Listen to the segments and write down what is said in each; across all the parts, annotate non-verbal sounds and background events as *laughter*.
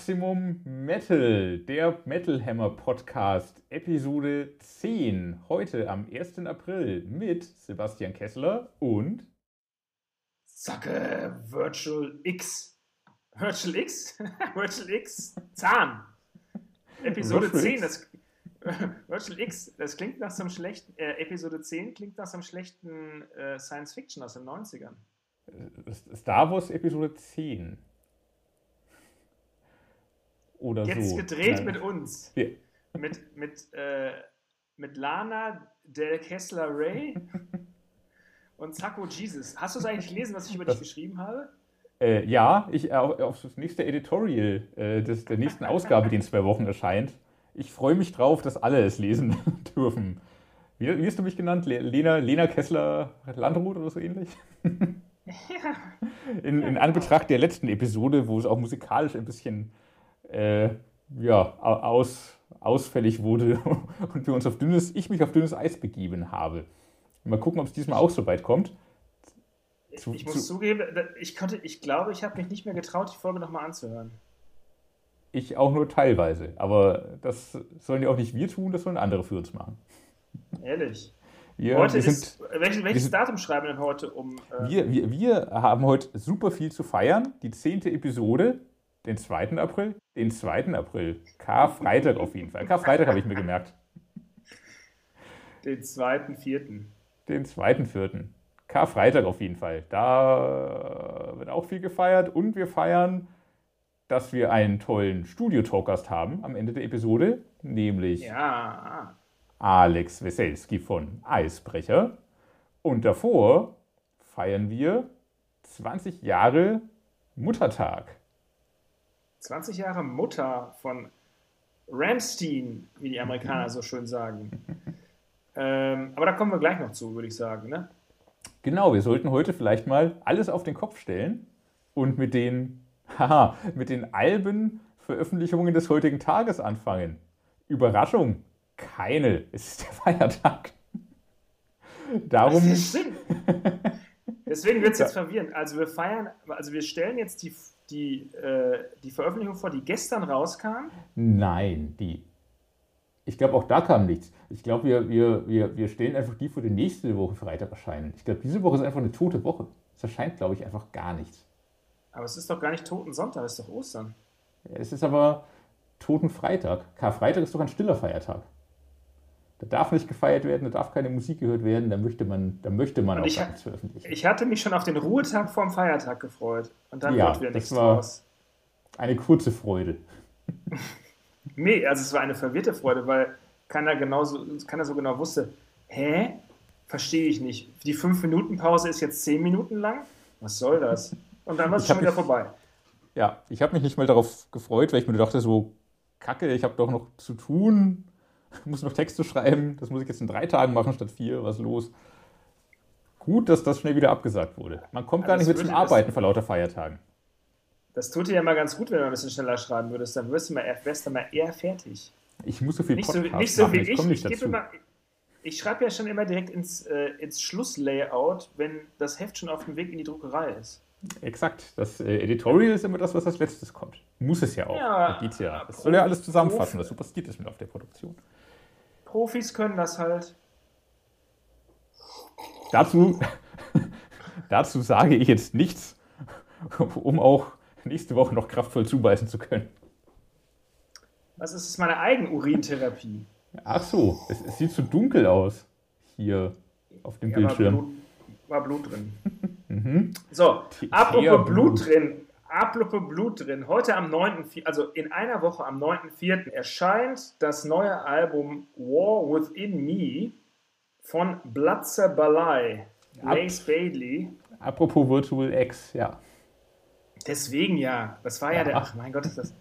Maximum Metal, der Metal Hammer Podcast, Episode 10. Heute am 1. April mit Sebastian Kessler und Zacke Virtual X. Virtual X? *laughs* Virtual X Zahn. Episode Virtual 10. Das, *laughs* Virtual X, das klingt nach so einem schlechten, äh, Episode 10 klingt nach so einem schlechten äh, Science Fiction aus den 90ern. Star Wars Episode 10 oder Jetzt so. gedreht Nein. mit uns. Ja. Mit, mit, äh, mit Lana Del Kessler Ray *laughs* und Zacko Jesus. Hast du es eigentlich gelesen, was ich über das, dich geschrieben habe? Äh, ja, ich äh, auf das nächste Editorial äh, des, der nächsten Ausgabe, die in zwei Wochen erscheint. Ich freue mich drauf, dass alle es lesen *laughs* dürfen. Wie, wie hast du mich genannt? Lena, Lena Kessler Landrut oder so ähnlich? *laughs* Ja. In, in Anbetracht der letzten Episode, wo es auch musikalisch ein bisschen äh, ja, aus, ausfällig wurde *laughs* und wir uns auf dünnes, ich mich auf dünnes Eis begeben habe. Mal gucken, ob es diesmal auch so weit kommt. Zu, ich muss zu, zugeben, ich, konnte, ich glaube, ich habe mich nicht mehr getraut, die Folge nochmal anzuhören. Ich auch nur teilweise. Aber das sollen ja auch nicht wir tun, das sollen andere für uns machen. Ehrlich. *laughs* Wir, heute wir ist, sind, welches, welches sind, Datum schreiben wir denn heute um? Äh wir, wir, wir haben heute super viel zu feiern. Die zehnte Episode. Den 2. April? Den 2. April. Karfreitag auf jeden Fall. Karfreitag habe ich mir gemerkt. Den 2.4. Den 2.4. Karfreitag auf jeden Fall. Da wird auch viel gefeiert und wir feiern, dass wir einen tollen Studio-Talkgast haben am Ende der Episode, nämlich ja. Alex Weselski von Eisbrecher. Und davor feiern wir 20 Jahre Muttertag. 20 Jahre Mutter von Ramstein, wie die Amerikaner so schön sagen. ähm, aber da kommen wir gleich noch zu, würde ich sagen. Ne? Genau, wir sollten heute vielleicht mal alles auf den Kopf stellen und mit den, *laughs* haha, mit den Albenveröffentlichungen des heutigen Tages anfangen. Überraschung, keine. Es ist der Feiertag. Darum. *laughs* Deswegen wird es jetzt verwirrend. Also wir feiern, also wir stellen jetzt die die, äh, die Veröffentlichung vor, die gestern rauskam? Nein, die. Ich glaube, auch da kam nichts. Ich glaube, wir, wir, wir, wir stellen einfach die vor, die nächste Woche Freitag erscheinen. Ich glaube, diese Woche ist einfach eine tote Woche. Es erscheint, glaube ich, einfach gar nichts. Aber es ist doch gar nicht Toten Sonntag, es ist doch Ostern. es ist aber Toten Freitag. Karfreitag ist doch ein stiller Feiertag. Da darf nicht gefeiert werden, da darf keine Musik gehört werden, da möchte man, da möchte man und auch ich, nichts veröffentlichen. Ich hatte mich schon auf den Ruhetag vorm Feiertag gefreut und dann ja, wird wieder nichts war draus. Eine kurze Freude. *laughs* nee, also es war eine verwirrte Freude, weil keiner, genauso, keiner so genau wusste, hä? Verstehe ich nicht. Die 5-Minuten-Pause ist jetzt 10 Minuten lang? Was soll das? Und dann war es schon wieder mich, vorbei. Ja, ich habe mich nicht mal darauf gefreut, weil ich mir dachte, so, kacke, ich habe doch noch zu tun *laughs* muss noch Texte schreiben. Das muss ich jetzt in drei Tagen machen statt vier. Was los? Gut, dass das schnell wieder abgesagt wurde. Man kommt gar nicht mehr zum Arbeiten vor lauter Feiertagen. Das tut dir ja mal ganz gut, wenn du ein bisschen schneller schreiben würdest. Dann wirst du mal, wärst du mal eher fertig. Ich muss so viel nicht Podcast so, nicht so wie ich. Ich, ich, ich, ich schreibe ja schon immer direkt ins, äh, ins Schlusslayout, wenn das Heft schon auf dem Weg in die Druckerei ist. Exakt. Das äh, Editorial ist immer das, was als letztes kommt. Muss es ja auch. Ja, da geht's ja. Das soll ja alles zusammenfassen, was so passiert ist mit auf der Produktion. Profis können das halt. Dazu, *laughs* dazu sage ich jetzt nichts, um auch nächste Woche noch kraftvoll zubeißen zu können. Was ist meine Eigenurintherapie? Ach so, es, es, sieht so dunkel aus hier auf dem ja, Bildschirm. War Blut, war Blut drin. *laughs* mhm. So, apropos Blut drin. Apropos Blut drin. Heute am 9., also in einer Woche am 9.4. erscheint das neue Album War Within Me von Blatzer Balai, Lace Bailey. Apropos Virtual X, ja. Deswegen ja. Das war ja, ja der. Ach mein Gott, ist das.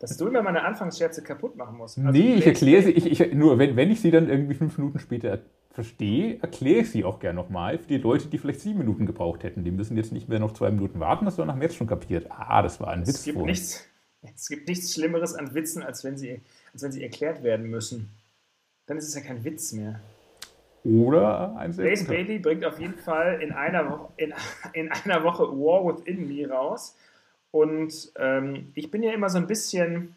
Dass du immer meine Anfangsscherze kaputt machen musst. Also nee, ich erkläre sie. Ich, ich, nur wenn, wenn ich sie dann irgendwie fünf Minuten später verstehe, erkläre ich sie auch gerne nochmal für die Leute, die vielleicht sieben Minuten gebraucht hätten. Die müssen jetzt nicht mehr noch zwei Minuten warten, das haben jetzt schon kapiert. Ah, das war ein Witz. Es gibt, nichts, es gibt nichts Schlimmeres an Witzen, als wenn, sie, als wenn sie erklärt werden müssen. Dann ist es ja kein Witz mehr. Oder ein sehr Blaze Bailey bringt auf jeden Fall in einer, Woche, in, *laughs* in einer Woche War Within Me raus. Und ähm, ich bin ja immer so ein bisschen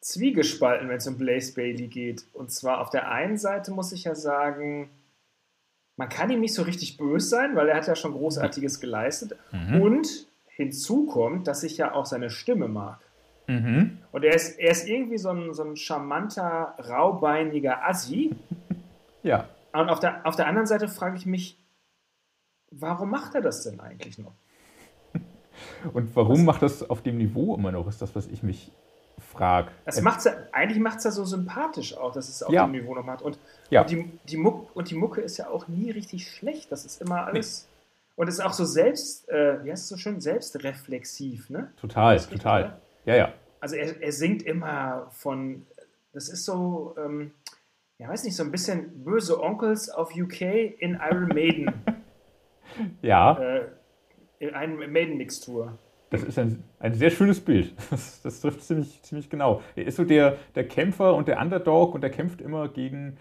zwiegespalten, wenn es um Blaze Bailey geht. Und zwar auf der einen Seite muss ich ja sagen, man kann ihm nicht so richtig böse sein, weil er hat ja schon Großartiges geleistet. Mhm. Und hinzu kommt, dass ich ja auch seine Stimme mag. Mhm. Und er ist, er ist irgendwie so ein, so ein charmanter, raubeiniger Assi. *laughs* Ja. Und auf der, auf der anderen Seite frage ich mich, warum macht er das denn eigentlich noch? *laughs* Und warum was? macht das auf dem Niveau immer noch, ist das, was ich mich frage. Das macht's ja, eigentlich macht es ja so sympathisch auch, dass es auf ja. dem Niveau noch macht. Und, ja. und, die, die Muck, und die Mucke ist ja auch nie richtig schlecht. Das ist immer alles. Nee. Und es ist auch so selbst, äh, wie heißt es so schön, selbstreflexiv, ne? Total, total. Richtig, ja, ja. Also er, er singt immer von, das ist so, ähm, ja, weiß nicht, so ein bisschen böse Onkels auf UK in Iron Maiden. *laughs* ja. Äh, in einer Maiden-Mixtur. Das ist ein, ein sehr schönes Bild. *laughs* Das, das, trifft ziemlich, ziemlich genau. Er ist so der, der Kämpfer und der Underdog und er kämpft immer gegen,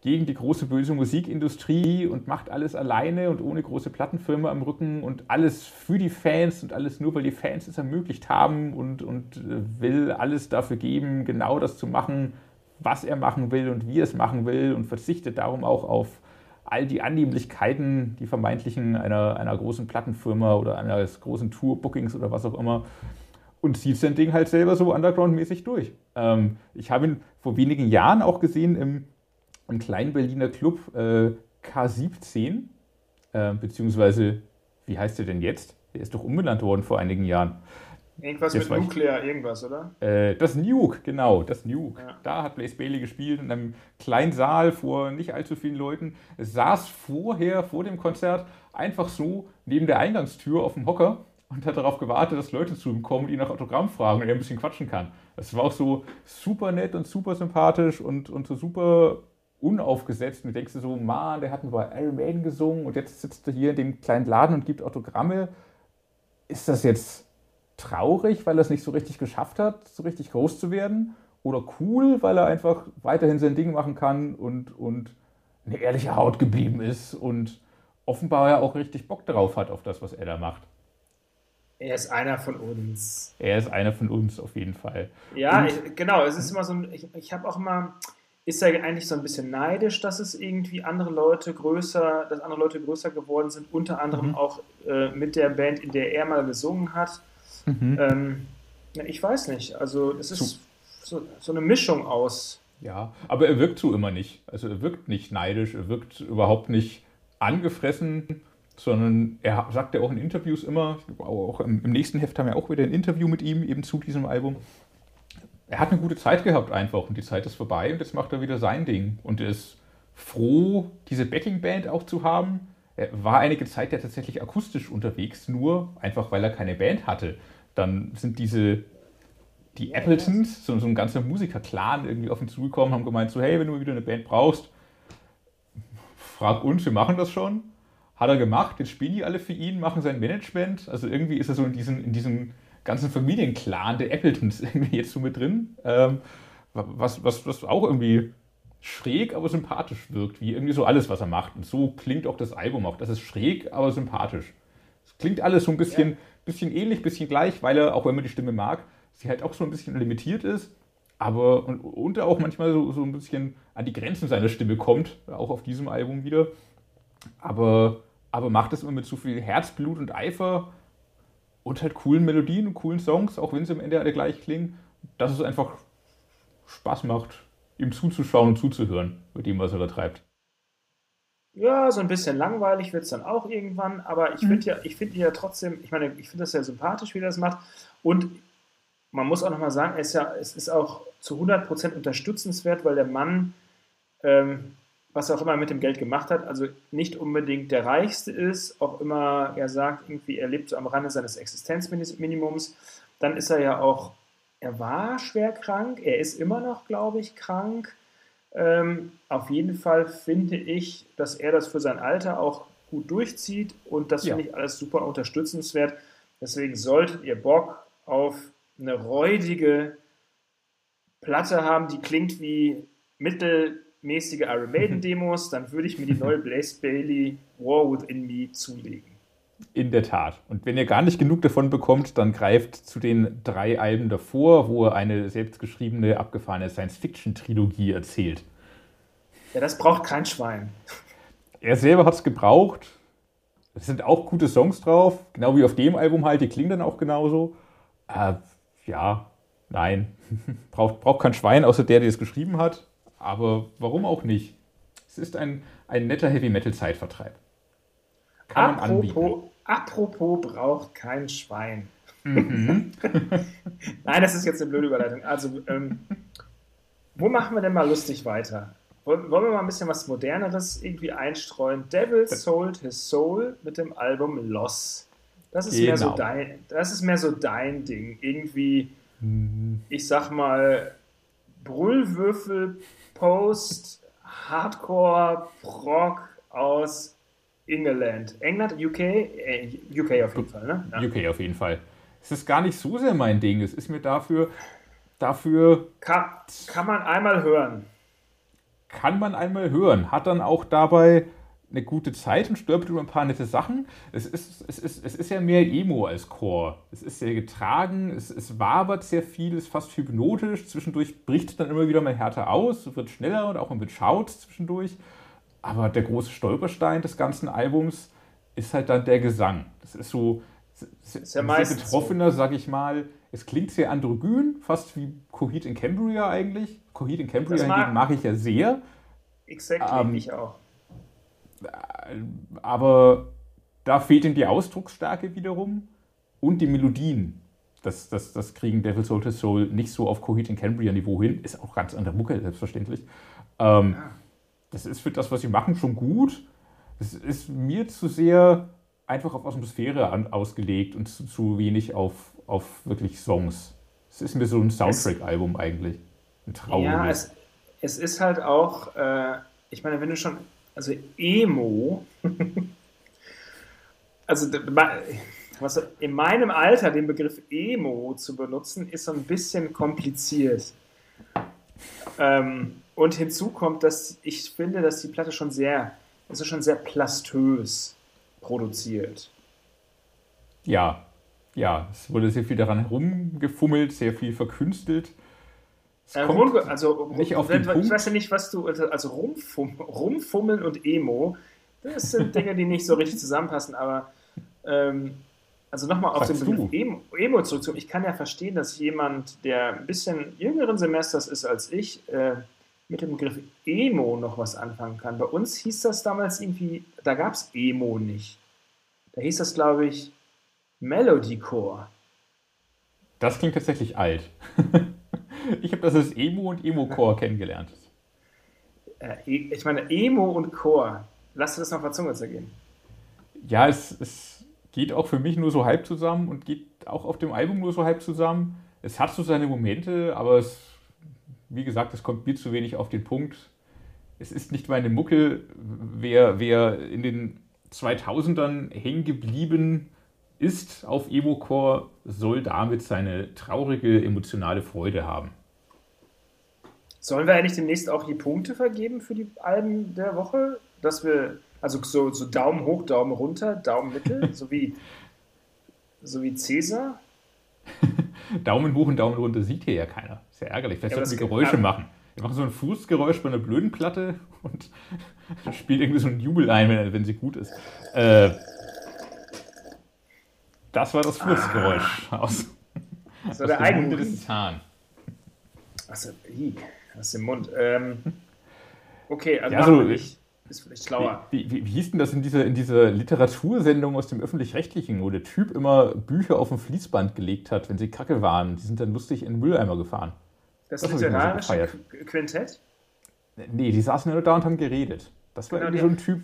gegen die große böse Musikindustrie und macht alles alleine und ohne große Plattenfirma am Rücken und alles für die Fans und alles nur, weil die Fans es ermöglicht haben und, und äh, will alles dafür geben, genau das zu machen, was er machen will und wie er es machen will und verzichtet darum auch auf all die Annehmlichkeiten, die vermeintlichen einer, einer großen Plattenfirma oder eines großen Tour-Bookings oder was auch immer und zieht sein Ding halt selber so underground-mäßig durch. Ähm, ich habe ihn vor wenigen Jahren auch gesehen im, im kleinen Berliner Club äh, K17, äh, beziehungsweise, wie heißt der denn jetzt? Der ist doch umbenannt worden vor einigen Jahren. Irgendwas mit Nuclear, irgendwas, oder? Äh, das Nuke, genau, das Nuke. Ja. Da hat Blaze Bailey gespielt in einem kleinen Saal vor nicht allzu vielen Leuten. Es saß vorher, vor dem Konzert, einfach so neben der Eingangstür auf dem Hocker und hat darauf gewartet, dass Leute zu ihm kommen und ihn nach Autogramm fragen und er ein bisschen quatschen kann. Das war auch so super nett und super sympathisch und, und so super unaufgesetzt. Und du denkst dir so, man, der hat nur bei Iron Maiden gesungen und jetzt sitzt er hier in dem kleinen Laden und gibt Autogramme. Ist das jetzt traurig, weil er es nicht so richtig geschafft hat, so richtig groß zu werden? Oder cool, weil er einfach weiterhin sein Ding machen kann und, und eine ehrliche Haut geblieben ist und offenbar ja auch richtig Bock drauf hat auf das, was er da macht? Er ist einer von uns. Er ist einer von uns, auf jeden Fall. Ja, ich, genau. Es ist immer so ein. Ich, ich habe auch immer. Ist er eigentlich so ein bisschen neidisch, dass es irgendwie andere Leute größer, dass andere Leute größer geworden sind, unter anderem mhm. auch äh, mit der Band, in der er mal gesungen hat. Mhm. Ähm, ich weiß nicht. Also es ist so, so, eine Mischung aus. Ja, aber er wirkt so immer nicht. Also er wirkt nicht neidisch, er wirkt überhaupt nicht angefressen, sondern er sagt ja auch in Interviews immer, auch im, im nächsten Heft haben wir auch wieder ein Interview mit ihm eben zu diesem Album. Er hat eine gute Zeit gehabt einfach und die Zeit ist vorbei und jetzt macht er wieder sein Ding und er ist froh, diese Backing-Band auch zu haben war einige Zeit ja tatsächlich akustisch unterwegs, nur einfach weil er keine Band hatte. Dann sind diese, die Appletons, so, so ein ganzer Musiker-Clan irgendwie auf ihn zugekommen, haben gemeint, so hey, wenn du wieder eine Band brauchst, frag uns, wir machen das schon. Hat er gemacht, jetzt spielen die alle für ihn, machen sein Management. Also irgendwie ist er so in diesem, in diesem ganzen Familienclan der Appletons *laughs* irgendwie jetzt so mit drin. Ähm, was, was, was auch irgendwie schräg, aber sympathisch wirkt, wie irgendwie so alles, was er macht. Und so klingt auch das Album auch. Das ist schräg, aber sympathisch. Es klingt alles so ein bisschen, ja. bisschen ähnlich, bisschen gleich, weil er, auch wenn man die Stimme mag, sie halt auch so ein bisschen limitiert ist, aber und, und auch manchmal so, so ein bisschen an die Grenzen seiner Stimme kommt, auch auf diesem Album wieder. Aber, aber macht es immer mit so viel Herzblut und Eifer und halt coolen Melodien und coolen Songs, auch wenn sie am Ende alle gleich klingen, dass es einfach Spaß macht, ihm zuzuschauen und zuzuhören mit dem, was er da treibt. Ja, so ein bisschen langweilig wird es dann auch irgendwann, aber ich finde mhm. ja, ich finde ja trotzdem, ich meine, ich finde das ja sympathisch, wie er das macht. Und man muss auch nochmal sagen, es ist ja, es ist auch zu 100% unterstützenswert, weil der Mann, ähm, was er auch immer mit dem Geld gemacht hat, also nicht unbedingt der Reichste ist, auch immer, er sagt, irgendwie, er lebt so am Rande seines Existenzminimums, dann ist er ja auch er war schwer krank, er ist immer noch, glaube ich, krank. Ähm, auf jeden Fall finde ich, dass er das für sein Alter auch gut durchzieht und das ja. finde ich alles super unterstützenswert. Deswegen solltet ihr Bock auf eine räudige Platte haben, die klingt wie mittelmäßige Iron Maiden *laughs* Demos, dann würde ich mir die neue Blaze Bailey War Within Me zulegen. In der Tat. Und wenn ihr gar nicht genug davon bekommt, dann greift zu den drei Alben davor, wo er eine selbstgeschriebene, abgefahrene Science-Fiction-Trilogie erzählt. Ja, das braucht kein Schwein. Er selber hat es gebraucht. Es sind auch gute Songs drauf, genau wie auf dem Album halt, die klingen dann auch genauso. Äh, ja, nein, *laughs* braucht, braucht kein Schwein, außer der, der es geschrieben hat. Aber warum auch nicht? Es ist ein, ein netter Heavy-Metal-Zeitvertreib. Kann apropos, man anbieten. Apropos braucht kein Schwein. Mhm. *laughs* Nein, das ist jetzt eine blöde Überleitung. Also, ähm, wo machen wir denn mal lustig weiter? Wollen, wollen wir mal ein bisschen was Moderneres irgendwie einstreuen? Devil Sold His Soul mit dem Album Loss. Das ist, genau. mehr, so genau. dein, das ist mehr so dein Ding. Irgendwie, mhm. ich sag mal, Brüllwürfel, Post, Hardcore, Rock aus England. England, UK? Äh, UK auf jeden Fall, ne? Ja. UK auf jeden Fall. Es ist gar nicht so sehr mein Ding. Es ist mir dafür. dafür kann, kann man einmal hören. Kann man einmal hören. Hat dann auch dabei eine gute Zeit und stolpert über ein paar nette Sachen. Es ist, es ist, es ist ja mehr Emo als Chor. Es ist sehr getragen, es, es wabert sehr viel, es ist fast hypnotisch. Zwischendurch bricht dann immer wieder mal härter aus, wird schneller und auch ein bisschen schaut zwischendurch. Aber der große Stolperstein des ganzen Albums ist halt dann der Gesang. Das ist so sehr, sehr betroffener, so. sag ich mal. Es klingt sehr androgyn, fast wie Coheed in Cambria eigentlich. Coheed in Cambria hingegen mag ich ja sehr. Exactly, ähm, ich auch. Aber da fehlt ihm die Ausdrucksstärke wiederum und die Melodien. Das, das, das kriegen Devil Soul to Soul nicht so auf Coheed in Cambria Niveau hin. Ist auch ganz andere Mucke, selbstverständlich. Ähm, ja das ist für das, was sie machen, schon gut. Es ist mir zu sehr einfach auf Atmosphäre an, ausgelegt und zu, zu, wenig auf, auf wirklich Songs. Es ist mir so ein Soundtrack-Album eigentlich. Ein trauriges. Ja, es, es ist halt auch, äh, ich meine, wenn du schon, also Emo, *laughs* also was, in meinem Alter den Begriff Emo zu benutzen, ist so ein bisschen kompliziert. Ähm, und hinzu kommt, dass ich finde, dass die Platte schon sehr, es ist schon sehr plastös produziert. Ja, ja, es wurde sehr viel daran herumgefummelt, sehr viel verkünstelt. Äh, also, nicht auf den ich weiß ja nicht, was du, also rumfum, rumfummeln und Emo, das sind Dinge, die nicht so richtig zusammenpassen, aber ähm, also nochmal auf Sagst den Begriff Emo, Emo zurückzukommen. Ich kann ja verstehen, dass jemand, der ein bisschen jüngeren Semesters ist als ich, äh, mit dem Begriff Emo noch was anfangen kann. Bei uns hieß das damals irgendwie, da gab es Emo nicht. Da hieß das, glaube ich, Melodycore. Das klingt tatsächlich alt. *laughs* ich habe das als Emo und Emo-Core kennengelernt. Äh, e, ich meine, Emo und Core. Lass dir das noch der Zunge zergehen. Ja, es, es geht auch für mich nur so halb zusammen und geht auch auf dem Album nur so halb zusammen. Es hat so seine Momente, aber es wie gesagt, es kommt mir zu wenig auf den Punkt. Es ist nicht meine Mucke. Wer, wer in den 2000ern hängen geblieben ist auf Evocore, soll damit seine traurige emotionale Freude haben. Sollen wir eigentlich demnächst auch die Punkte vergeben für die Alben der Woche? Dass wir, also so, so Daumen hoch, Daumen runter, Daumen mittel, so wie, so wie Cäsar? *laughs* Daumen hoch und Daumen runter sieht hier ja keiner. Ist ja ärgerlich. Vielleicht ja, sollten wir Geräusche kann. machen. Wir machen so ein Fußgeräusch bei einer blöden Platte und *laughs* spielt irgendwie so ein Jubel ein, wenn, wenn sie gut ist. Äh, das war das Fußgeräusch ah. aus, aus der Munde des Zahn. Achso, aus dem Mund. Ähm, okay, also, ja, also ich ist vielleicht schlauer. Wie, wie, wie, hieß denn das in dieser, in dieser Literatursendung aus dem Öffentlich-Rechtlichen, wo der Typ immer Bücher auf dem Fließband gelegt hat, wenn sie kacke waren? Die sind dann lustig in den Mülleimer gefahren. Das, das literarische so Quintett? Nee, die saßen nur da und haben geredet. Das war genau, irgendwie so ein Typ,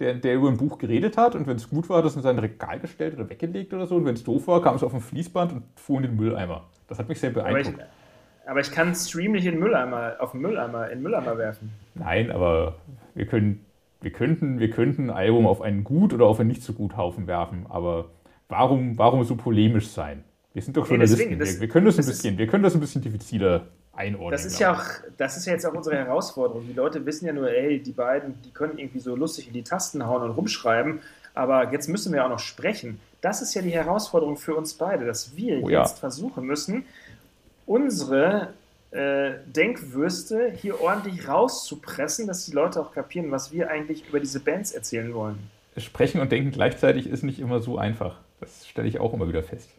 der, der über ein Buch geredet hat und wenn es gut war, es in sein Regal gestellt oder weggelegt oder so. Und wenn es doof war, kam es auf dem Fließband und fuhr in den Mülleimer. Das hat mich sehr beeindruckt. Aber ich, kann Stream nicht in Mülleimer, auf den Mülleimer, in Mülleimer werfen. Nein, aber wir können, wir könnten, wir könnten ein Album auf einen gut oder auf einen nicht so gut Haufen werfen, aber warum, warum so polemisch sein? Wir sind doch Journalisten. Nee, deswegen, das, wir, können das, das ein bisschen, ist, wir können das ein bisschen diffiziler einordnen. Das ist ja auch, das ist ja jetzt auch unsere Herausforderung. Die Leute wissen ja nur, ey, die beiden, die können irgendwie so lustig in die Tasten hauen und rumschreiben, Aber jetzt müssen wir auch noch sprechen. Das ist ja die Herausforderung für uns beide, dass wir Oh jetzt ja. versuchen müssen, unsere äh, Denkwürste hier ordentlich rauszupressen, dass die Leute auch kapieren, was wir eigentlich über diese Bands erzählen wollen. Sprechen und denken gleichzeitig ist nicht immer so einfach. Das stelle ich auch immer wieder fest.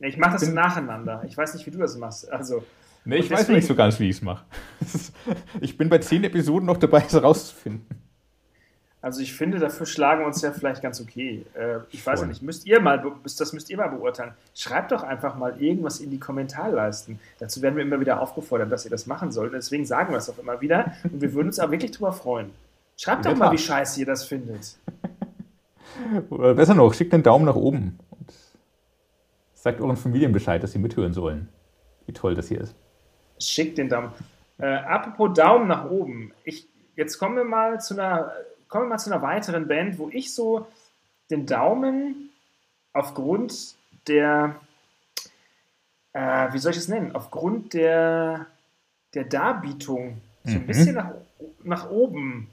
Ich mache das Bin- nacheinander. Ich weiß nicht, wie du das machst. Also, Nee, ich Und weiß deswegen- nicht so ganz, wie ich es mache. *laughs* Ich bin bei zehn Episoden noch dabei, es rauszufinden. Also ich finde, dafür schlagen wir uns ja vielleicht ganz okay. Äh, ich weiß ja nicht, müsst ihr mal, das müsst ihr mal beurteilen. Schreibt doch einfach mal irgendwas in die Kommentarleisten. Dazu werden wir immer wieder aufgefordert, dass ihr das machen sollt. Deswegen sagen wir es auch immer wieder. Und wir würden uns auch wirklich drüber freuen. Schreibt doch mal, wie scheiße ihr das findet. Oder besser noch, schickt einen Daumen nach oben und sagt euren Familien Bescheid, dass sie mithören sollen. Wie toll das hier ist. Schickt den Daumen. Äh, apropos Daumen nach oben. Ich, jetzt kommen wir mal zu einer, kommen wir mal zu einer weiteren Band, wo ich so den Daumen aufgrund der, äh, wie soll ich es nennen? Aufgrund der, der Darbietung so ein Mhm. bisschen nach, nach oben.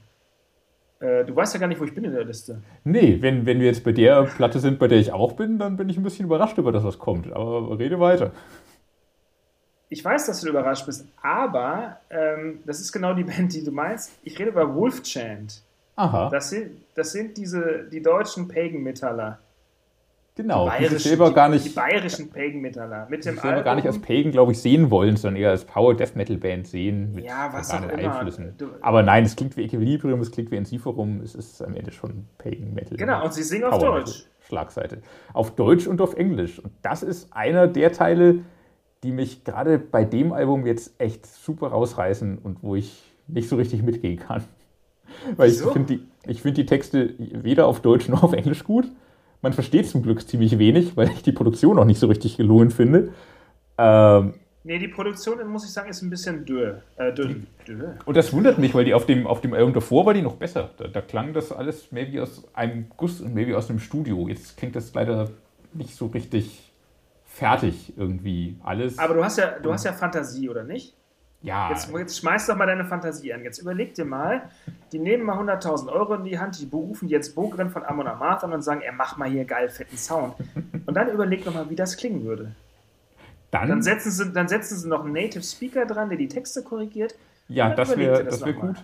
Äh, du weißt ja gar nicht, wo ich bin in der Liste. Nee, wenn, wenn wir jetzt bei der Platte sind, bei der ich auch bin, dann bin ich ein bisschen überrascht über das, was kommt. Aber rede weiter. Ich weiß, dass du überrascht bist, aber ähm, das ist genau die Band, die du meinst. Ich rede über Wolf Chant. Aha, Das sind, das sind diese, die deutschen Pagan-Metaller. genau. Die selber gar die, nicht, die bayerischen Pagan-Metaller. Mit die dem selber gar nicht als Album- Pagan, glaube ich, sehen wollen, sondern eher als Power Death Metal Band sehen. Mit Ja, was auch immer. Einflüssen. Du- Aber nein, es klingt wie Equilibrium, es klingt wie Ensiferum, es ist am Ende schon Pagan Metal. Genau, und sie singen auf Deutsch. Schlagseite. Auf Deutsch und auf Englisch. Und das ist einer der Teile, die mich gerade bei dem Album jetzt echt super rausreißen und wo ich nicht so richtig mitgehen kann. Weil ich finde die, ich find die Texte weder auf Deutsch noch auf Englisch gut. Man versteht zum Glück ziemlich wenig, weil ich die Produktion auch nicht so richtig gelungen finde. Ähm, Nee, die Produktion, muss ich sagen, ist ein bisschen dürr. Äh. Dürr. Und das wundert mich, weil die auf dem, auf dem Album davor war die noch besser. Da, da klang das alles mehr wie aus einem Guss und mehr wie aus einem Studio. Jetzt klingt das leider nicht so richtig fertig irgendwie alles. Aber du hast ja, du hast ja Fantasie, oder nicht? Ja, Jetzt, jetzt schmeiß doch mal deine Fantasie an. Jetzt überleg dir mal, die nehmen mal 100.000 Euro in die Hand, die berufen jetzt Bogren von Amon Amarth an und sagen, er mach mal hier geil fetten Sound. Und dann überleg doch mal, wie das klingen würde. dann, Dann setzen sie, dann setzen sie noch einen Native Speaker dran, der die Texte korrigiert. ja, das wäre das das wär gut.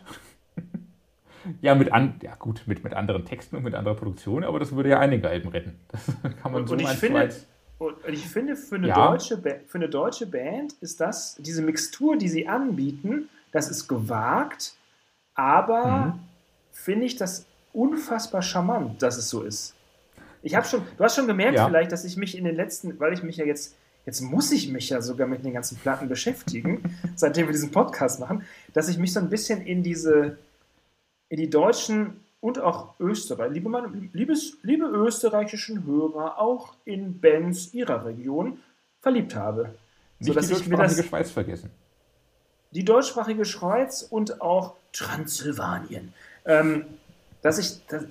*laughs* ja, mit an, ja gut, mit, mit anderen Texten und mit anderer Produktion, aber das würde ja einige Alben retten. Das *laughs* kann man Und- so und ich finde- Und ich finde, für eine, Ja. deutsche für eine deutsche Band ist das, diese Mixtur, die sie anbieten, das ist gewagt, aber Mhm. finde ich das unfassbar charmant, dass es so ist. Ich habe schon, du hast schon gemerkt Ja. vielleicht, dass ich mich in den letzten, weil ich mich ja jetzt, jetzt muss ich mich ja sogar mit den ganzen Platten beschäftigen, *laughs* seitdem wir diesen Podcast machen, dass ich mich so ein bisschen in diese, in die deutschen und auch Österreich, liebe, meine, liebes, liebe österreichischen Hörer, auch in Bands ihrer Region verliebt habe. nicht die deutschsprachige das- Schweiz vergessen. Die deutschsprachige Schweiz und auch Transsilvanien. Ähm, dass ich, das,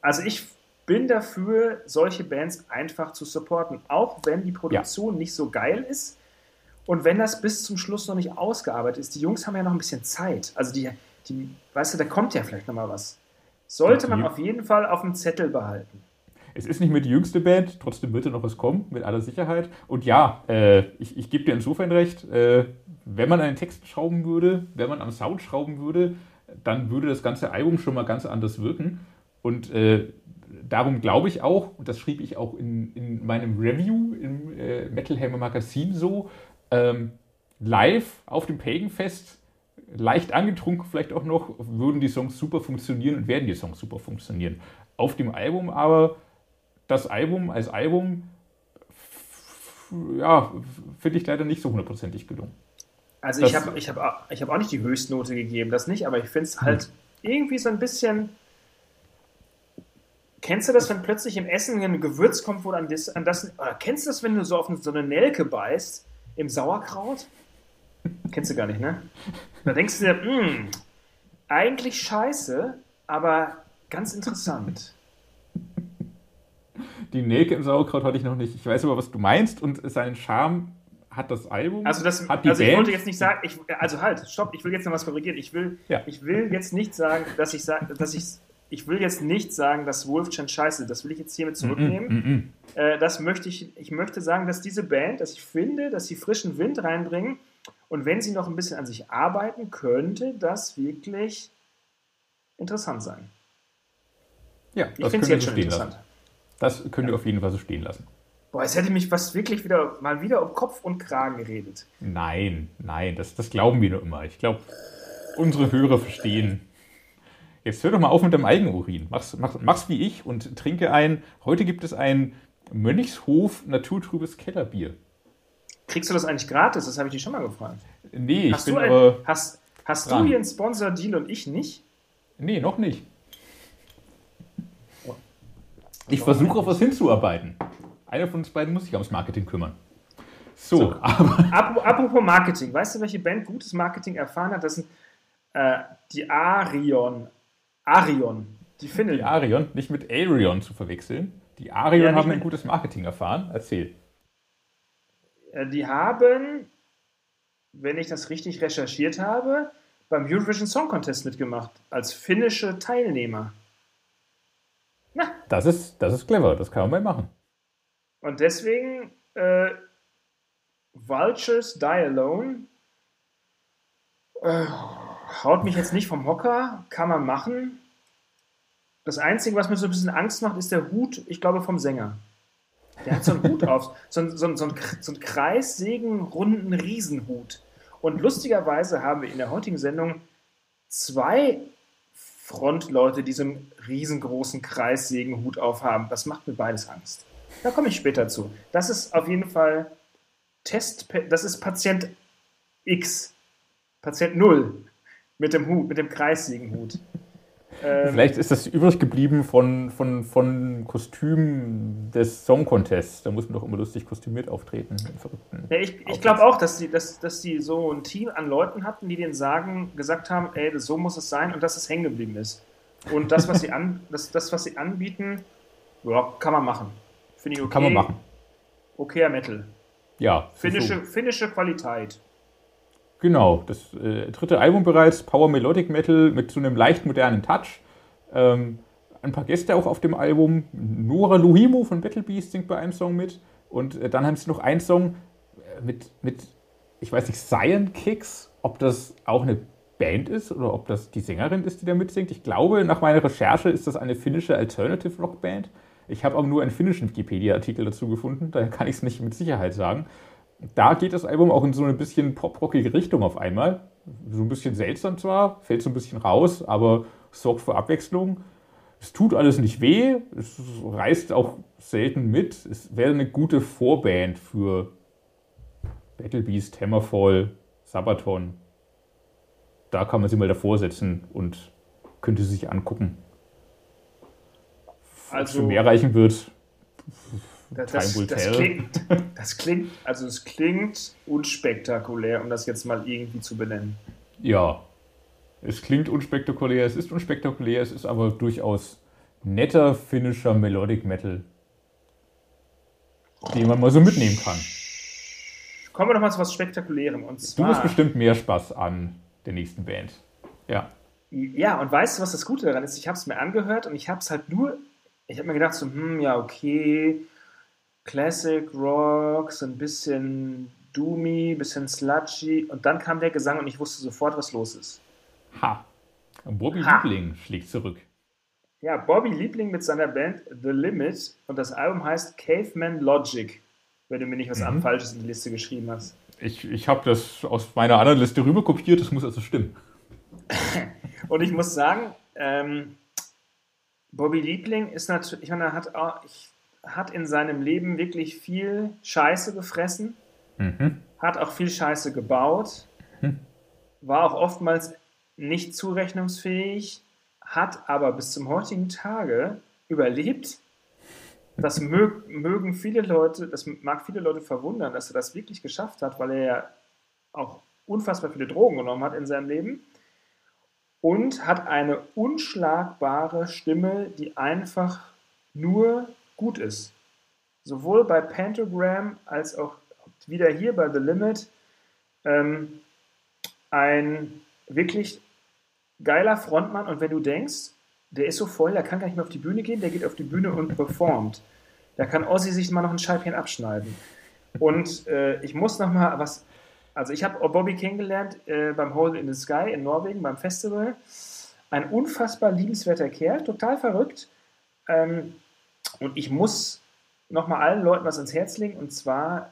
also ich bin dafür, solche Bands einfach zu supporten, auch wenn die Produktion nicht so geil ist und wenn das bis zum Schluss noch nicht ausgearbeitet ist. Die Jungs haben ja noch ein bisschen Zeit. Also die, die weißt du, da kommt ja vielleicht noch mal was. Sollte man auf jeden Fall auf dem Zettel behalten. Es ist nicht mehr die jüngste Band, trotzdem wird da noch was kommen, mit aller Sicherheit. Und ja, äh, ich, ich gebe dir insofern recht, äh, wenn man an den Texten schrauben würde, wenn man am Sound schrauben würde, dann würde das ganze Album schon mal ganz anders wirken. Und äh, darum glaube ich auch, und das schrieb ich auch in, in meinem Review im äh, Metal Hammer Magazin so, ähm, live auf dem Pagan Fest, leicht angetrunken vielleicht auch noch, würden die Songs super funktionieren und werden die Songs super funktionieren. Auf dem Album aber, das Album als Album, ja, finde ich leider nicht so hundertprozentig gelungen. Also Das- ich habe ich hab, auch- ich hab auch nicht die Höchstnote gegeben, das nicht, aber ich finde es halt irgendwie so ein bisschen. Kennst du das, wenn plötzlich im Essen ein Gewürz kommt, wo an das, an das oder kennst du das, wenn du so auf so eine Nelke beißt im Sauerkraut? Kennst du gar nicht, ne? Da denkst du dir, "Hm, eigentlich scheiße, aber ganz interessant. Die Nelke im Sauerkraut hatte ich noch nicht. Ich weiß aber, was du meinst und seinen Charme hat das Album. Also, das, hat die also ich Band. wollte jetzt nicht sagen, ich, also halt, stopp, ich will jetzt noch was korrigieren. Ich will, Ja. ich will jetzt nicht sagen, dass ich sage, dass ich ich will jetzt nicht sagen, dass Wolfchen scheiße, das will ich jetzt hiermit zurücknehmen. Mm -mm, mm äh, das möchte ich, ich möchte sagen, dass diese Band, dass ich finde, dass sie frischen Wind reinbringen und wenn sie noch ein bisschen an sich arbeiten, könnte das wirklich interessant sein. Ja, ich finde es jetzt schon interessant. Lassen. Das könnt ihr auf jeden Fall so stehen lassen. Boah, jetzt hätte mich was wirklich wieder mal wieder um Kopf und Kragen geredet. Nein, nein, das, das glauben wir nur immer. Ich glaube, unsere Hörer verstehen. Jetzt hör doch mal auf mit dem Eigenurin. Mach's, mach, mach's wie ich und trinke ein. Heute gibt es ein Mönchshof naturtrübes Kellerbier. Kriegst du das eigentlich gratis? Das habe ich dich schon mal gefragt. Nee, hast ich bin ein, aber. Hast, hast du hier einen Sponsor-Deal und ich nicht? Nee, noch nicht. Ich versuche auf was hinzuarbeiten. Einer von uns beiden muss sich ums Marketing kümmern. So, so *laughs* aber. Apropos Marketing, weißt du, welche Band gutes Marketing erfahren hat? Das sind äh, die Arion. Arion. Die Finnen. Die Arion, nicht mit Arion zu verwechseln. Die Arion ja, haben ein gutes Marketing erfahren. Erzähl. Äh, die haben, wenn ich das richtig recherchiert habe, beim Eurovision Song Contest mitgemacht, als finnische Teilnehmer. Na. Das ist, das ist clever, das kann man mal machen. Und deswegen äh, Vultures Die Alone äh, haut mich jetzt nicht vom Hocker, kann man machen. Das Einzige, was mir so ein bisschen Angst macht, ist der Hut, ich glaube, vom Sänger. Der hat so einen Hut auf, so, so, so, einen, so einen kreissägenrunden Riesenhut. Und lustigerweise haben wir in der heutigen Sendung zwei Frontleute, die so einen riesengroßen Kreissägenhut aufhaben. Das macht mir beides Angst. Da komme ich später zu. Das ist auf jeden Fall Test, das ist Patient X, Patient 0 mit dem Hut, mit dem Kreissägenhut. Ähm, Vielleicht ist das übrig geblieben von, von, von Kostüm des Song Contests. Da muss man doch immer lustig kostümiert auftreten. Ja, ich ich glaube auch, dass die, dass, dass die so ein Team an Leuten hatten, die denen sagen, gesagt haben, ey, so muss es sein und dass es hängen geblieben ist. Und das, was sie, an, *laughs* das, das, was sie anbieten, ja, kann man machen. Finde ich okay. Kann man machen. Okayer Metal. Ja. Finnische, so. finnische Qualität. Genau, das äh, dritte Album bereits, Power Melodic Metal mit so einem leicht modernen Touch. Ähm, ein paar Gäste auch auf dem Album. Nora Luhimo von Battle Beast singt bei einem Song mit. Und äh, dann haben sie noch einen Song äh, mit, mit, ich weiß nicht, Cyan Kicks, ob das auch eine Band ist oder ob das die Sängerin ist, die da mitsingt. Ich glaube, nach meiner Recherche ist das eine finnische Alternative Rock Band. Ich habe aber nur einen finnischen Wikipedia-Artikel dazu gefunden, daher kann ich es nicht mit Sicherheit sagen da geht das Album auch in so eine bisschen pop-rockige Richtung auf einmal. So ein bisschen seltsam zwar, fällt so ein bisschen raus, aber sorgt für Abwechslung. Es tut alles nicht weh, es reißt auch selten mit. Es wäre eine gute Vorband für Battle Beast, Hammerfall, Sabaton. Da kann man sie mal davor setzen und könnte sie sich angucken. Also, Ob es mehr reichen wird, das, das, das, klingt, *laughs* das klingt, also es klingt unspektakulär, um das jetzt mal irgendwie zu benennen. Ja, es klingt unspektakulär, es ist unspektakulär, es ist aber durchaus netter finnischer Melodic Metal, den man mal so mitnehmen kann. Kommen wir doch mal zu was Spektakulärem. Und zwar, du hast bestimmt mehr Spaß an der nächsten Band. Ja. Ja, und weißt du, was das Gute daran ist? Ich habe es mir angehört und ich habe es halt nur, ich habe mir gedacht, so, hm, ja, okay, Classic Rock, so ein bisschen doomy, bisschen sludgy und dann kam der Gesang und ich wusste sofort, was los ist. Ha! Bobby ha. Liebling schlägt zurück. Ja, Bobby Liebling mit seiner Band The Limit und das Album heißt Caveman Logic, wenn du mir nicht was mhm. Falsches in die Liste geschrieben hast. Ich, ich habe das aus meiner anderen Liste rüber kopiert, das muss also stimmen. *laughs* und ich muss sagen, ähm, Bobby Liebling ist natürlich, ich meine, er hat auch, ich hat in seinem Leben wirklich viel Scheiße gefressen, mhm. hat auch viel Scheiße gebaut, mhm. war auch oftmals nicht zurechnungsfähig, hat aber bis zum heutigen Tage überlebt. Das *laughs* mög, mögen viele Leute, das mag viele Leute verwundern, dass er das wirklich geschafft hat, weil er ja auch unfassbar viele Drogen genommen hat in seinem Leben und hat eine unschlagbare Stimme, die einfach nur gut ist. Sowohl bei Pentagram als auch wieder hier bei The Limit ähm, ein wirklich geiler Frontmann. Und wenn du denkst, der ist so voll, der kann gar nicht mehr auf die Bühne gehen, der geht auf die Bühne und performt. Da kann Ozzy sich mal noch ein Scheibchen abschneiden. Und äh, ich muss noch mal was, also ich habe Bobby kennengelernt äh, beim Hole in the Sky in Norwegen beim Festival. Ein unfassbar liebenswerter Kerl, total verrückt. Ähm, und ich muss noch mal allen Leuten was ins Herz legen und zwar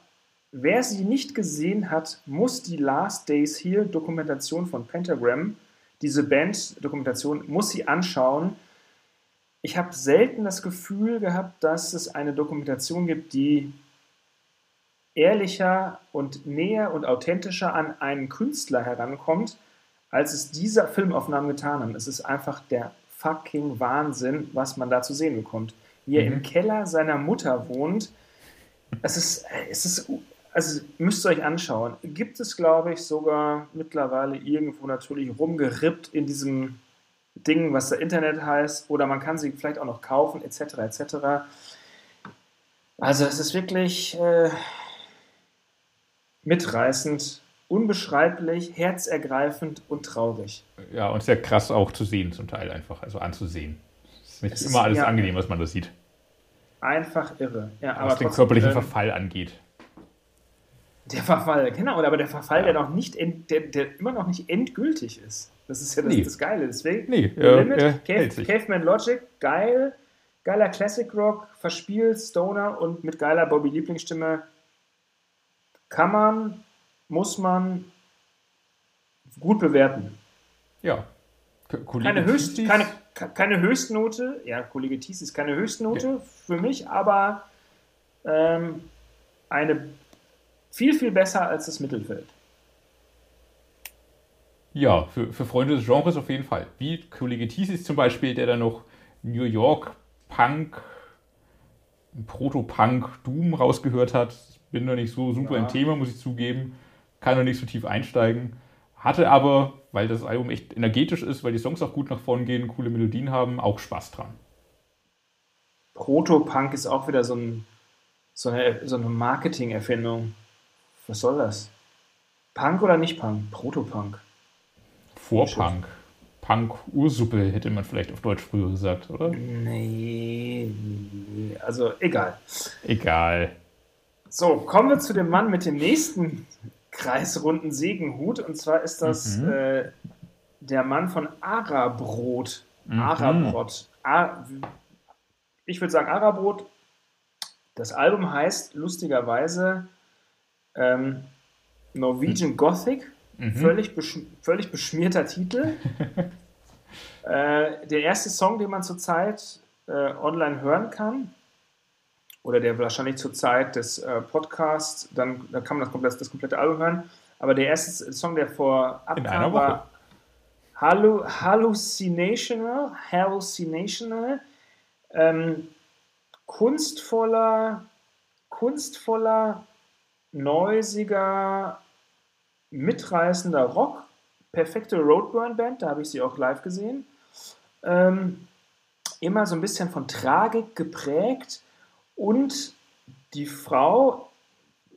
Wer sie nicht gesehen hat, muss die Last Days Here Dokumentation von Pentagram, diese Band-Dokumentation, muss sie anschauen. Ich habe selten das Gefühl gehabt, dass es eine Dokumentation gibt, die ehrlicher und näher und authentischer an einen Künstler herankommt, als es diese Filmaufnahmen getan haben. Es ist einfach der fucking Wahnsinn, was man da zu sehen bekommt. Wie er mhm. im Keller seiner Mutter wohnt. Es ist, es ist also müsst ihr euch anschauen. Gibt es, glaube ich, sogar mittlerweile irgendwo natürlich rumgerippt in diesem Ding, was da Internet heißt, oder man kann sie vielleicht auch noch kaufen, etc. etc. Also es ist wirklich äh, mitreißend, unbeschreiblich, herzergreifend und traurig. Ja, und sehr krass auch zu sehen zum Teil einfach, also anzusehen. Es ist immer alles ja, angenehm, was man da sieht. Einfach irre. Ja, was den körperlichen äh, Verfall angeht. Der Verfall, genau, aber der Verfall, ja. der noch nicht, end, der, der immer noch nicht endgültig ist. Das ist ja das, nee. das Geile. Deswegen, nee, ja, Limit, Cave, Caveman Logic, geil, geiler Classic Rock, verspielt, Stoner und mit geiler Bobby Lieblingsstimme. Kann man, muss man gut bewerten. Ja. Kollege keine, Höchst, keine, keine Höchstnote, ja, Kollege Thies ist keine Höchstnote ja. für mich, aber ähm, eine viel, viel besser als das Mittelfeld. Ja, für, für Freunde des Genres auf jeden Fall. Wie Kollege Thesis zum Beispiel, der da noch New York Punk, Proto-Punk, Doom rausgehört hat. Bin da nicht so super ja. im Thema, muss ich zugeben. Kann noch nicht so tief einsteigen. Hatte aber, weil das Album echt energetisch ist, weil die Songs auch gut nach vorn gehen, coole Melodien haben, auch Spaß dran. Proto-Punk ist auch wieder so, ein, so eine, so eine Marketing-Erfindung. Was soll das? Punk oder nicht Punk? Protopunk. Vorpunk. Punk Ursuppe hätte man vielleicht auf Deutsch früher gesagt, oder? Nee, also egal. Egal. So, kommen wir zu dem Mann mit dem nächsten kreisrunden Segenhut. Und zwar ist das mhm. äh, der Mann von Arabrot. Mhm. Arabrot. Ar ich würde sagen Arabrot. Das Album heißt lustigerweise ähm, Norwegian Gothic, mhm. völlig, besch völlig beschmierter Titel. *laughs* äh, der erste Song, den man zurzeit äh, online hören kann, oder der wahrscheinlich zur Zeit des äh, Podcasts, dann da kann man das komplette, das komplette Album hören. Aber der erste Song, der vor abkam, war Hallu Hallucinational, Hallucinational, ähm, kunstvoller, kunstvoller neusiger, mitreißender Rock. Perfekte Roadburn-Band, da habe ich sie auch live gesehen. Ähm, immer so ein bisschen von Tragik geprägt. Und die Frau,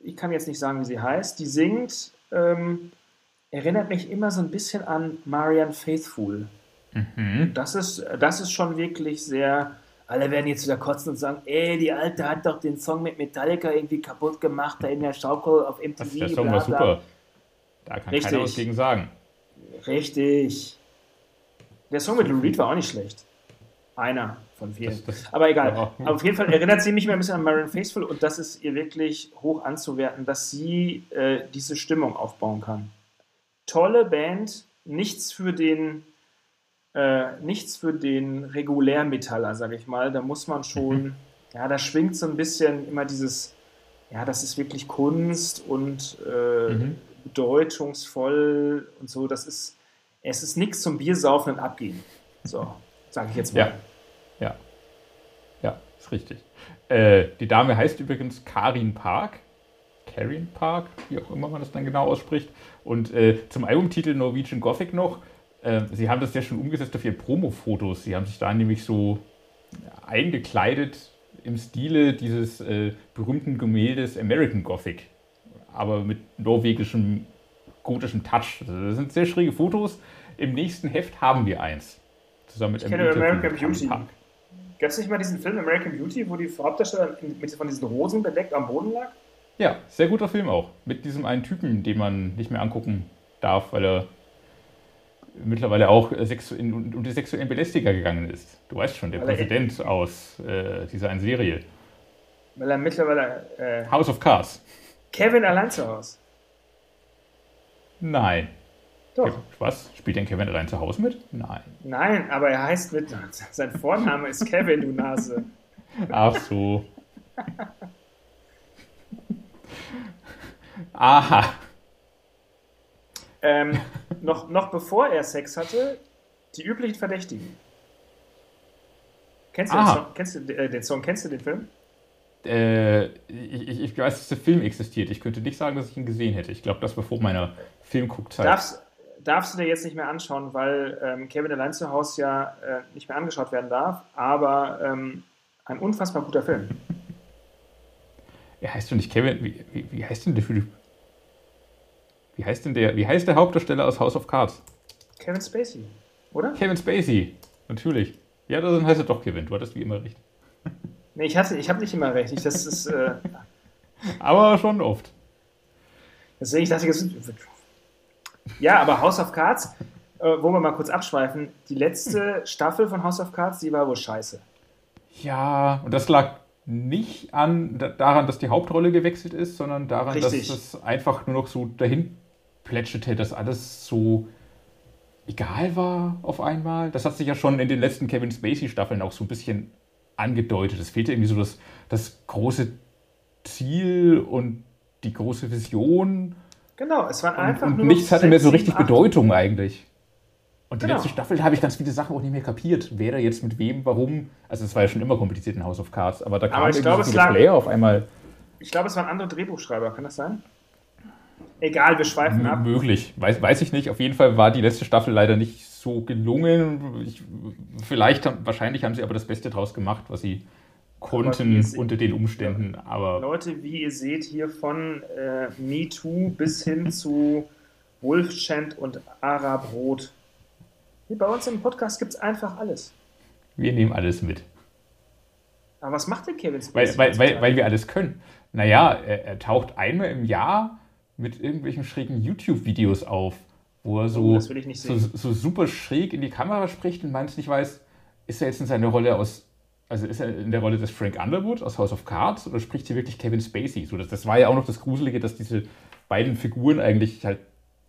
ich kann jetzt nicht sagen, wie sie heißt, die singt, ähm, erinnert mich immer so ein bisschen an Marianne Faithful. Mhm. Das, ist, das ist schon wirklich sehr alle werden jetzt wieder kotzen und sagen, ey, die Alte hat doch den Song mit Metallica irgendwie kaputt gemacht, da in der Schaukel auf MTV. Das, der Song war super. Da kann Richtig. keiner was gegen sagen. Richtig. Der Song mit Lou Reed war auch nicht schlecht. Einer von vielen. Das, das, Aber egal. Ja. Aber auf jeden Fall erinnert sie mich mehr ein bisschen an Marion Faithful und das ist ihr wirklich hoch anzuwerten, dass sie äh, diese Stimmung aufbauen kann. Tolle Band, nichts für den äh, nichts für den Regulärmetaller, sage ich mal. Da muss man schon, mhm. ja, da schwingt so ein bisschen immer dieses, ja, das ist wirklich Kunst und äh, mhm. bedeutungsvoll und so. Das ist, es ist nichts zum Biersaufen und Abgehen. So, sage ich jetzt mal. Ja, ja, ja ist richtig. Äh, die Dame heißt übrigens Karin Park. Karin Park, wie auch immer man das dann genau ausspricht. Und äh, zum Albumtitel Norwegian Gothic noch äh, sie haben das ja schon umgesetzt auf ihre Promo-Fotos. Sie haben sich da nämlich so eingekleidet im Stile dieses äh, berühmten Gemäldes American Gothic, aber mit norwegischem gotischem Touch. Also das sind sehr schräge Fotos. Im nächsten Heft haben wir eins zusammen mit ich kenne American Beauty. Gab es nicht mal diesen Film American Beauty, wo die Hauptdarsteller mit von diesen Rosen bedeckt am Boden lag? Ja, sehr guter Film auch. Mit diesem einen Typen, den man nicht mehr angucken darf, weil er mittlerweile auch in, unter sexuellen Belästiger gegangen ist. Du weißt schon, der weil Präsident er, aus äh, dieser einen Serie. Weil er mittlerweile. Äh, House of Cards. Kevin allein zu Hause. Nein. Doch. Was? Spielt denn Kevin allein zu Hause mit? Nein. Nein, aber er heißt mit. Sein Vorname ist Kevin, du Nase. Ach so. Aha. Ähm, noch, noch bevor er Sex hatte, die üblichen Verdächtigen. Kennst du, den Song, kennst du äh, den Song? Kennst du den Film? Äh, ich, ich, weiß, dass der Film existiert. Ich könnte nicht sagen, dass ich ihn gesehen hätte. Ich glaube, das war vor meiner Filmguckzeit. Darfst, darfst du dir jetzt nicht mehr anschauen, weil ähm, Kevin allein zu Hause ja äh, nicht mehr angeschaut werden darf, aber ähm, ein unfassbar guter Film. Er heißt doch nicht Kevin. Wie, wie, wie heißt denn der Typ? Wie heißt denn der? Wie heißt der Hauptdarsteller aus House of Cards? Kevin Spacey, oder? Kevin Spacey, natürlich. Ja, dann heißt er doch Kevin. Du hattest wie immer recht. Nee, ich, ich habe nicht immer recht. Ich, das ist. Äh, *laughs* aber schon oft. Deswegen ich dachte ja, aber House of Cards, äh, wo wir mal kurz abschweifen, die letzte Staffel von House of Cards, die war wohl scheiße. Ja, und das lag nicht an, daran, dass die Hauptrolle gewechselt ist, sondern daran, Richtig. dass es einfach nur noch so dahin plätscherte, dass alles so egal war auf einmal. Das hat sich ja schon in den letzten Kevin Spacey-Staffeln auch so ein bisschen angedeutet. Es fehlte irgendwie so das, das große Ziel und die große Vision. Genau, es waren einfach und, und nur nichts hatte mehr so richtig 7, Bedeutung eigentlich. Und die genau. letzte Staffel habe ich ganz viele Sachen auch nicht mehr kapiert. Wer da jetzt mit wem, warum. Also es war ja schon immer kompliziert in House of Cards, aber da kam glaube, so viele Player auf einmal. Ich glaube, es waren andere Drehbuchschreiber, kann das sein? Egal, wir schweifen M ab. Möglich, weiß, weiß ich nicht. Auf jeden Fall war die letzte Staffel leider nicht so gelungen. Ich, vielleicht, wahrscheinlich haben sie aber das Beste draus gemacht, was sie konnten unter den Umständen. Aber Leute, wie ihr seht, hier von äh, MeToo bis hin zu Wolfchant und Arab Rot. Hier bei uns im Podcast gibt es einfach alles. Wir nehmen alles mit. Aber was macht der Kevin Spacey? Weil, weil, weil, weil, wir alles können. Naja, er, er taucht einmal im Jahr mit irgendwelchen schrägen YouTube-Videos auf wo er so, oh, so, so, super schräg in die Kamera spricht und meint nicht weiß, ist er jetzt in seiner Rolle aus, also ist er in der Rolle des Frank Underwood aus House of Cards oder spricht hier wirklich Kevin Spacey? So, das, das war ja auch noch das Gruselige, dass diese beiden Figuren eigentlich halt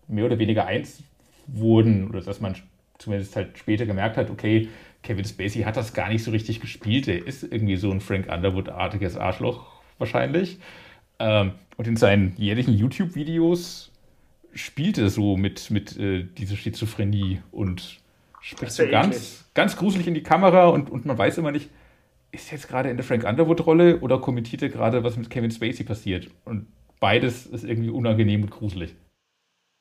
mehr oder weniger eins wurden oder dass man zumindest halt später gemerkt hat, okay, Kevin Spacey hat das gar nicht so richtig gespielt. Er ist irgendwie so ein Frank Underwood-artiges Arschloch wahrscheinlich. Ähm, und in seinen jährlichen YouTube-Videos spielte so mit, mit äh, dieser Schizophrenie und spricht so ganz, ganz gruselig in die Kamera und, und man weiß immer nicht, ist jetzt gerade in der Frank Underwood-Rolle oder kommentiert er gerade, was mit Kevin Spacey passiert? Und beides ist irgendwie unangenehm und gruselig.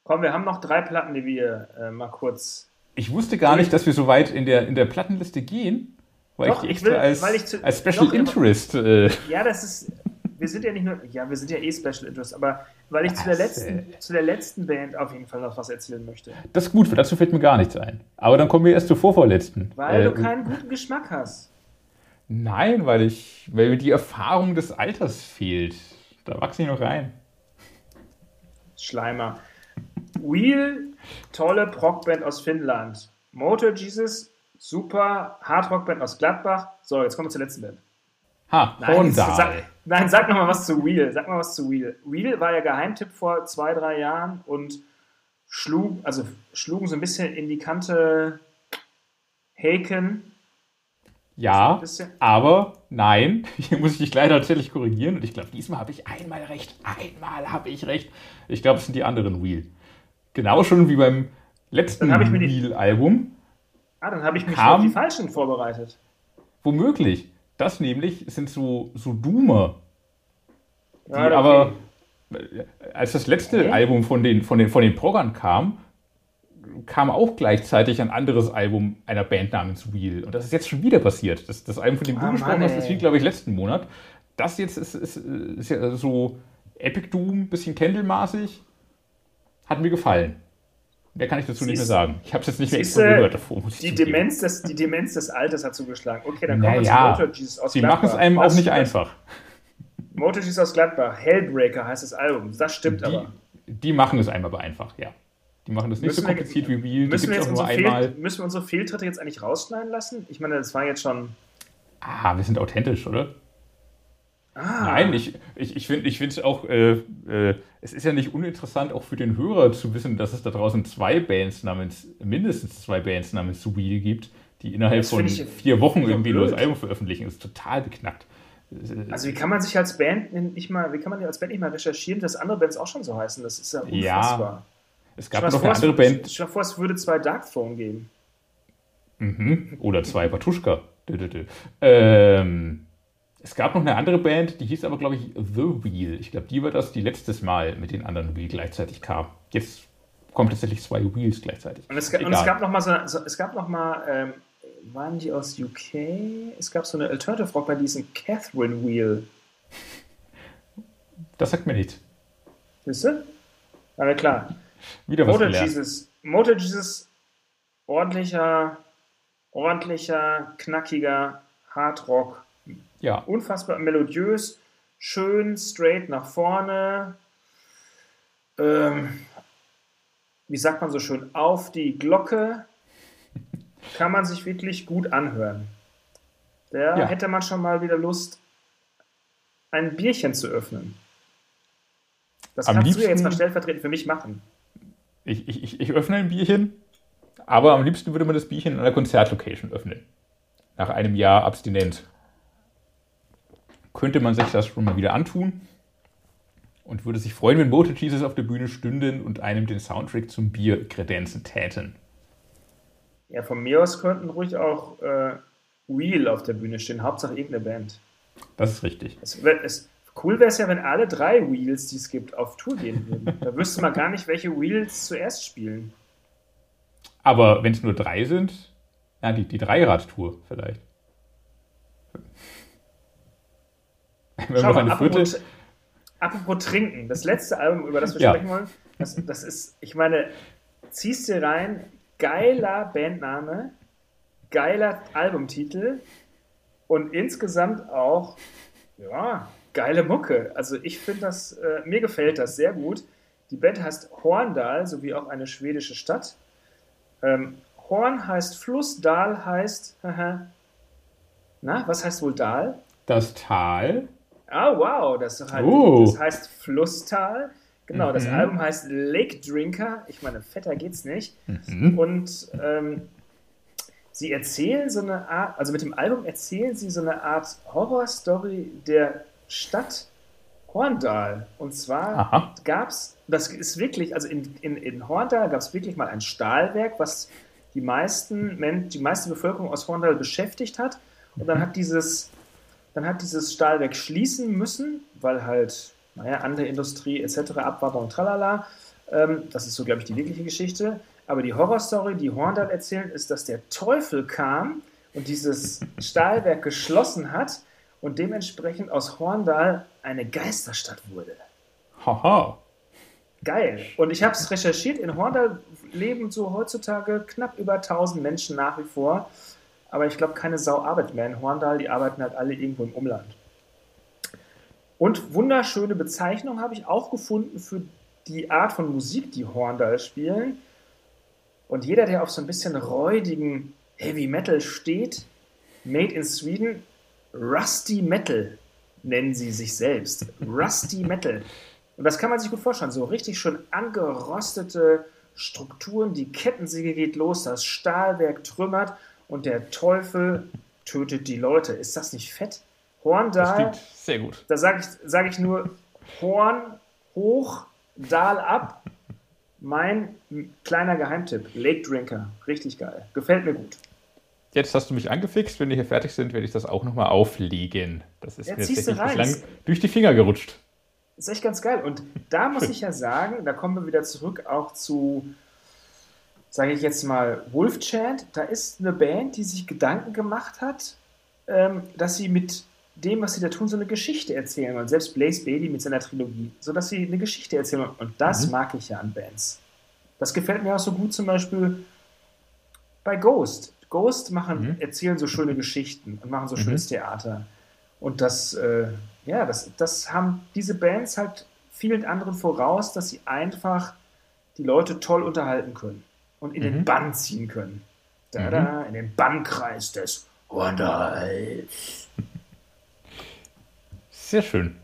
Komm, wir haben noch drei Platten, die wir äh, mal kurz. Ich wusste gar nicht, dass wir so weit in der, in der Plattenliste gehen, weil Doch, ich die extra will, als, zu, als Special Interest. Äh, ja, das ist wir sind ja nicht nur, ja, wir sind ja eh Special Interest, aber weil ich zu der, letzten, zu der letzten Band auf jeden Fall noch was erzählen möchte. Das ist gut, dazu fällt mir gar nichts ein. Aber dann kommen wir erst zur vorvorletzten. Weil äh, du keinen guten Geschmack hast. Nein, weil ich, weil mir die Erfahrung des Alters fehlt. Da wachse ich noch rein. Schleimer. Wheel, tolle Prockband aus Finnland. Motor Jesus, super Hardrockband aus Gladbach. So, jetzt kommen wir zur letzten Band. Ha, Nein, sag, nein, sag noch mal was zu Wheel. Sag mal was zu Wheel. Wheel war ja Geheimtipp vor zwei, drei Jahren und schlug, also schlugen so ein bisschen in die Kante Haken. Ja, aber nein, *laughs* hier muss ich dich leider tatsächlich korrigieren und ich glaube, diesmal habe ich einmal recht. Einmal habe ich recht. Ich glaube, es sind die anderen Wheel. Genau schon wie beim letzten Wheel-Album. Ah, dann habe ich mich auf die falschen vorbereitet. Womöglich. Das nämlich sind so, so Doomer. Ah, okay. aber, als das letzte okay. Album von den, von, den, von den Proggern kam, kam auch gleichzeitig ein anderes Album einer Band namens Wheel. Und das ist jetzt schon wieder passiert. Das, das Album, von dem ah, du gesprochen hast, das liegt, glaube ich, letzten Monat. Das jetzt ist, ist, ist ja so Epic Doom, bisschen Candle-maßig. Hat mir gefallen. Mehr kann ich dazu nicht mehr sagen. Ich habe es jetzt nicht mehr extra gehört davor. Die Demenz, des, die Demenz des Alters hat zugeschlagen. Okay, dann kommen naja, wir zu Motor Jesus aus Sie machen es einem auch nicht einfach. Motor Jesus aus Gladbach, Hellbreaker heißt das Album. Das stimmt die, aber. Die machen es einem aber einfach, ja. Die machen das nicht müssen so kompliziert wir, wie Wheel. Müssen wir, jetzt unsere Fehl, müssen wir unsere Fehltritte jetzt eigentlich rausschneiden lassen? Ich meine, das war jetzt schon. Ah, wir sind authentisch, oder? Ah. Nein, ich, ich, ich finde es auch, äh, äh, es ist ja nicht uninteressant, auch für den Hörer zu wissen, dass es da draußen zwei Bands namens, mindestens zwei Bands namens Wheel gibt, die innerhalb von vier Wochen irgendwie nur das Album veröffentlichen. Das ist total beknackt. Also wie kann man sich als Band nicht mal, wie kann man als Band nicht mal recherchieren, dass andere Bands auch schon so heißen? Das ist ja unfassbar. Ja, es gab noch eine andere Band. Ich vor, es würde zwei Darkthrone geben. Mhm. Oder zwei Batuschka. Ähm, es gab noch eine andere Band, die hieß aber, glaube ich, The Wheel. Ich glaube, die war das, die letztes Mal mit den anderen Wheel gleichzeitig kam. Jetzt kommen tatsächlich zwei Wheels gleichzeitig. Und es, und es gab noch mal, so, so, es gab noch mal ähm, waren die aus UK? Es gab so eine Alternative Rock bei diesem Catherine Wheel. Das sagt mir nichts. Siehst du? Aber klar. Wieder was Motor gelernt. Jesus. Motor Jesus, ordentlicher, ordentlicher, knackiger Hardrock ja. Unfassbar melodiös, schön straight nach vorne. Ähm, wie sagt man so schön, auf die Glocke *laughs* kann man sich wirklich gut anhören. Da ja. hätte man schon mal wieder Lust, ein Bierchen zu öffnen. Das am kannst liebsten, du jetzt mal stellvertretend für mich machen. Ich, ich, ich öffne ein Bierchen, aber am liebsten würde man das Bierchen in einer Konzertlocation öffnen. Nach einem Jahr abstinent könnte man sich das schon mal wieder antun und würde sich freuen, wenn Motor Jesus auf der Bühne stünden und einem den Soundtrack zum Bier kredenzen täten. Ja, von mir aus könnten ruhig auch äh, Wheel auf der Bühne stehen, Hauptsache irgendeine Band. Das ist richtig. Es, es, cool wäre es ja, wenn alle drei Wheels, die es gibt, auf Tour gehen würden. da wüsste man gar nicht, welche Wheels zuerst spielen. Aber wenn es nur drei sind, ja, die, die Dreirad-Tour vielleicht. *laughs* Wenn Schau mal, apropos, apropos, Trinken, das letzte Album, über das wir ja. sprechen wollen, das, das ist, ich meine, ziehst dir rein, geiler Bandname, geiler Albumtitel und insgesamt auch, ja, geile Mucke. Also ich finde das, äh, mir gefällt das sehr gut. Die Band heißt Horndal, sowie auch eine schwedische Stadt. Ähm, Horn heißt Fluss, Dal heißt, na, was heißt wohl Dal? Das Tal. Ah, wow, das, halt, uh. das heißt Flusstal. Genau, mhm. das Album heißt Lake Drinker. Ich meine, fetter geht's nicht. Mhm. Und ähm, sie erzählen so eine Art, also mit dem Album erzählen sie so eine Art Horrorstory der Stadt Horndal. Und zwar gab es, das ist wirklich, also in, in, in Horndal gab es wirklich mal ein Stahlwerk, was die meisten, die meiste Bevölkerung aus Horndal beschäftigt hat. Und dann mhm. hat dieses dann hat dieses Stahlwerk schließen müssen, weil halt, naja, andere Industrie etc., Abwanderung, tralala. Ähm, das ist so, glaube ich, die wirkliche Geschichte. Aber die Horrorstory, die Horndal erzählt, ist, dass der Teufel kam und dieses Stahlwerk geschlossen hat und dementsprechend aus Horndal eine Geisterstadt wurde. Haha. Geil. Und ich habe es recherchiert. In Horndal leben so heutzutage knapp über 1000 Menschen nach wie vor aber ich glaube, keine Sau arbeitet mehr in Horndal, die arbeiten halt alle irgendwo im Umland. Und wunderschöne Bezeichnung habe ich auch gefunden für die Art von Musik, die Horndal spielen. Und jeder, der auf so ein bisschen räudigen Heavy Metal steht, Made in Sweden, Rusty Metal nennen sie sich selbst. Rusty Metal. Und das kann man sich gut vorstellen. So richtig schön angerostete Strukturen, die Kettensäge geht los, das Stahlwerk trümmert und der Teufel tötet die Leute. Ist das nicht fett? Horndal. Das sehr gut. Da sage ich, sag ich nur Horn hoch, Dahl ab. Mein kleiner Geheimtipp, Lake Drinker. Richtig geil. Gefällt mir gut. Jetzt hast du mich angefixt. Wenn wir hier fertig sind, werde ich das auch nochmal auflegen. Das ist ja, mir tatsächlich bislang durch die Finger gerutscht. ist echt ganz geil. Und da *laughs* muss ich ja sagen, da kommen wir wieder zurück auch zu sage ich jetzt mal, Wolf Chant, da ist eine Band, die sich Gedanken gemacht hat, ähm, dass sie mit dem, was sie da tun, so eine Geschichte erzählen wollen. Selbst Blaze Bailey mit seiner Trilogie, so dass sie eine Geschichte erzählen wollen. Und das mhm. mag ich ja an Bands. Das gefällt mir auch so gut zum Beispiel bei Ghost. Ghost machen, mhm. erzählen so schöne Geschichten und machen so mhm. schönes Theater. Und das, äh, ja, das, das haben diese Bands halt vielen anderen voraus, dass sie einfach die Leute toll unterhalten können und in mhm. den Bann ziehen können. Da, da, mhm. in den Bannkreis des Wonderhals. Sehr schön.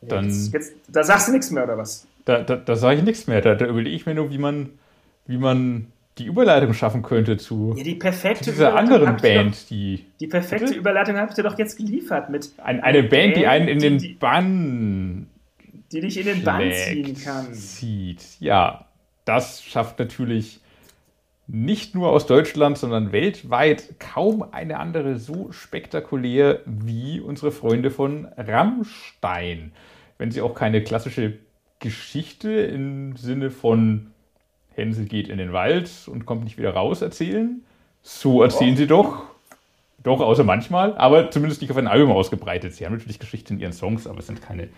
Dann, jetzt, jetzt, da sagst du nichts mehr, oder was? Da, da, da sage ich nichts mehr. Da, da überlege ich mir nur, wie man, wie man die Überleitung schaffen könnte zu, ja, die perfekte zu dieser anderen Band, doch, die. Die perfekte bitte? Überleitung habe ich dir doch jetzt geliefert mit. Ein, eine Band, Band, die einen in die, den Bann. Die dich in den Bann ziehen kann. Zieht. Ja, das schafft natürlich nicht nur aus Deutschland, sondern weltweit kaum eine andere so spektakulär wie unsere Freunde von Rammstein. Wenn sie auch keine klassische Geschichte im Sinne von Hänsel geht in den Wald und kommt nicht wieder raus erzählen. So erzählen doch. sie doch. Doch, außer manchmal, aber zumindest nicht auf ein Album ausgebreitet. Sie haben natürlich Geschichten in ihren Songs, aber es sind keine,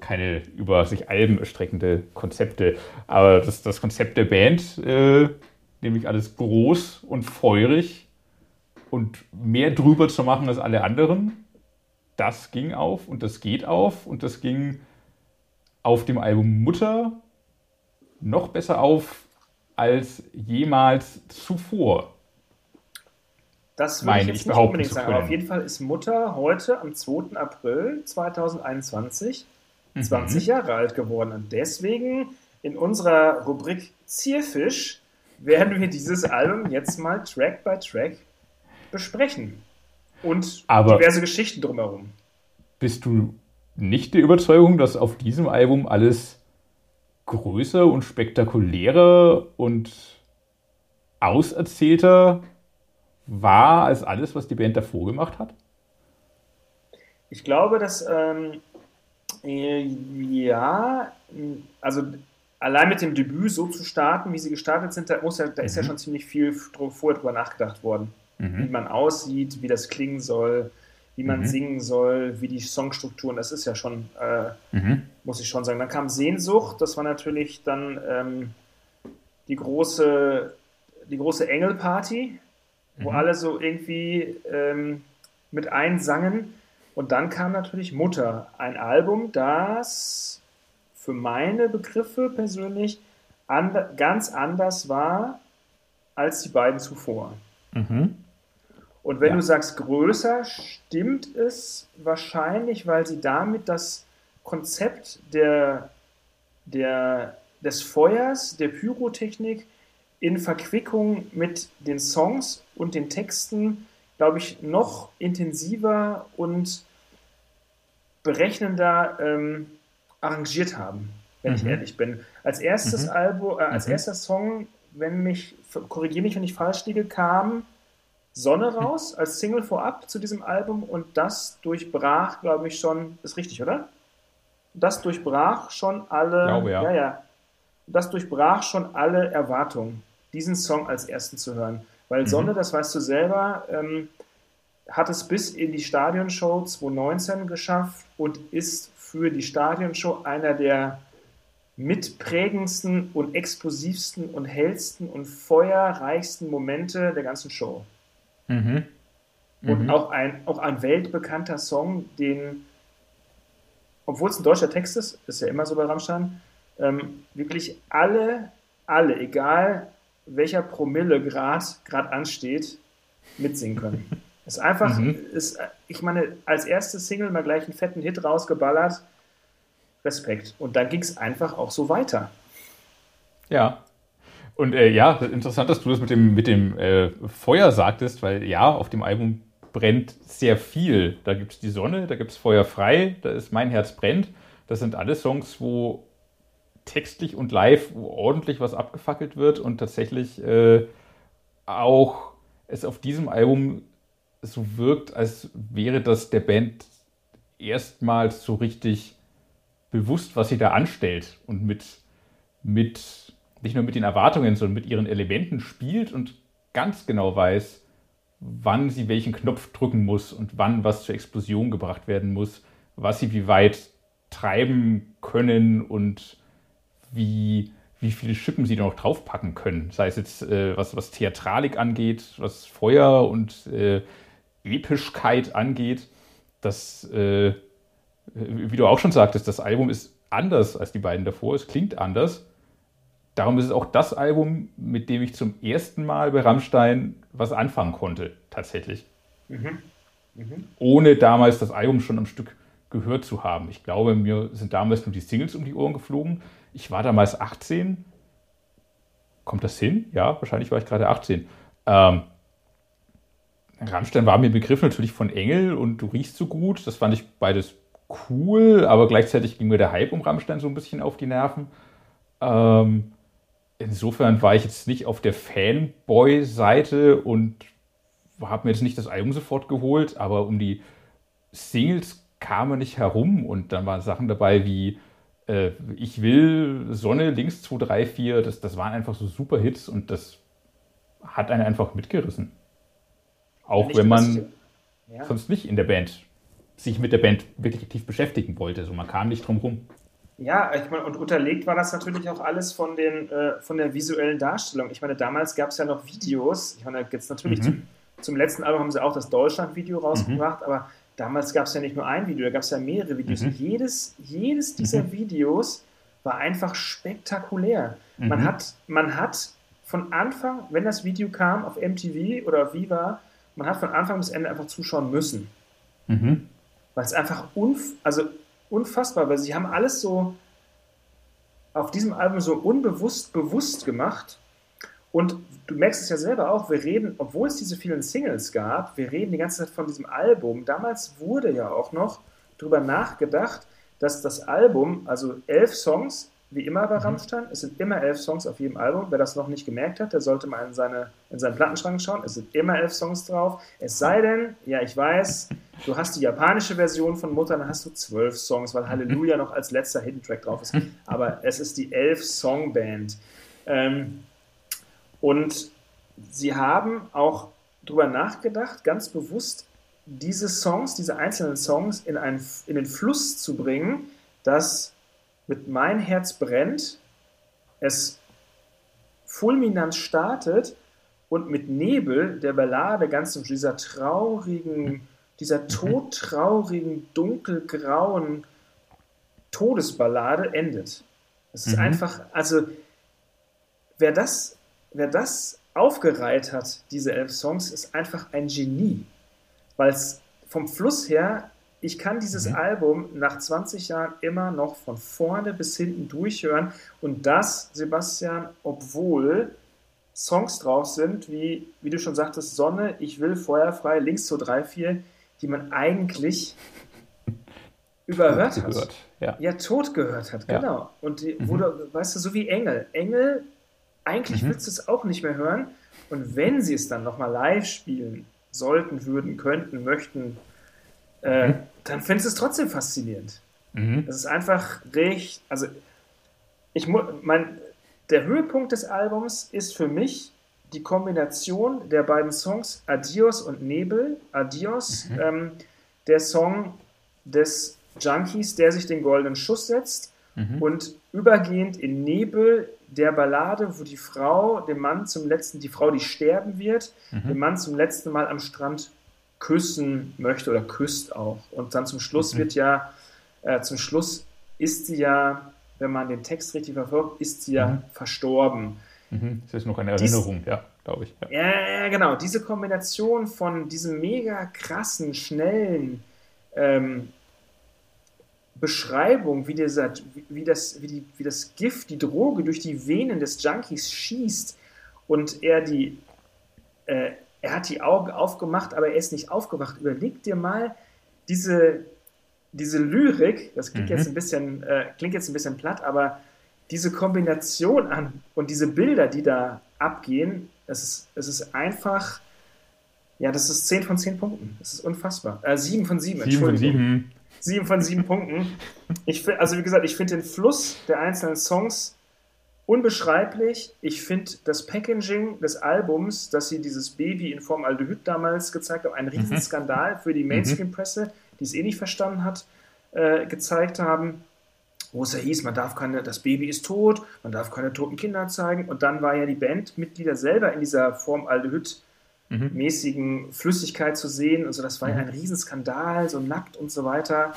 keine über sich Alben erstreckende Konzepte. Aber das, das Konzept der Band, äh, nämlich alles groß und feurig und mehr drüber zu machen als alle anderen, das ging auf und das geht auf und das ging auf dem Album Mutter noch besser auf als jemals zuvor. Das würde ich jetzt ich nicht unbedingt sagen. Aber auf jeden Fall ist Mutter heute am 2. April 2021 mhm. 20 Jahre alt geworden. Und deswegen in unserer Rubrik Zierfisch werden wir dieses Album jetzt mal Track by Track besprechen. Und Aber diverse Geschichten drumherum. Bist du nicht der Überzeugung, dass auf diesem Album alles größer und spektakulärer und auserzählter war als alles, was die Band davor gemacht hat? Ich glaube, dass ähm, äh, ja, also allein mit dem Debüt so zu starten, wie sie gestartet sind, da, muss ja, da ist ja mhm. schon ziemlich viel vorher drüber nachgedacht worden. Mhm. Wie man aussieht, wie das klingen soll, wie man mhm. singen soll, wie die Songstrukturen, das ist ja schon, äh, mhm. muss ich schon sagen. Dann kam Sehnsucht, das war natürlich dann ähm, die große, die große Engelparty, wo mhm. alle so irgendwie ähm, mit einsangen. Und dann kam natürlich Mutter, ein Album, das für meine Begriffe persönlich and ganz anders war als die beiden zuvor. Mhm. Und wenn ja. du sagst größer, stimmt es wahrscheinlich, weil sie damit das Konzept der, der, des Feuers, der Pyrotechnik in Verquickung mit den Songs und den Texten, glaube ich, noch intensiver und berechnender ähm, arrangiert haben, wenn mhm. ich ehrlich bin. Als erstes mhm. Album, äh, als mhm. erster Song, wenn mich, korrigiere mich, wenn ich falsch liege, kam Sonne raus als Single vorab zu diesem Album und das durchbrach, glaube ich, schon, ist richtig, oder? Das durchbrach schon alle, glaube, ja. ja, ja, das durchbrach schon alle Erwartungen, diesen Song als ersten zu hören. Weil mhm. Sonne, das weißt du selber, ähm, hat es bis in die Stadionshow 2019 geschafft und ist für die Stadionshow einer der mitprägendsten und explosivsten und hellsten und feuerreichsten Momente der ganzen Show. Mhm. Und mhm. auch, ein, auch ein weltbekannter Song, den, obwohl es ein deutscher Text ist, ist ja immer so bei Rammstein, ähm, wirklich alle, alle, egal welcher Promillegrad gerade ansteht, mitsingen können. *laughs* ist einfach, mhm. ist, ich meine, als erste Single mal gleich einen fetten Hit rausgeballert. Respekt. Und dann ging es einfach auch so weiter. Ja, und äh, ja, interessant, dass du das mit dem, mit dem äh, Feuer sagtest, weil ja, auf dem Album brennt sehr viel. Da gibt es die Sonne, da gibt es Feuer frei, da ist Mein Herz brennt. Das sind alle Songs, wo textlich und live ordentlich was abgefackelt wird und tatsächlich äh, auch es auf diesem Album so wirkt, als wäre das der Band erstmals so richtig bewusst, was sie da anstellt und mit, mit nicht nur mit den Erwartungen, sondern mit ihren Elementen spielt und ganz genau weiß, wann sie welchen Knopf drücken muss und wann was zur Explosion gebracht werden muss, was sie wie weit treiben können und wie, wie viele Schippen sie noch draufpacken können. Sei es jetzt, äh, was, was Theatralik angeht, was Feuer und äh, Epischkeit angeht. Das, äh, wie du auch schon sagtest, das Album ist anders als die beiden davor. Es klingt anders. Darum ist es auch das Album, mit dem ich zum ersten Mal bei Rammstein was anfangen konnte, tatsächlich. Mhm. Mhm. Ohne damals das Album schon am Stück gehört zu haben. Ich glaube, mir sind damals nur die Singles um die Ohren geflogen. Ich war damals 18. Kommt das hin? Ja, wahrscheinlich war ich gerade 18. Ähm, Rammstein war mir Begriff natürlich von Engel und du riechst so gut. Das fand ich beides cool, aber gleichzeitig ging mir der Hype um Rammstein so ein bisschen auf die Nerven. Ähm, insofern war ich jetzt nicht auf der Fanboy-Seite und habe mir jetzt nicht das Album sofort geholt, aber um die Singles kam er nicht herum und dann waren Sachen dabei wie äh, Ich will, Sonne, links 2, 3, 4, das, das waren einfach so super Hits und das hat einen einfach mitgerissen. Auch wenn man ja. sonst nicht in der Band sich mit der Band wirklich aktiv beschäftigen wollte. Also man kam nicht drum rum. Ja, ich meine, und unterlegt war das natürlich auch alles von, den, äh, von der visuellen Darstellung. Ich meine, damals gab es ja noch Videos. Ich meine, jetzt natürlich mhm. zum, zum, letzten Album haben sie auch das Deutschland-Video rausgebracht, mhm. aber damals gab es ja nicht nur ein Video, da gab es ja mehrere Videos. Mhm. Und jedes, jedes dieser mhm. Videos war einfach spektakulär. Man, mhm. hat, man hat von Anfang, wenn das Video kam auf MTV oder auf Viva, man hat von Anfang bis Ende einfach zuschauen müssen. Mhm. Weil es einfach unf also unfassbar, weil sie haben alles so auf diesem Album so unbewusst bewusst gemacht. Und du merkst es ja selber auch, wir reden, obwohl es diese vielen Singles gab, wir reden die ganze Zeit von diesem Album. Damals wurde ja auch noch darüber nachgedacht, dass das Album, also elf Songs, wie immer bei mhm. Rammstein. Es sind immer elf Songs auf jedem Album. Wer das noch nicht gemerkt hat, der sollte mal in, seine, in seinen Plattenschrank schauen. Es sind immer elf Songs drauf. Es sei denn, ja, ich weiß, du hast die japanische Version von Mutter, dann hast du zwölf Songs, weil Halleluja noch als letzter Hidden Track drauf ist. *laughs* Aber es ist die elf Song Band. Ähm, und sie haben auch darüber nachgedacht, ganz bewusst, diese Songs, diese einzelnen Songs in, einen, in den Fluss zu bringen, dass mit Mein Herz brennt, es fulminant startet und mit Nebel der Ballade ganz zu dieser traurigen, dieser todtraurigen, dunkelgrauen Todesballade endet. Es ist mhm. einfach, also wer das, wer das aufgereiht hat, diese elf Songs, ist einfach ein Genie. Weil es vom Fluss her ich kann dieses mhm. Album nach 20 Jahren immer noch von vorne bis hinten durchhören. Und das, Sebastian, obwohl Songs drauf sind, wie, wie du schon sagtest, Sonne, Ich will feuerfrei, links zu 3, 4, die man eigentlich *laughs* überhört hat. Gehört, ja. ja, tot gehört hat, ja. genau. Und die, mhm. wo du, weißt du, so wie Engel. Engel, eigentlich mhm. willst du es auch nicht mehr hören. Und wenn sie es dann nochmal live spielen sollten, würden, könnten, möchten, äh, mhm. dann findest du es trotzdem faszinierend. Mhm. Es ist einfach recht, also ich mein, der Höhepunkt des Albums ist für mich die Kombination der beiden Songs Adios und Nebel. Adios, mhm. ähm, der Song des Junkies, der sich den goldenen Schuss setzt mhm. und übergehend in Nebel der Ballade, wo die Frau dem Mann zum letzten, die Frau, die sterben wird, mhm. dem Mann zum letzten Mal am Strand küssen möchte oder küsst auch. Und dann zum Schluss mhm. wird ja, äh, zum Schluss ist sie ja, wenn man den Text richtig verfolgt, ist sie ja mhm. verstorben. Mhm. Das ist noch eine Erinnerung, Dies, ja, glaube ich. Ja. ja. genau. Diese Kombination von diesem mega krassen, schnellen ähm, Beschreibung, wie, dieser, wie, das, wie, die, wie das Gift, die Droge durch die Venen des Junkies schießt und er die äh, er hat die Augen aufgemacht, aber er ist nicht aufgewacht. Überleg dir mal diese, diese Lyrik, das klingt, mhm. jetzt ein bisschen, äh, klingt jetzt ein bisschen platt, aber diese Kombination an und diese Bilder, die da abgehen, es ist, es ist einfach, ja, das ist 10 von 10 Punkten. Das ist unfassbar. Äh, 7 von 7, 7 von 7. 7 von 7 Punkten. Ich, also wie gesagt, ich finde den Fluss der einzelnen Songs unbeschreiblich. Ich finde das Packaging des Albums, dass sie dieses Baby in Form Aldehyd damals gezeigt haben, ein mhm. Riesenskandal mhm. für die Mainstream-Presse, die es eh nicht verstanden hat, äh, gezeigt haben. wo es ja hieß, man darf keine, das Baby ist tot, man darf keine toten Kinder zeigen. Und dann war ja die Bandmitglieder selber in dieser Formaldehyd mäßigen Flüssigkeit zu sehen. Also das war ja ein Riesenskandal, so nackt und so weiter.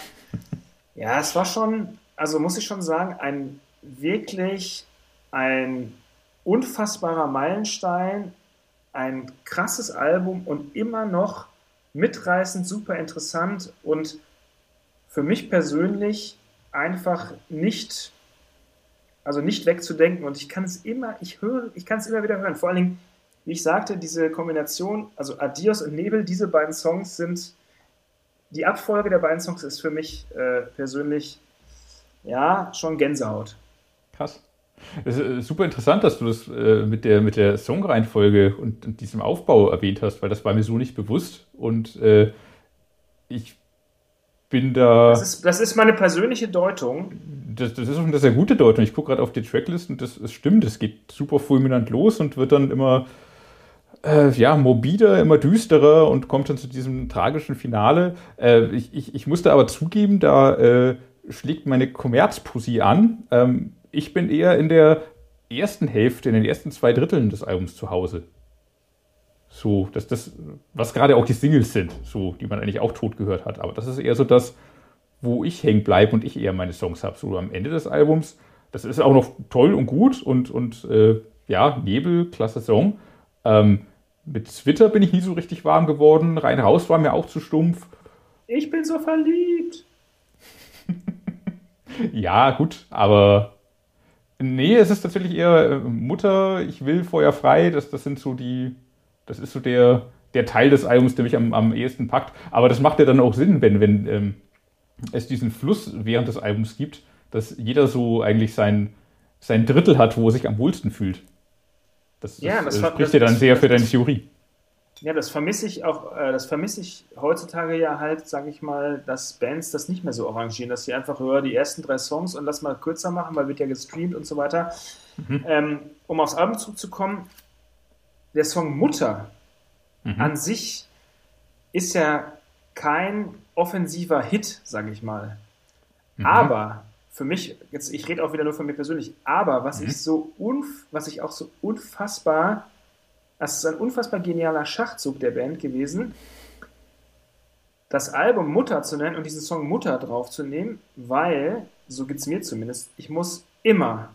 Ja, es war schon, also muss ich schon sagen, ein wirklich ein unfassbarer Meilenstein, ein krasses Album und immer noch mitreißend, super interessant und für mich persönlich einfach nicht, also nicht wegzudenken. Und ich kann es immer, ich höre, ich kann es immer wieder hören. Vor allen Dingen, wie ich sagte, diese Kombination, also Adios und Nebel, diese beiden Songs sind, die Abfolge der beiden Songs ist für mich äh, persönlich, ja, schon Gänsehaut. Krass. Es ist äh, super interessant, dass du das äh, mit der, mit der Songreihenfolge und, und, diesem Aufbau erwähnt hast, weil das war mir so nicht bewusst. Und äh, ich bin da. Das ist, das ist meine persönliche Deutung. Das, das ist auch eine sehr gute Deutung. Ich gucke gerade auf die Tracklist und das, das stimmt. Es geht super fulminant los und wird dann immer äh, ja, morbider, immer düsterer und kommt dann zu diesem tragischen Finale. Äh, ich, ich, ich, musste aber zugeben, da schlägt meine Kommerzpoesie an. Ähm, ich bin eher in der ersten Hälfte, in den ersten zwei Dritteln des Albums zu Hause. So, dass das, was gerade auch die Singles sind, so, die man eigentlich auch tot gehört hat. Aber das ist eher so das, wo ich hängen bleibe und ich eher meine Songs habe. So am Ende des Albums, das ist auch noch toll und gut und, und äh, ja, Nebel, klasse Song. Ähm, mit Twitter bin ich nie so richtig warm geworden. Rein raus war mir auch zu stumpf. Ich bin so verliebt. *laughs* ja, gut, aber nee, es ist tatsächlich eher äh, Mutter, ich will Feuer frei. Das, das sind so die, das ist so der, der Teil des Albums, der mich am, am ehesten packt. Aber das macht ja dann auch Sinn, wenn, wenn ähm, es diesen Fluss während des Albums gibt, dass jeder so eigentlich sein, sein Drittel hat, wo er sich am wohlsten fühlt. Das, ja, das, das spricht ja dann sehr für deine Theorie. Ja, das vermisse ich auch, äh, das vermisse ich heutzutage ja halt, sage ich mal, dass Bands das nicht mehr so arrangieren, dass sie einfach hören die ersten drei Songs und das mal kürzer machen, weil wird ja gestreamt und so weiter. Mhm. Ähm, um aufs Album zurückzukommen, der Song Mutter mhm. an sich ist ja kein offensiver Hit, sage ich mal. Mhm. Aber für mich, jetzt ich rede auch wieder nur von mir persönlich, aber was mhm. ich so unf was ich auch so unfassbar, das ist ein unfassbar genialer Schachzug der Band gewesen, das Album Mutter zu nennen und diesen Song Mutter draufzunehmen, weil, so geht es mir zumindest, ich muss immer,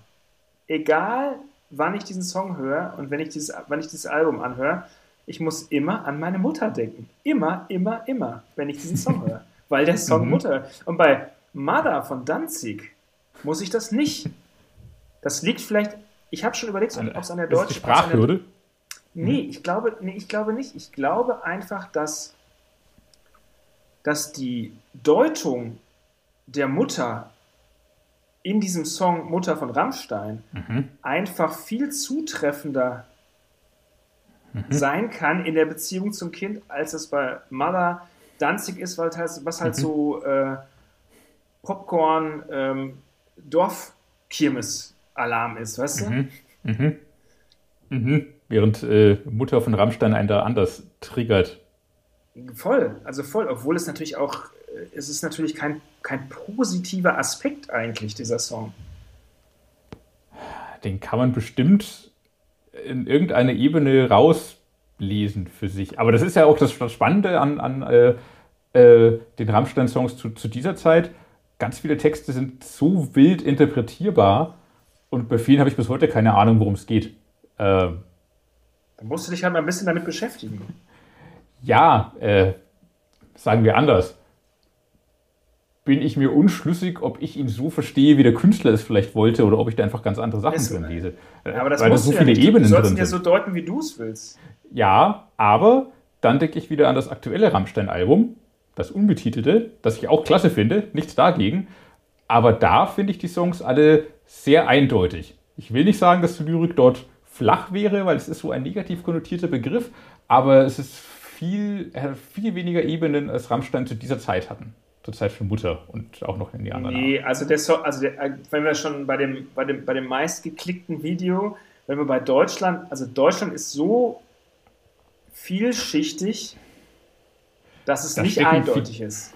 egal wann ich diesen Song höre und wenn ich dieses, wann ich dieses Album anhöre, ich muss immer an meine Mutter denken. Immer, immer, immer, wenn ich diesen Song höre. *laughs* Weil der Song mhm. Mutter. Und bei Mother von Danzig muss ich das nicht. Das liegt vielleicht, ich habe schon überlegt, ob es an der deutschen Sprachhürde. Nee, ich glaube, nee, ich glaube nicht. Ich glaube einfach, dass, dass die Deutung der Mutter in diesem Song Mutter von Rammstein mhm. einfach viel zutreffender mhm. sein kann in der Beziehung zum Kind, als es bei Mother Danzig ist, weil halt, was halt mhm. so äh, Popcorn, ähm, Dorfkirmes-Alarm ist, weißt du? Mhm. Mhm. Während äh, Mutter von Rammstein einen da anders triggert. Voll, also voll, obwohl es natürlich auch, äh, es ist natürlich kein, kein positiver Aspekt eigentlich, dieser Song. Den kann man bestimmt in irgendeiner Ebene rauslesen für sich. Aber das ist ja auch das, Spannende an, an äh, äh, den Rammstein-Songs zu, zu dieser Zeit ganz viele Texte sind so wild interpretierbar und bei vielen habe ich bis heute keine Ahnung, worum es geht. Ähm, Dann musst du dich halt mal ein bisschen damit beschäftigen. Ja, äh, sagen wir anders. Bin ich mir unschlüssig, ob ich ihn so verstehe, wie der Künstler es vielleicht wollte, oder ob ich da einfach ganz andere Sachen es, drin lese. Äh, aber das Weil da so viele ja Ebenen du sollst drin ihn ja so deuten, wie du es willst. Ja, aber dann denke ich wieder an das aktuelle Rammstein-Album, das Unbetitelte, das ich auch klasse finde, nichts dagegen. Aber da finde ich die Songs alle sehr eindeutig. Ich will nicht sagen, dass die Lyrik dort flach wäre, weil es ist so ein negativ konnotierter Begriff, aber es ist viel, viel weniger Ebenen, als Rammstein zu dieser Zeit hatten. Zur Zeit von Mutter und auch noch in die anderen. Nee, also, der so also der, äh, wenn wir schon bei dem, bei, dem, bei dem meistgeklickten Video, wenn wir bei Deutschland, also Deutschland ist so vielschichtig, dass es da nicht eindeutig viel, ist.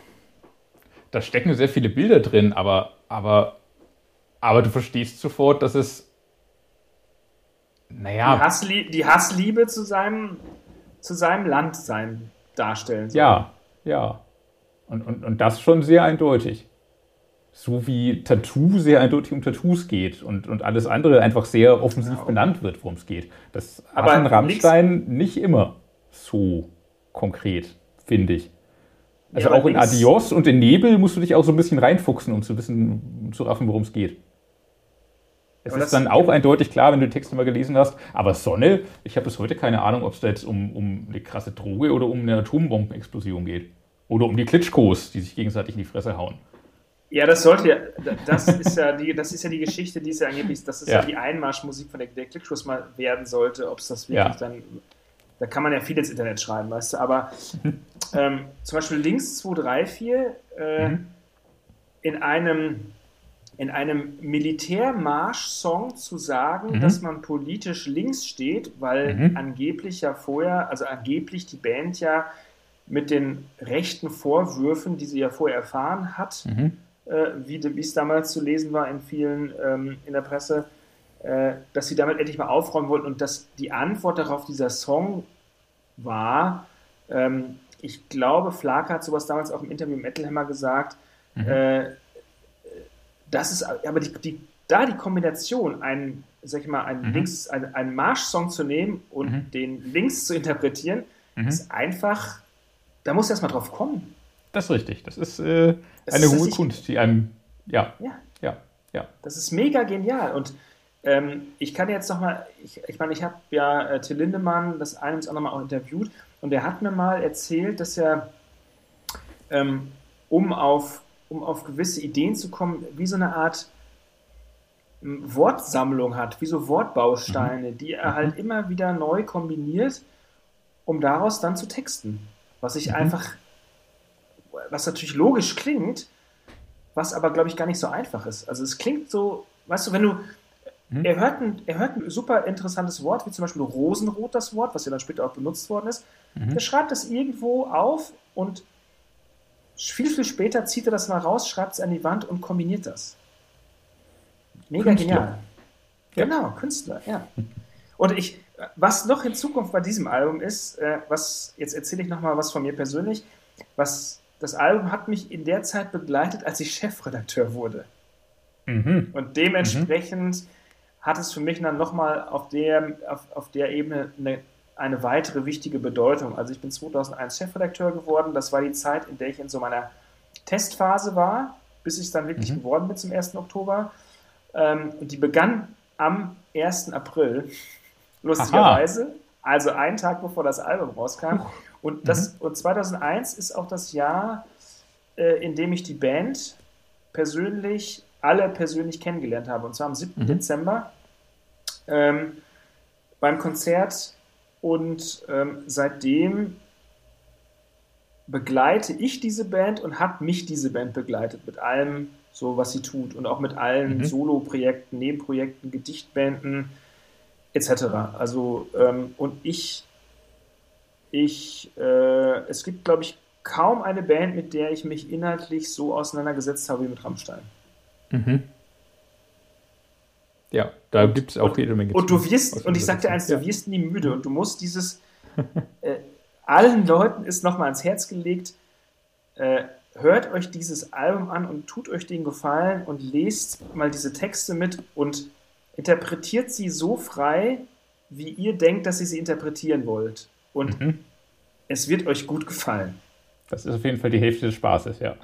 Da stecken sehr viele Bilder drin, aber, aber aber du verstehst sofort, dass es. Naja. Die, Hasslie die Hassliebe zu seinem, zu seinem Land sein darstellen soll. Ja, ja. Und, und, und das schon sehr eindeutig. So wie Tattoo sehr eindeutig um Tattoos geht und, und alles andere einfach sehr offensiv ja, benannt wird, worum es geht. Das aber hat Rammstein nicht immer so konkret, finde ich. Also ja, auch in Adios und in Nebel musst du dich auch so ein bisschen reinfuchsen, um zu wissen, um zu raffen, worum es geht. Es ist dann auch eindeutig klar, wenn du den Text mal gelesen hast. Aber Sonne, ich habe bis heute keine Ahnung, ob es da jetzt um, um eine krasse Droge oder um eine Atombombenexplosion geht. Oder um die Klitschkos, die sich gegenseitig in die Fresse hauen. Ja, das sollte ja, das *laughs* ist ja die, das ist ja die Geschichte, die ist ja angeblich, das ist ja, ja die Einmarschmusik von der, der Klitschkos mal werden sollte, ob es das wirklich ja. dann, da kann man ja viel ins Internet schreiben, weißt du, aber *laughs* ähm, zum Beispiel Links 234 äh, mhm. in einem in einem Militärmarsch-Song zu sagen, mhm. dass man politisch links steht, weil mhm. angeblich ja vorher, also angeblich die Band ja mit den rechten Vorwürfen, die sie ja vorher erfahren hat, mhm. äh, wie es damals zu lesen war in vielen ähm, in der Presse, äh, dass sie damit endlich mal aufräumen wollten und dass die Antwort darauf dieser Song war, ähm, ich glaube, Flake hat sowas damals auch im Interview mit Metal Hammer gesagt, mhm. äh, das ist aber die, die, da die Kombination, einen, sag ich mal, einen mhm. Links, einen, einen Marsch-Song zu nehmen und mhm. den links zu interpretieren, mhm. ist einfach, da muss erstmal drauf kommen. Das ist richtig. Das ist äh, das eine ist, hohe Kunst, die einem, ja, ja, ja, ja. Das ist mega genial und ähm, ich kann jetzt nochmal, ich, ich meine, ich habe ja äh, Till Lindemann das eine und das andere Mal auch interviewt und er hat mir mal erzählt, dass er, ähm, um auf um auf gewisse Ideen zu kommen, wie so eine Art hm, Wortsammlung hat, wie so Wortbausteine, mhm. die er halt mhm. immer wieder neu kombiniert, um daraus dann zu texten. Was ich mhm. einfach, was natürlich logisch klingt, was aber, glaube ich, gar nicht so einfach ist. Also es klingt so, weißt du, wenn du, er, hört ein, er hört ein super interessantes Wort, wie zum Beispiel Rosenrot, das Wort, was ja dann später auch benutzt worden ist. Mhm. Er schreibt das irgendwo auf und viel, viel später zieht er das mal raus, schreibt es an die Wand und kombiniert das. Mega Künstler. genial. Ja. Genau, Künstler, ja. Und ich, was noch in Zukunft bei diesem Album ist, äh, was, jetzt erzähle ich nochmal was von mir persönlich, was, das Album hat mich in der Zeit begleitet, als ich Chefredakteur wurde. Mhm. Und dementsprechend mhm. hat es für mich dann nochmal auf der, auf, auf der Ebene eine eine weitere wichtige Bedeutung. Also ich bin 2001 Chefredakteur geworden. Das war die Zeit, in der ich in so meiner Testphase war, bis ich es dann wirklich mhm. geworden bin zum 1. Oktober. Ähm, und die begann am 1. April, *laughs* lustigerweise. Aha. Also einen Tag bevor das Album rauskam. Und, das, mhm. und 2001 ist auch das Jahr, äh, in dem ich die Band persönlich, alle persönlich kennengelernt habe. Und zwar am 7. Mhm. Dezember ähm, beim Konzert und ähm, seitdem begleite ich diese Band und hat mich diese Band begleitet mit allem, so was sie tut und auch mit allen mhm. Solo-Projekten, Nebenprojekten, Gedichtbänden etc. Also ähm, und ich, ich, äh, es gibt glaube ich kaum eine Band, mit der ich mich inhaltlich so auseinandergesetzt habe wie mit Rammstein. Mhm. Ja, da gibt es auch jede Menge. Und du wirst, und ich sag dir eins, du wirst nie müde und du musst dieses, *laughs* äh, allen Leuten ist nochmal ans Herz gelegt, äh, hört euch dieses Album an und tut euch den Gefallen und lest mal diese Texte mit und interpretiert sie so frei, wie ihr denkt, dass ihr sie interpretieren wollt. Und mhm. es wird euch gut gefallen. Das ist auf jeden Fall die Hälfte des Spaßes, ja.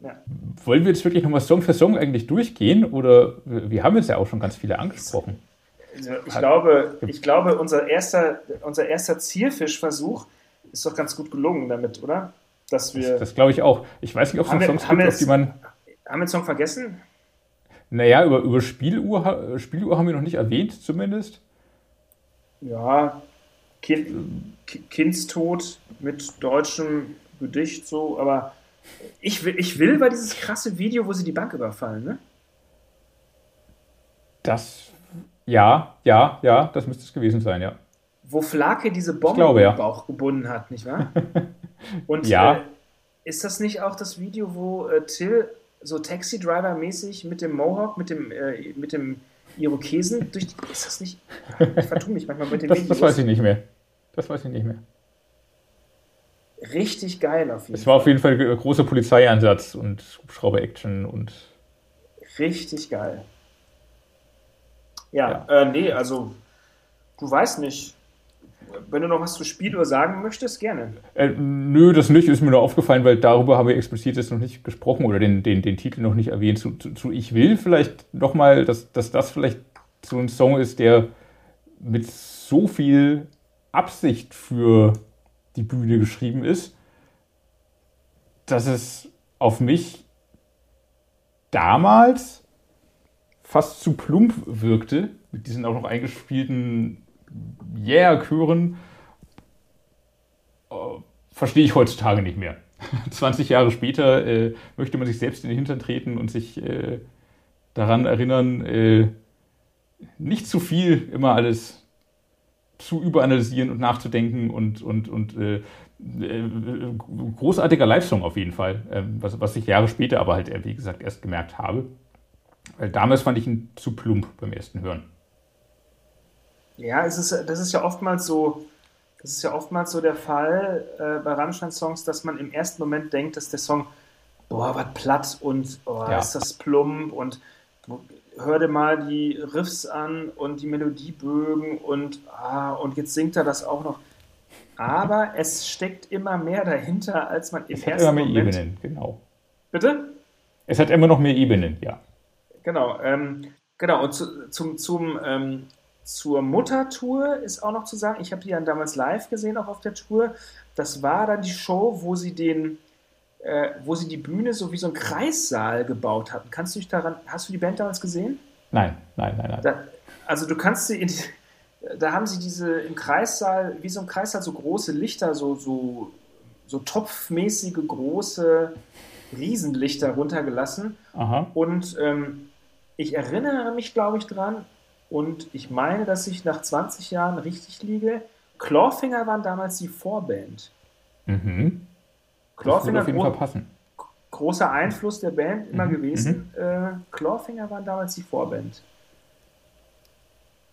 Ja. Wollen wir jetzt wirklich nochmal Song für Song eigentlich durchgehen? Oder wir haben jetzt ja auch schon ganz viele angesprochen. Also ich, glaube, ich glaube unser, erster, unser erster Zielfischversuch ist doch ganz gut gelungen damit, oder? Dass wir, das, das glaube ich auch. Ich weiß nicht, ob es noch Songs gibt, jetzt, auf die man. Haben wir den Song vergessen? Naja, über, über Spieluhr, Spieluhr haben wir noch nicht erwähnt, zumindest. Ja, kind, Kindstod mit deutschem Gedicht, so, aber ich will, ich will bei dieses krasse Video, wo sie die Bank überfallen, ne? Das, ja, ja, ja, das müsste es gewesen sein, ja. Wo Flake diese Bombe glaube, im Bauch gebunden hat, nicht wahr? *laughs* Und ja. Äh, ist das nicht auch das Video, wo äh, Till so Taxi-Driver-mäßig mit dem Mohawk, mit dem, äh, mit dem Irokesen durch die, Ist das nicht? Ich vertue mich manchmal mit dem das, Das weiß ich nicht mehr. Das weiß ich nicht mehr. Richtig geil auf jeden Fall. Es war auf jeden Fall ein großer Polizeieinsatz und Hubschrauber-Action und. Richtig geil. Ja, ja. Äh, nee, also du weißt nicht. Wenn du noch was zu Spiel oder sagen möchtest, gerne. Äh, nö, das nicht, ist mir nur aufgefallen, weil darüber haben wir explizit jetzt noch nicht gesprochen oder den, den, den Titel noch nicht erwähnt. Zu, zu, zu Ich will vielleicht nochmal, dass, dass das vielleicht so ein Song ist, der mit so viel Absicht für die Bühne geschrieben ist, dass es auf mich damals fast zu plump wirkte, mit diesen auch noch eingespielten Yeah-Chören, äh, verstehe ich heutzutage nicht mehr. *laughs* 20 Jahre später äh, möchte man sich selbst in den Hintern treten und sich äh, daran erinnern, äh, nicht zu viel immer alles zu überanalysieren und nachzudenken und, und, und äh, äh, großartiger Live-Song auf jeden Fall, ähm, was, was ich Jahre später aber halt, wie gesagt, erst gemerkt habe. Weil damals fand ich ihn zu plump beim ersten Hören. Ja, es ist, das ist ja oftmals so, das ist ja oftmals so der Fall äh, bei Rammstein-Songs, dass man im ersten Moment denkt, dass der Song, boah, was platt und oh, ja. ist das plump und hör dir mal die Riffs an und die Melodiebögen und, ah, und jetzt singt er das auch noch. Aber es steckt immer mehr dahinter, als man im es ersten Moment... Hat immer mehr Ebenen, genau. Bitte? Es hat immer noch mehr Ebenen, ja. Genau, ähm, genau. Und zu, zum, zum ähm, zur Muttertour ist auch noch zu sagen, ich habe die dann damals live gesehen, auch auf der Tour. Das war dann die Show, wo sie den, äh, wo sie die Bühne so wie so ein Kreissaal gebaut hatten. Kannst du dich daran, hast du die Band damals gesehen? Nein, nein, nein, nein. Da, also du kannst sie in, da haben sie diese im Kreissaal, wie so ein Kreissaal, so große Lichter, so, so, so topfmäßige große Riesenlichter runtergelassen. Aha. Und ähm, ich erinnere mich, glaube ich, dran, und ich meine, dass ich nach 20 Jahren richtig liege. Clawfinger waren damals die Vorband. Mhm. Clawfinger, gro passen. großer Einfluss der Band immer mhm. gewesen. Mhm. Äh, Clawfinger waren damals die Vorband.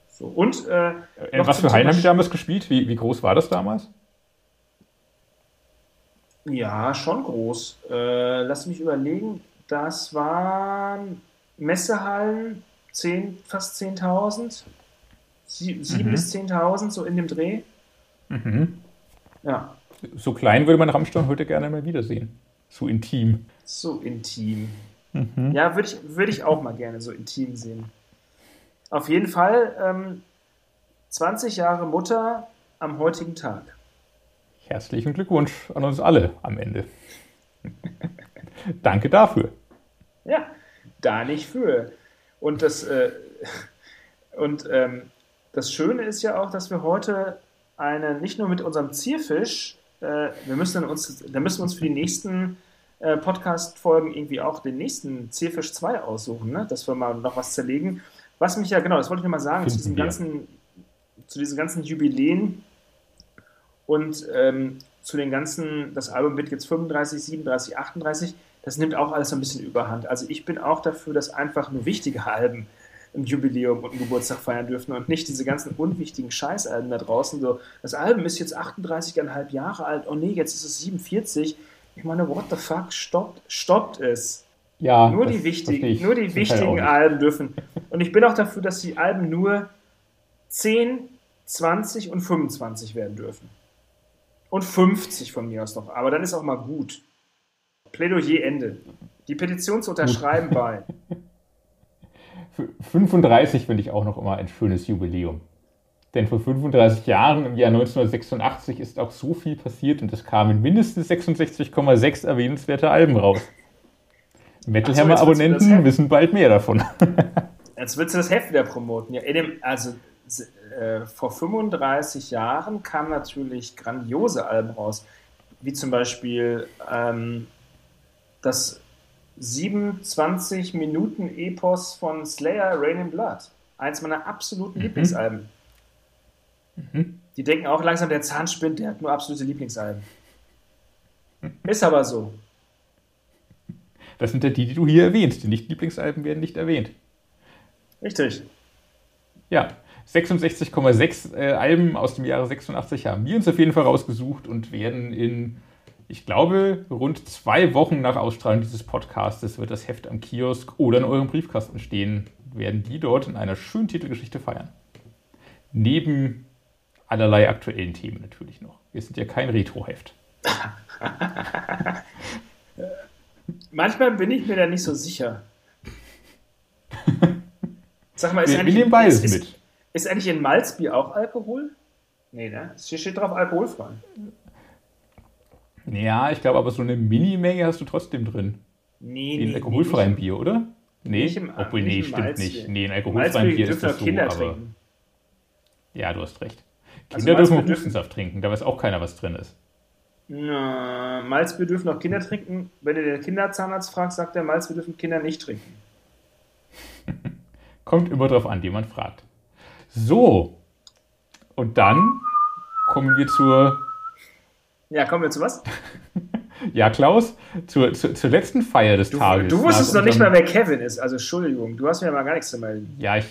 So, und äh, äh was für Hallen haben die damals gespielt? Wie, wie groß war das damals? Ja, schon groß. Äh, lass mich überlegen. Das waren Messehallen 10, fast 10.000. 7 mhm. bis 10.000, so in dem Dreh. Mhm. Ja. So klein würde man Rammstein heute gerne mal wiedersehen. So intim. So intim. Mhm. Ja, würde ich, würd ich auch mal gerne so intim sehen. Auf jeden Fall ähm, 20 Jahre Mutter am heutigen Tag. Herzlichen Glückwunsch an uns alle am Ende. *laughs* Danke dafür. Ja, da nicht für. Und das, äh, und, ähm, das Schöne ist ja auch, dass wir heute eine, nicht nur mit unserem Zierfisch, äh, wir müssen uns, da müssen wir uns für die nächsten äh, Podcast-Folgen irgendwie auch den nächsten Zierfisch 2 aussuchen, ne? dass wir mal noch was zerlegen. Was mich ja, genau, das wollte ich nur mal sagen, zu diesem ganzen, zu diesen ganzen Jubiläen und ähm, zu den ganzen, das Album wird jetzt 35, 37, 38, das nimmt auch alles ein bisschen überhand. Also ich bin auch dafür, dass einfach nur wichtige Alben ein Jubiläum und einen Geburtstag feiern dürfen und nicht diese ganzen unwichtigen Scheißalben da draußen. So, das Album ist jetzt 38,5 Jahre alt, oh nee, jetzt ist es 47. Ich meine, what the fuck, stoppt, stoppt es. Ja, nur die wichtigen, nur die wichtigen Alben dürfen. Und ich bin auch dafür, dass die Alben nur 10, 20 und 25 werden dürfen. Und 50 von mir aus noch. Aber dann ist auch mal gut. Plädoyer Ende. Die Petition zu unterschreiben bei. *laughs* 35 finde ich auch noch immer ein schönes Jubiläum. Denn vor 35 Jahren, im Jahr 1986, ist auch so viel passiert und es kamen mindestens 66,6 erwähnenswerte Alben raus. Metal Hammer Abonnenten wissen bald mehr davon. *laughs* Jetzt willst du das Heft wieder promoten. Ja, dem, also äh, vor 35 Jahren kamen natürlich grandiose Alben raus, wie zum Beispiel ähm, das 27 Minuten Epos von Slayer Rain in Blood. Eins meiner absoluten mhm. Lieblingsalben. Mhm. Die denken auch langsam, der Zahn spinnt, der hat nur absolute Lieblingsalben. Ist aber so. Das sind ja die, die du hier erwähnst. Die Nicht-Lieblingsalben werden nicht erwähnt. Richtig. Ja, 66,6 äh, Alben aus dem Jahre 86 haben wir uns auf jeden Fall rausgesucht und werden in, ich glaube, rund zwei Wochen nach Ausstrahlung dieses Podcastes wird das Heft am Kiosk oder in eurem Briefkasten stehen. Werden die dort in einer schönen Titelgeschichte feiern. Neben allerlei aktuellen Themen natürlich noch. Wir sind ja kein Retro-Heft. *laughs* Manchmal bin ich mir da nicht so sicher. *laughs* Sag mal, ist wir, eigentlich, wir nehmen beides ist, mit. Ist eigentlich in Malzbier auch Alkohol? Nee, ne? Hier steht drauf alkoholfrei. Ja, ich glaube, aber so eine Mini-Menge hast du trotzdem drin. Nee, in nee, alkoholfreien nee, Bier, oder? Nee, nicht im, obwohl, nee, stimmt Malzbier. nicht. Nee, in alkoholfreiem Bier ist das so, Kinder aber... Trinken. Ja, du hast recht. Also Kinder also dürfen Hustensaft trinken, da weiß auch keiner, was drin ist. Na, Malzbier dürfen auch Kinder trinken. Wenn du den Kinderzahnarzt fragst, sagt er, Malzbier dürfen Kinder nicht trinken. *laughs* Kommt immer drauf an, wie man fragt. So, und dann kommen wir zur. Ja, kommen wir zu was? *laughs* ja, Klaus, zur, zur, zur, letzten Feier des du, Tages. Du wusstest noch nicht mal, wer Kevin ist. Also, Entschuldigung, du hast mir mal gar nichts zu melden. Ja, ich.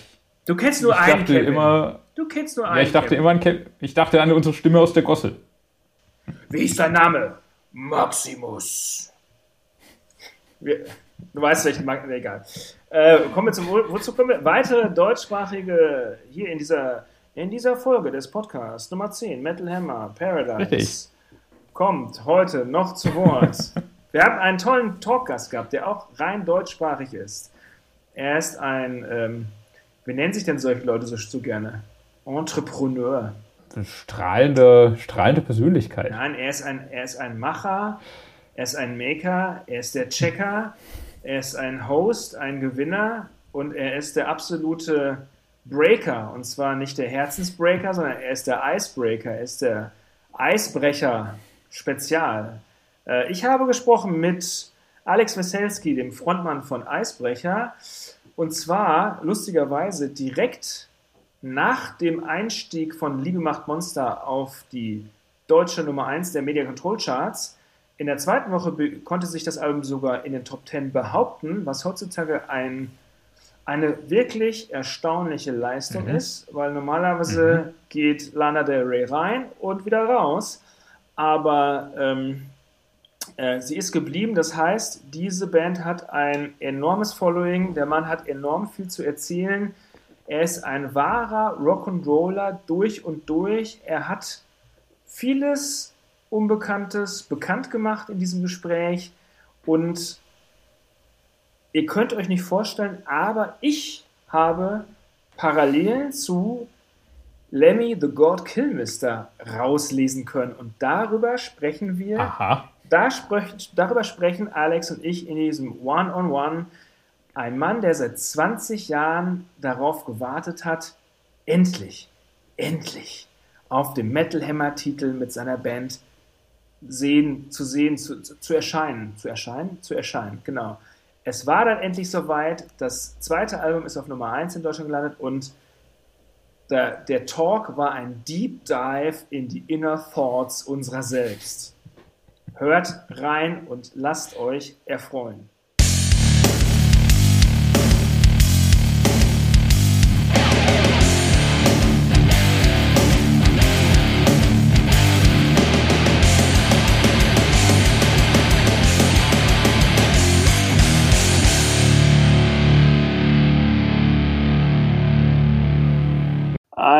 Du kennst nur ich einen dachte Kevin. Immer, du kennst nur einen. Ja, ich dachte Kevin. immer an Kevin. Ich dachte an unsere Stimme aus der Gosse. Wie ist dein Name? Maximus. Wir, du weißt welchen Marken, egal. Äh, kommen wir zum, wozu kommen wir? Weitere deutschsprachige hier in dieser, in dieser Folge des Podcasts Nummer 10, Metal Hammer, Paradise. Richtig. Kommt heute noch zu Wort. *laughs* wir haben einen tollen Talkgast gehabt, der auch rein deutschsprachig ist. Er ist ein, ähm, wie nennen sich denn solche Leute so, so gerne? Entrepreneur. Strahlende, strahlende Persönlichkeit. Nein, er ist, ein, er ist ein Macher, er ist ein Maker, er ist der Checker, er ist ein Host, ein Gewinner und er ist der absolute Breaker. Und zwar nicht der Herzensbreaker, sondern er ist der Icebreaker, er ist der Eisbrecher Spezial. Äh, ich habe gesprochen mit Alex Weselski, dem Frontmann von Eisbrecher. Und zwar lustigerweise direkt nach dem Einstieg von Liebe macht Monster auf die deutsche Nummer 1 der Media Control Charts in der zweiten Woche konnte sich das Album sogar in den Top 10 behaupten, was heutzutage ein, eine wirklich erstaunliche Leistung mhm. ist, weil normalerweise mhm. geht Lana Del Rey rein und wieder raus. Aber ähm, äh, sie ist geblieben, das heißt, diese Band hat ein enormes Following, der Mann hat enorm viel zu erzählen. Er ist ein wahrer Rock'n'Roller durch und durch. Er hat vieles Unbekanntes bekannt gemacht in diesem Gespräch und ihr könnt euch nicht vorstellen, aber ich habe parallel zu Lemmy the God Killmister rauslesen können und darüber sprechen wir. Aha. Da sprech, darüber sprechen Alex und ich in diesem One-on-One. -on -One. Ein Mann, der seit 20 Jahren darauf gewartet hat, endlich, endlich auf dem Metal Hammer Titel mit seiner Band sehen, zu sehen, zu, zu erscheinen, zu erscheinen, zu erscheinen, genau. Es war dann endlich soweit, das zweite Album ist auf Nummer 1 in Deutschland gelandet und der, der Talk war ein Deep Dive in die Inner Thoughts unserer selbst. Hört rein und lasst euch erfreuen.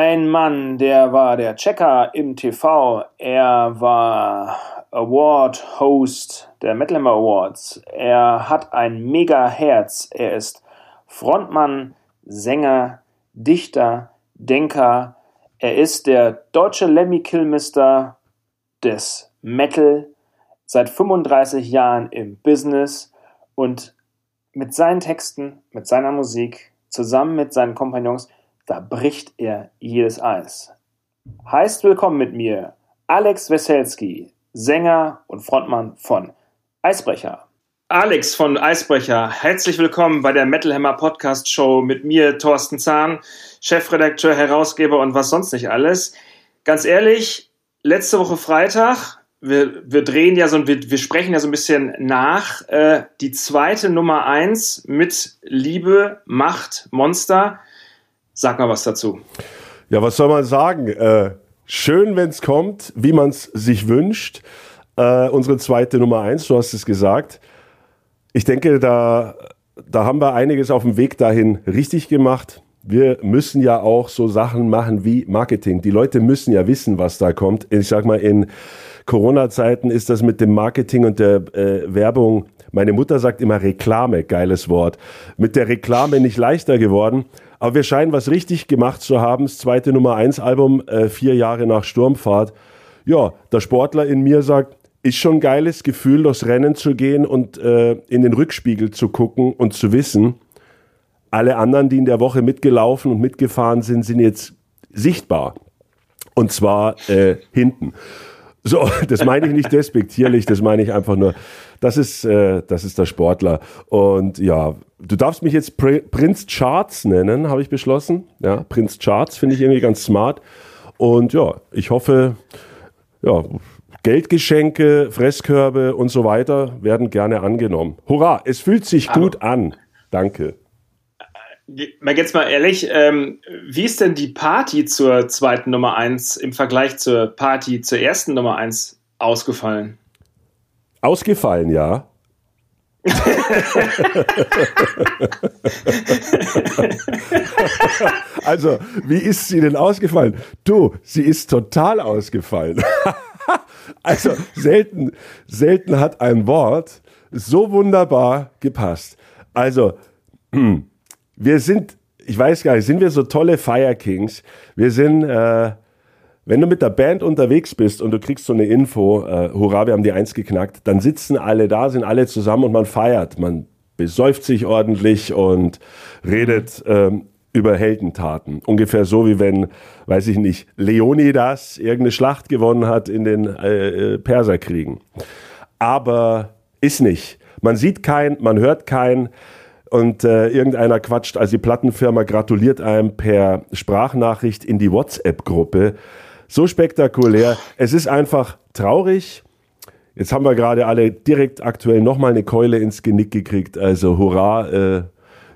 Ein Mann, der war der Checker im TV. Er war Award-Host der Metal Hammer Awards. Er hat ein mega Herz. Er ist Frontmann, Sänger, Dichter, Denker. Er ist der deutsche Lemmy Kilmister des Metal, seit 35 Jahren im Business und mit seinen Texten, mit seiner Musik, zusammen mit seinen Kompagnons da bricht er jedes Eis. Heißt willkommen mit mir Alex Weselski, Sänger und Frontmann von Eisbrecher. Alex von Eisbrecher, herzlich willkommen bei der Metal Hammer Podcast Show mit mir, Thorsten Zahn, Chefredakteur, Herausgeber und was sonst nicht alles. Ganz ehrlich, letzte Woche Freitag wir, wir drehen ja so, wir, wir sprechen ja so ein bisschen nach. Äh, die zweite Nummer eins mit Liebe, Macht, Monster. Sag mal was dazu. Ja, was soll man sagen? Äh, schön, wenn es kommt, wie man es sich wünscht. Äh, unsere zweite Nummer eins, du hast es gesagt. Ich denke, da, da haben wir einiges auf dem Weg dahin richtig gemacht. Wir müssen ja auch so Sachen machen wie Marketing. Die Leute müssen ja wissen, was da kommt. Ich sag mal, in Corona-Zeiten ist das mit dem Marketing und der äh, Werbung, meine Mutter sagt immer Reklame, geiles Wort, mit der Reklame nicht leichter geworden. Aber wir scheinen was richtig gemacht zu haben. Das zweite Nummer eins Album, äh, vier Jahre nach Sturmfahrt. Ja, der Sportler in mir sagt, ist schon ein geiles Gefühl, durchs Rennen zu gehen und äh, in den Rückspiegel zu gucken und zu wissen, alle anderen, die in der Woche mitgelaufen und mitgefahren sind, sind jetzt sichtbar. Und zwar äh, hinten. So, das meine ich nicht despektierlich, das meine ich einfach nur, das ist, äh, das ist der Sportler. Und ja, du darfst mich jetzt Pr Prinz Charts nennen, habe ich beschlossen. Ja, Prinz Charts finde ich irgendwie ganz smart. Und ja, ich hoffe, ja, Geldgeschenke, Fresskörbe und so weiter werden gerne angenommen. Hurra, es fühlt sich gut an. Danke. Mal jetzt mal ehrlich, ähm, wie ist denn die Party zur zweiten Nummer 1 im Vergleich zur Party zur ersten Nummer 1 ausgefallen? Ausgefallen, ja. *laughs* also, wie ist sie denn ausgefallen? Du, sie ist total ausgefallen. *laughs* also, selten, selten hat ein Wort so wunderbar gepasst. Also, hm, wir sind, ich weiß gar nicht, sind wir so tolle Fire Kings? Wir sind, äh, wenn du mit der Band unterwegs bist und du kriegst so eine Info, äh, hurra, wir haben die Eins geknackt, dann sitzen alle da, sind alle zusammen und man feiert. Man besäuft sich ordentlich und redet ähm, über Heldentaten. Ungefähr so wie wenn, weiß ich nicht, Leonidas irgendeine Schlacht gewonnen hat in den äh, äh Perserkriegen. Aber ist nicht. Man sieht keinen, man hört keinen und äh, irgendeiner quatscht, also die Plattenfirma gratuliert einem per Sprachnachricht in die WhatsApp-Gruppe. So spektakulär. Es ist einfach traurig. Jetzt haben wir gerade alle direkt aktuell nochmal eine Keule ins Genick gekriegt. Also hurra, äh,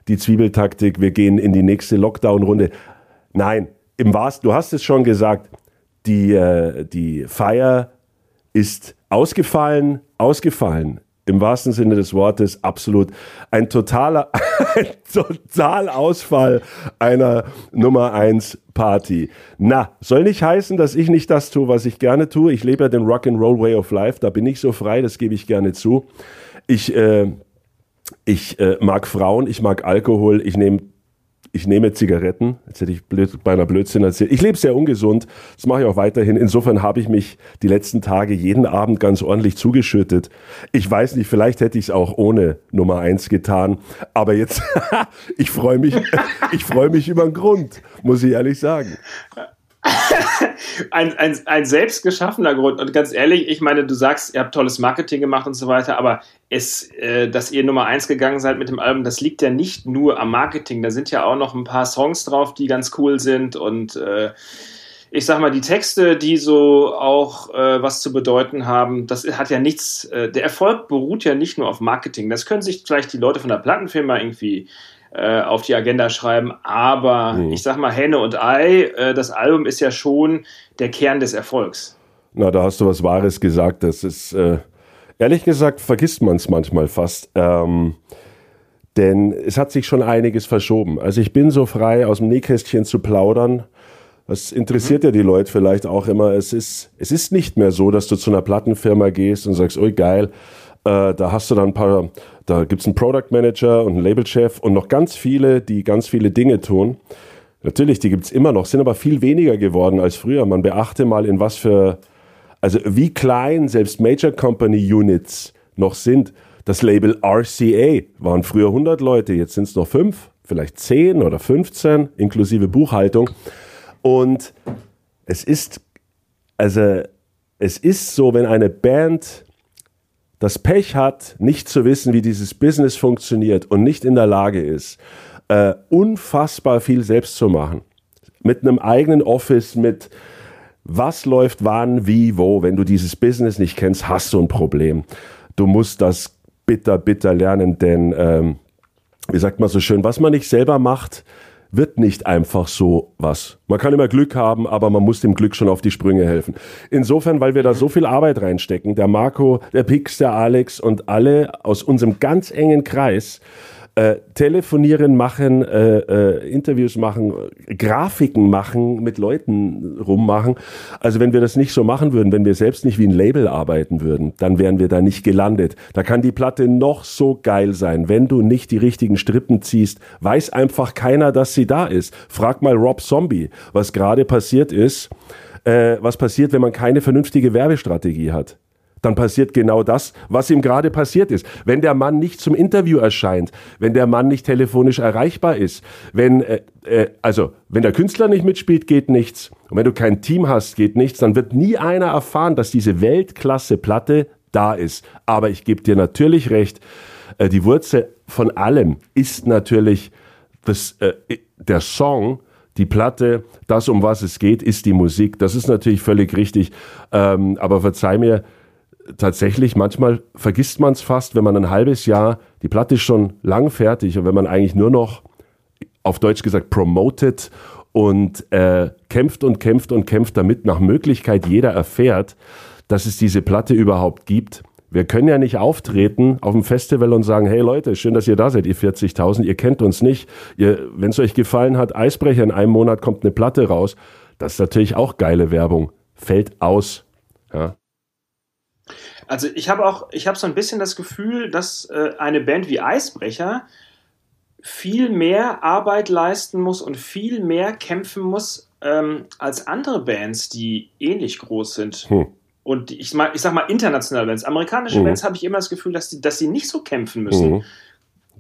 die Zwiebeltaktik, wir gehen in die nächste Lockdown-Runde. Nein, im wahrsten, du hast es schon gesagt, die, äh, die Feier ist ausgefallen, ausgefallen im wahrsten Sinne des Wortes absolut ein totaler *laughs* ein Totalausfall einer Nummer 1 Party. Na, soll nicht heißen, dass ich nicht das tue, was ich gerne tue. Ich lebe ja den Rock'n'Roll Way of Life, da bin ich so frei, das gebe ich gerne zu. Ich, äh, ich äh, mag Frauen, ich mag Alkohol, ich nehme ich nehme Zigaretten. Jetzt hätte ich blöd, bei einer Blödsinn erzählt. Ich lebe sehr ungesund. Das mache ich auch weiterhin. Insofern habe ich mich die letzten Tage jeden Abend ganz ordentlich zugeschüttet. Ich weiß nicht, vielleicht hätte ich es auch ohne Nummer eins getan. Aber jetzt, *laughs* ich freue mich, *laughs* ich freue mich über den Grund, muss ich ehrlich sagen. *laughs* ein, ein, ein selbstgeschaffener Grund. Und ganz ehrlich, ich meine, du sagst, ihr habt tolles Marketing gemacht und so weiter, aber es, äh, dass ihr Nummer eins gegangen seid mit dem Album, das liegt ja nicht nur am Marketing. Da sind ja auch noch ein paar Songs drauf, die ganz cool sind und äh, ich sag mal, die Texte, die so auch äh, was zu bedeuten haben, das hat ja nichts, äh, der Erfolg beruht ja nicht nur auf Marketing. Das können sich vielleicht die Leute von der Plattenfirma irgendwie äh, auf die Agenda schreiben. Aber mhm. ich sag mal, Henne und Ei, äh, das Album ist ja schon der Kern des Erfolgs. Na, da hast du was Wahres gesagt. Das ist, äh, ehrlich gesagt, vergisst man es manchmal fast. Ähm, denn es hat sich schon einiges verschoben. Also ich bin so frei, aus dem Nähkästchen zu plaudern. Das interessiert mhm. ja die Leute vielleicht auch immer. Es ist, es ist nicht mehr so, dass du zu einer Plattenfirma gehst und sagst, oh geil, äh, da hast du dann ein paar, da gibt es einen Product Manager und einen Labelchef und noch ganz viele, die ganz viele Dinge tun. Natürlich, die gibt es immer noch, sind aber viel weniger geworden als früher. Man beachte mal, in was für, also wie klein selbst Major Company Units noch sind. Das Label RCA waren früher 100 Leute, jetzt sind es noch fünf, vielleicht 10 oder 15, inklusive Buchhaltung. Und es ist, also es ist so, wenn eine Band das Pech hat, nicht zu wissen, wie dieses Business funktioniert und nicht in der Lage ist, äh, unfassbar viel selbst zu machen. Mit einem eigenen Office, mit Was läuft wann, wie, wo? Wenn du dieses Business nicht kennst, hast du ein Problem. Du musst das bitter, bitter lernen, denn, ähm, wie sagt man so schön, was man nicht selber macht, wird nicht einfach so was. Man kann immer Glück haben, aber man muss dem Glück schon auf die Sprünge helfen. Insofern, weil wir da so viel Arbeit reinstecken, der Marco, der Pix, der Alex und alle aus unserem ganz engen Kreis, äh, telefonieren, machen, äh, äh, Interviews machen, Grafiken machen, mit Leuten rummachen. Also wenn wir das nicht so machen würden, wenn wir selbst nicht wie ein Label arbeiten würden, dann wären wir da nicht gelandet. Da kann die Platte noch so geil sein. Wenn du nicht die richtigen Strippen ziehst, weiß einfach keiner, dass sie da ist. Frag mal Rob Zombie, was gerade passiert ist. Äh, was passiert, wenn man keine vernünftige Werbestrategie hat? Dann passiert genau das, was ihm gerade passiert ist. Wenn der Mann nicht zum Interview erscheint, wenn der Mann nicht telefonisch erreichbar ist, wenn äh, äh, also wenn der Künstler nicht mitspielt, geht nichts. Und wenn du kein Team hast, geht nichts. Dann wird nie einer erfahren, dass diese Weltklasse-Platte da ist. Aber ich gebe dir natürlich recht. Äh, die Wurzel von allem ist natürlich das, äh, der Song die Platte, das, um was es geht, ist die Musik. Das ist natürlich völlig richtig. Ähm, aber verzeih mir, tatsächlich, manchmal vergisst man es fast, wenn man ein halbes Jahr, die Platte ist schon lang fertig und wenn man eigentlich nur noch, auf Deutsch gesagt, promotet und äh, kämpft und kämpft und kämpft, damit nach Möglichkeit jeder erfährt, dass es diese Platte überhaupt gibt. Wir können ja nicht auftreten auf dem Festival und sagen, hey Leute, schön, dass ihr da seid, ihr 40.000, ihr kennt uns nicht. Wenn es euch gefallen hat, Eisbrecher, in einem Monat kommt eine Platte raus. Das ist natürlich auch geile Werbung. Fällt aus. Ja. Also ich habe auch, ich habe so ein bisschen das Gefühl, dass äh, eine Band wie Eisbrecher viel mehr Arbeit leisten muss und viel mehr kämpfen muss ähm, als andere Bands, die ähnlich groß sind. Hm. Und ich, ich sag mal internationale Bands. Amerikanische hm. Bands habe ich immer das Gefühl, dass die, dass die nicht so kämpfen müssen. Hm.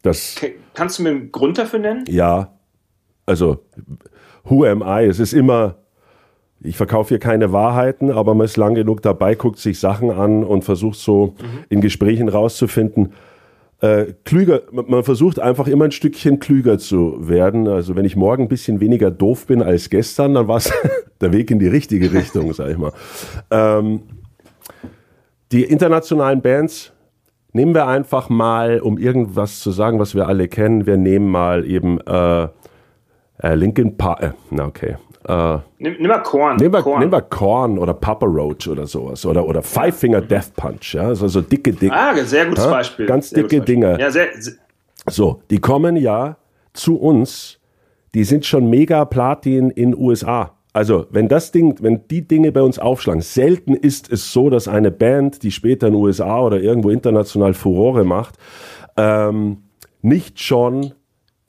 Das, Kannst du mir einen Grund dafür nennen? Ja, also who am I? Es ist immer ich verkaufe hier keine Wahrheiten, aber man ist lang genug dabei, guckt sich Sachen an und versucht so mhm. in Gesprächen rauszufinden, äh, klüger, man versucht einfach immer ein Stückchen klüger zu werden. Also wenn ich morgen ein bisschen weniger doof bin als gestern, dann war es *laughs* der Weg in die richtige Richtung, *laughs* sag ich mal. Ähm, die internationalen Bands nehmen wir einfach mal, um irgendwas zu sagen, was wir alle kennen. Wir nehmen mal eben äh, äh Linkin Park. Äh, na okay, äh, nimm, nimm mal Korn. Nimm mal Korn. Nimm mal Korn oder Papa Roach oder sowas. Oder, oder Five Finger Death Punch. Ja? Also so dicke Dinge. Ah, sehr gutes ja? Beispiel. Ganz sehr dicke Dinge. Ja, sehr, sehr, so, die kommen ja zu uns. Die sind schon mega Platin in USA. Also, wenn das Ding, wenn die Dinge bei uns aufschlagen, selten ist es so, dass eine Band, die später in USA oder irgendwo international Furore macht, ähm, nicht schon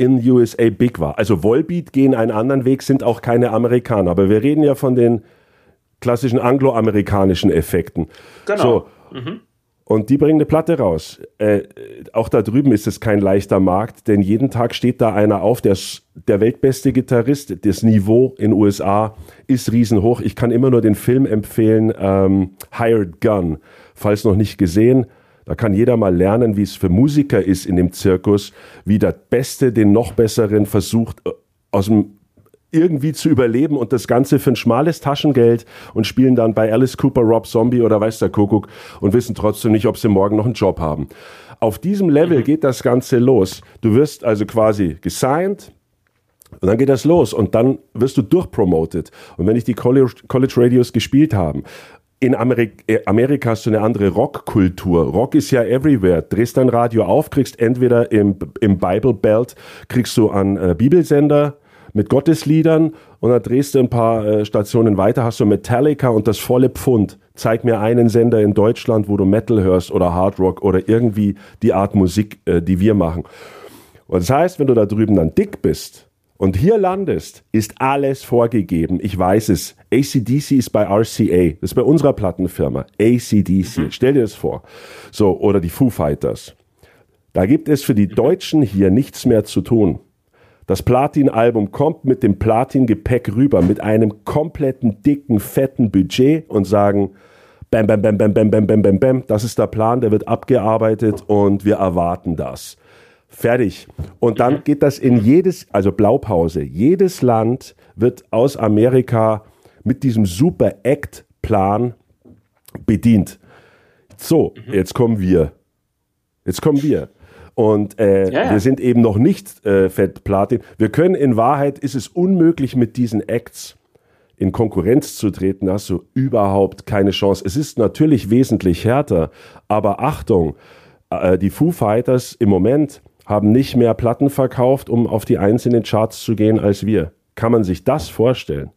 in USA big war. Also Volbeat gehen einen anderen Weg, sind auch keine Amerikaner. Aber wir reden ja von den klassischen angloamerikanischen Effekten. Genau. So. Mhm. Und die bringen eine Platte raus. Äh, auch da drüben ist es kein leichter Markt, denn jeden Tag steht da einer auf, der der weltbeste Gitarrist. Das Niveau in USA ist riesenhoch. Ich kann immer nur den Film empfehlen, ähm, Hired Gun. Falls noch nicht gesehen, da kann jeder mal lernen, wie es für Musiker ist in dem Zirkus, wie der Beste den noch Besseren versucht, äh, aus dem irgendwie zu überleben und das Ganze für ein schmales Taschengeld und spielen dann bei Alice Cooper, Rob Zombie oder weiß der Kuckuck und wissen trotzdem nicht, ob sie morgen noch einen Job haben. Auf diesem Level mhm. geht das Ganze los. Du wirst also quasi gesigned, und dann geht das los und dann wirst du durchpromoted. Und wenn ich die College, College Radios gespielt haben in Amerik äh, Amerika hast du eine andere Rockkultur. Rock ist ja everywhere. Drehst dein Radio auf, kriegst entweder im, im Bible Belt, kriegst du an äh, Bibelsender mit Gottesliedern und dann drehst du ein paar äh, Stationen weiter, hast du Metallica und das volle Pfund. Zeig mir einen Sender in Deutschland, wo du Metal hörst oder Hard Rock oder irgendwie die Art Musik, äh, die wir machen. Und das heißt, wenn du da drüben dann dick bist, und hier landest, ist alles vorgegeben. Ich weiß es. ACDC ist bei RCA. Das ist bei unserer Plattenfirma. ACDC. Mhm. Stell dir das vor. So, oder die Foo Fighters. Da gibt es für die Deutschen hier nichts mehr zu tun. Das Platin-Album kommt mit dem Platin-Gepäck rüber, mit einem kompletten, dicken, fetten Budget und sagen, bam, bam, bam, bam, bam, bam, bam, bam, bam, das ist der Plan, der wird abgearbeitet und wir erwarten das. Fertig. Und dann geht das in jedes, also Blaupause, jedes Land wird aus Amerika mit diesem super Act-Plan bedient. So, mhm. jetzt kommen wir. Jetzt kommen wir. Und äh, ja, ja. wir sind eben noch nicht äh, Fett Platin. Wir können in Wahrheit, ist es unmöglich mit diesen Acts in Konkurrenz zu treten, hast du überhaupt keine Chance. Es ist natürlich wesentlich härter, aber Achtung, äh, die Foo Fighters im Moment haben nicht mehr Platten verkauft, um auf die einzelnen Charts zu gehen als wir. Kann man sich das vorstellen?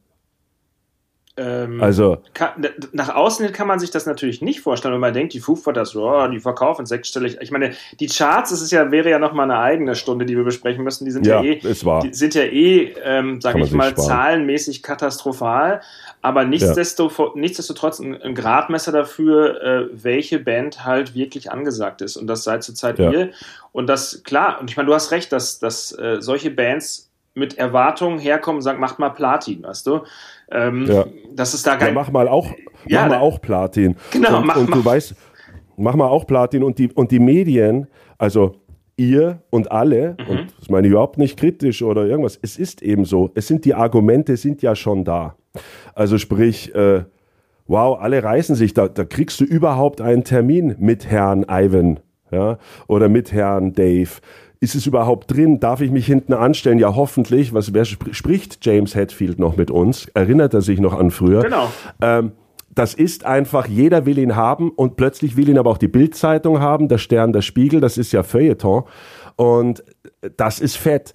Ähm, also kann, nach außen kann man sich das natürlich nicht vorstellen, wenn man denkt, die Foo Fighters, oh, die verkaufen sechsstellig. Ich meine, die Charts, das ist ja wäre ja noch mal eine eigene Stunde, die wir besprechen müssen. Die sind ja, ja eh, die sind ja eh, ähm, sage ich mal, sparen. zahlenmäßig katastrophal. Aber nichtsdestotrotz, ja. nichtsdestotrotz ein, ein, Gradmesser dafür, äh, welche Band halt wirklich angesagt ist. Und das seit zur Zeit ja. ihr. Und das klar. Und ich meine, du hast recht, dass dass äh, solche Bands mit Erwartungen herkommen und sagen, macht mal Platin, weißt du? Ähm, ja. Das ist da geil. Ja, mach mal auch, ja, mach mal auch Platin. Genau, und, mach und mal. du weißt, mach mal auch Platin und die, und die Medien, also ihr und alle, mhm. und das meine ich überhaupt nicht kritisch oder irgendwas, es ist eben so, es sind die Argumente sind ja schon da. Also sprich, äh, wow, alle reißen sich, da, da kriegst du überhaupt einen Termin mit Herrn Ivan ja, oder mit Herrn Dave ist es überhaupt drin? Darf ich mich hinten anstellen? Ja, hoffentlich. Was, wer sp spricht James Hetfield noch mit uns? Erinnert er sich noch an früher? Genau. Ähm, das ist einfach, jeder will ihn haben und plötzlich will ihn aber auch die Bildzeitung haben, der Stern, der Spiegel, das ist ja Feuilleton und das ist fett.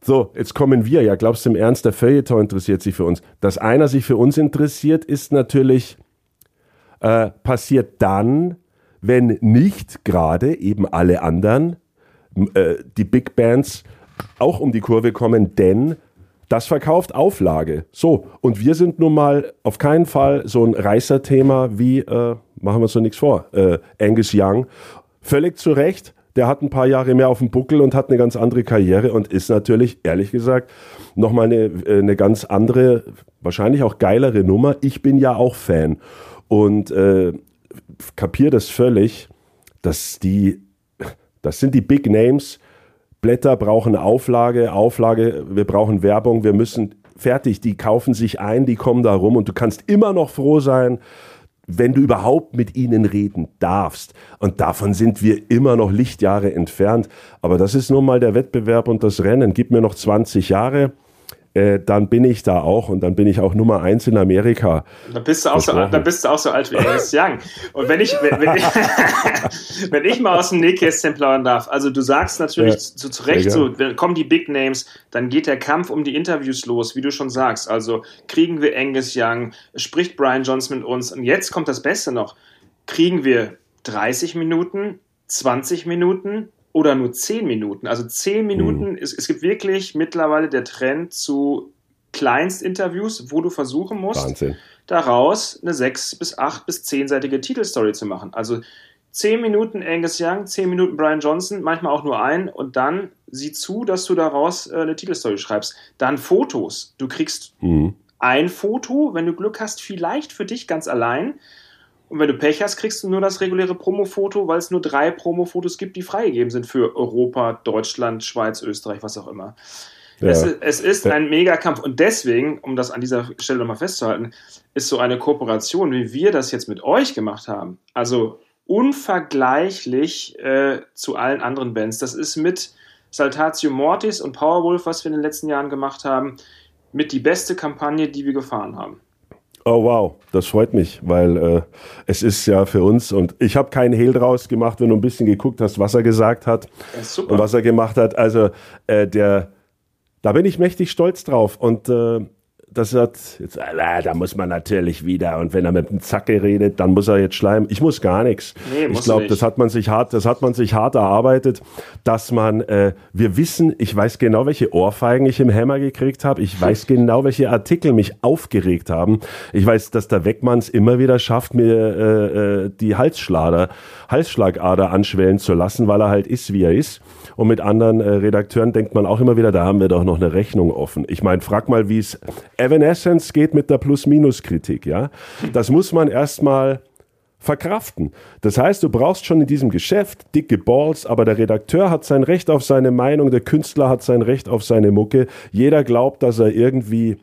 So, jetzt kommen wir. Ja, glaubst du im Ernst, der Feuilleton interessiert sich für uns? Dass einer sich für uns interessiert, ist natürlich äh, passiert dann, wenn nicht gerade eben alle anderen äh, die Big Bands auch um die Kurve kommen, denn das verkauft Auflage. So, und wir sind nun mal auf keinen Fall so ein Reißerthema wie, äh, machen wir uns so nichts vor, äh, Angus Young. Völlig zu Recht, der hat ein paar Jahre mehr auf dem Buckel und hat eine ganz andere Karriere und ist natürlich, ehrlich gesagt, nochmal eine, äh, eine ganz andere, wahrscheinlich auch geilere Nummer. Ich bin ja auch Fan und äh, kapiere das völlig, dass die das sind die Big Names. Blätter brauchen Auflage, Auflage, wir brauchen Werbung, wir müssen fertig, die kaufen sich ein, die kommen da rum und du kannst immer noch froh sein, wenn du überhaupt mit ihnen reden darfst. Und davon sind wir immer noch Lichtjahre entfernt. Aber das ist nun mal der Wettbewerb und das Rennen. Gib mir noch 20 Jahre äh, dann bin ich da auch und dann bin ich auch Nummer eins in Amerika. Dann bist du auch, so, dann bist du auch so alt wie Angus Young. Und wenn ich, wenn, wenn, ich, *laughs* wenn ich mal aus dem Nähkästchen plaudern darf, also du sagst natürlich ja, zu, zu Recht so, kommen die Big Names, dann geht der Kampf um die Interviews los, wie du schon sagst. Also kriegen wir Angus Young, spricht Brian Johnson mit uns und jetzt kommt das Beste noch. Kriegen wir 30 Minuten, 20 Minuten, oder nur 10 Minuten. Also 10 Minuten, mhm. es, es gibt wirklich mittlerweile der Trend zu Kleinstinterviews, wo du versuchen musst, Wahnsinn. daraus eine 6 bis 8 bis 10-seitige Titelstory zu machen. Also 10 Minuten Angus Young, 10 Minuten Brian Johnson, manchmal auch nur ein und dann sieh zu, dass du daraus äh, eine Titelstory schreibst. Dann Fotos. Du kriegst mhm. ein Foto, wenn du Glück hast, vielleicht für dich ganz allein. Und wenn du Pech hast, kriegst du nur das reguläre Promo-Foto, weil es nur drei Promo-Fotos gibt, die freigegeben sind für Europa, Deutschland, Schweiz, Österreich, was auch immer. Ja. Es, ist, es ist ein Megakampf. Und deswegen, um das an dieser Stelle nochmal festzuhalten, ist so eine Kooperation, wie wir das jetzt mit euch gemacht haben, also unvergleichlich äh, zu allen anderen Bands. Das ist mit Saltatio Mortis und Powerwolf, was wir in den letzten Jahren gemacht haben, mit die beste Kampagne, die wir gefahren haben. Oh wow, das freut mich, weil äh, es ist ja für uns und ich habe keinen Hehl draus gemacht, wenn du ein bisschen geguckt hast, was er gesagt hat und was er gemacht hat. Also äh, der, da bin ich mächtig stolz drauf und äh, das hat, jetzt, äh, da muss man natürlich wieder, und wenn er mit dem Zacke redet, dann muss er jetzt schleimen. Ich muss gar nichts. Nee, ich glaube, das hat man sich hart, das hat man sich hart erarbeitet, dass man, äh, wir wissen, ich weiß genau, welche Ohrfeigen ich im Hammer gekriegt habe. Ich weiß *laughs* genau, welche Artikel mich aufgeregt haben. Ich weiß, dass der Weckmanns immer wieder schafft, mir äh, äh, die Halsschlader, Halsschlagader anschwellen zu lassen, weil er halt ist, wie er ist. Und mit anderen äh, Redakteuren denkt man auch immer wieder, da haben wir doch noch eine Rechnung offen. Ich meine, frag mal, wie es Evanescence geht mit der Plus-Minus-Kritik, ja. Das muss man erstmal verkraften. Das heißt, du brauchst schon in diesem Geschäft dicke Balls, aber der Redakteur hat sein Recht auf seine Meinung, der Künstler hat sein Recht auf seine Mucke. Jeder glaubt, dass er irgendwie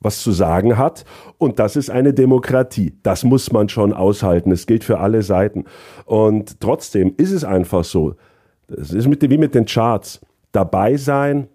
was zu sagen hat. Und das ist eine Demokratie. Das muss man schon aushalten. Es gilt für alle Seiten. Und trotzdem ist es einfach so. Es ist mit, wie mit den Charts. Dabei sein,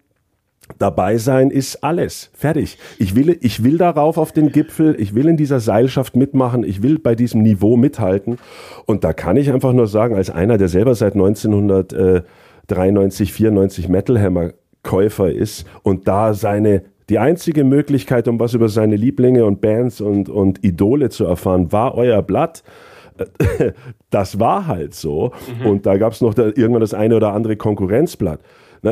Dabei sein ist alles. Fertig. Ich will, ich will darauf auf den Gipfel. Ich will in dieser Seilschaft mitmachen. Ich will bei diesem Niveau mithalten. Und da kann ich einfach nur sagen, als einer, der selber seit 1993, 94 Metal Hammer Käufer ist und da seine die einzige Möglichkeit, um was über seine Lieblinge und Bands und, und Idole zu erfahren, war euer Blatt. *laughs* Das war halt so. Mhm. Und da gab es noch da irgendwann das eine oder andere Konkurrenzblatt.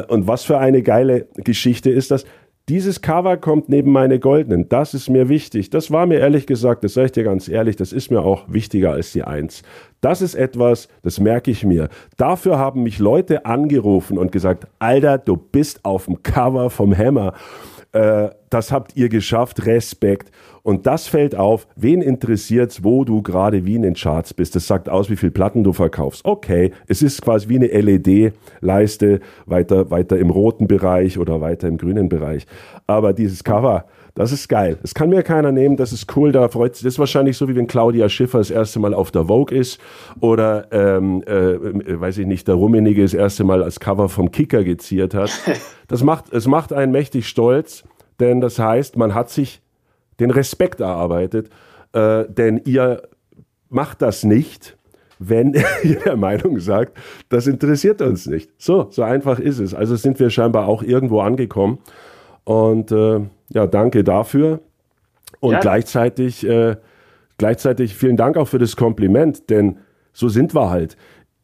Und was für eine geile Geschichte ist das? Dieses Cover kommt neben meine goldenen. Das ist mir wichtig. Das war mir ehrlich gesagt, das sage ich dir ganz ehrlich, das ist mir auch wichtiger als die Eins. Das ist etwas, das merke ich mir. Dafür haben mich Leute angerufen und gesagt, Alter, du bist auf dem Cover vom Hammer. Äh, das habt ihr geschafft, Respekt. Und das fällt auf, wen interessiert's, wo du gerade wie in den Charts bist. Das sagt aus, wie viel Platten du verkaufst. Okay, es ist quasi wie eine LED-Leiste, weiter, weiter im roten Bereich oder weiter im grünen Bereich. Aber dieses Cover, das ist geil. Das kann mir keiner nehmen, das ist cool, da freut sich. Das ist wahrscheinlich so, wie wenn Claudia Schiffer das erste Mal auf der Vogue ist oder, ähm, äh, weiß ich nicht, der Rummenige das erste Mal als Cover vom Kicker geziert hat. *laughs* Das macht, es macht einen mächtig stolz, denn das heißt, man hat sich den Respekt erarbeitet, äh, denn ihr macht das nicht, wenn *laughs* ihr der Meinung sagt, das interessiert uns nicht. So, so einfach ist es. Also sind wir scheinbar auch irgendwo angekommen. Und äh, ja, danke dafür. Und ja. gleichzeitig, äh, gleichzeitig vielen Dank auch für das Kompliment, denn so sind wir halt.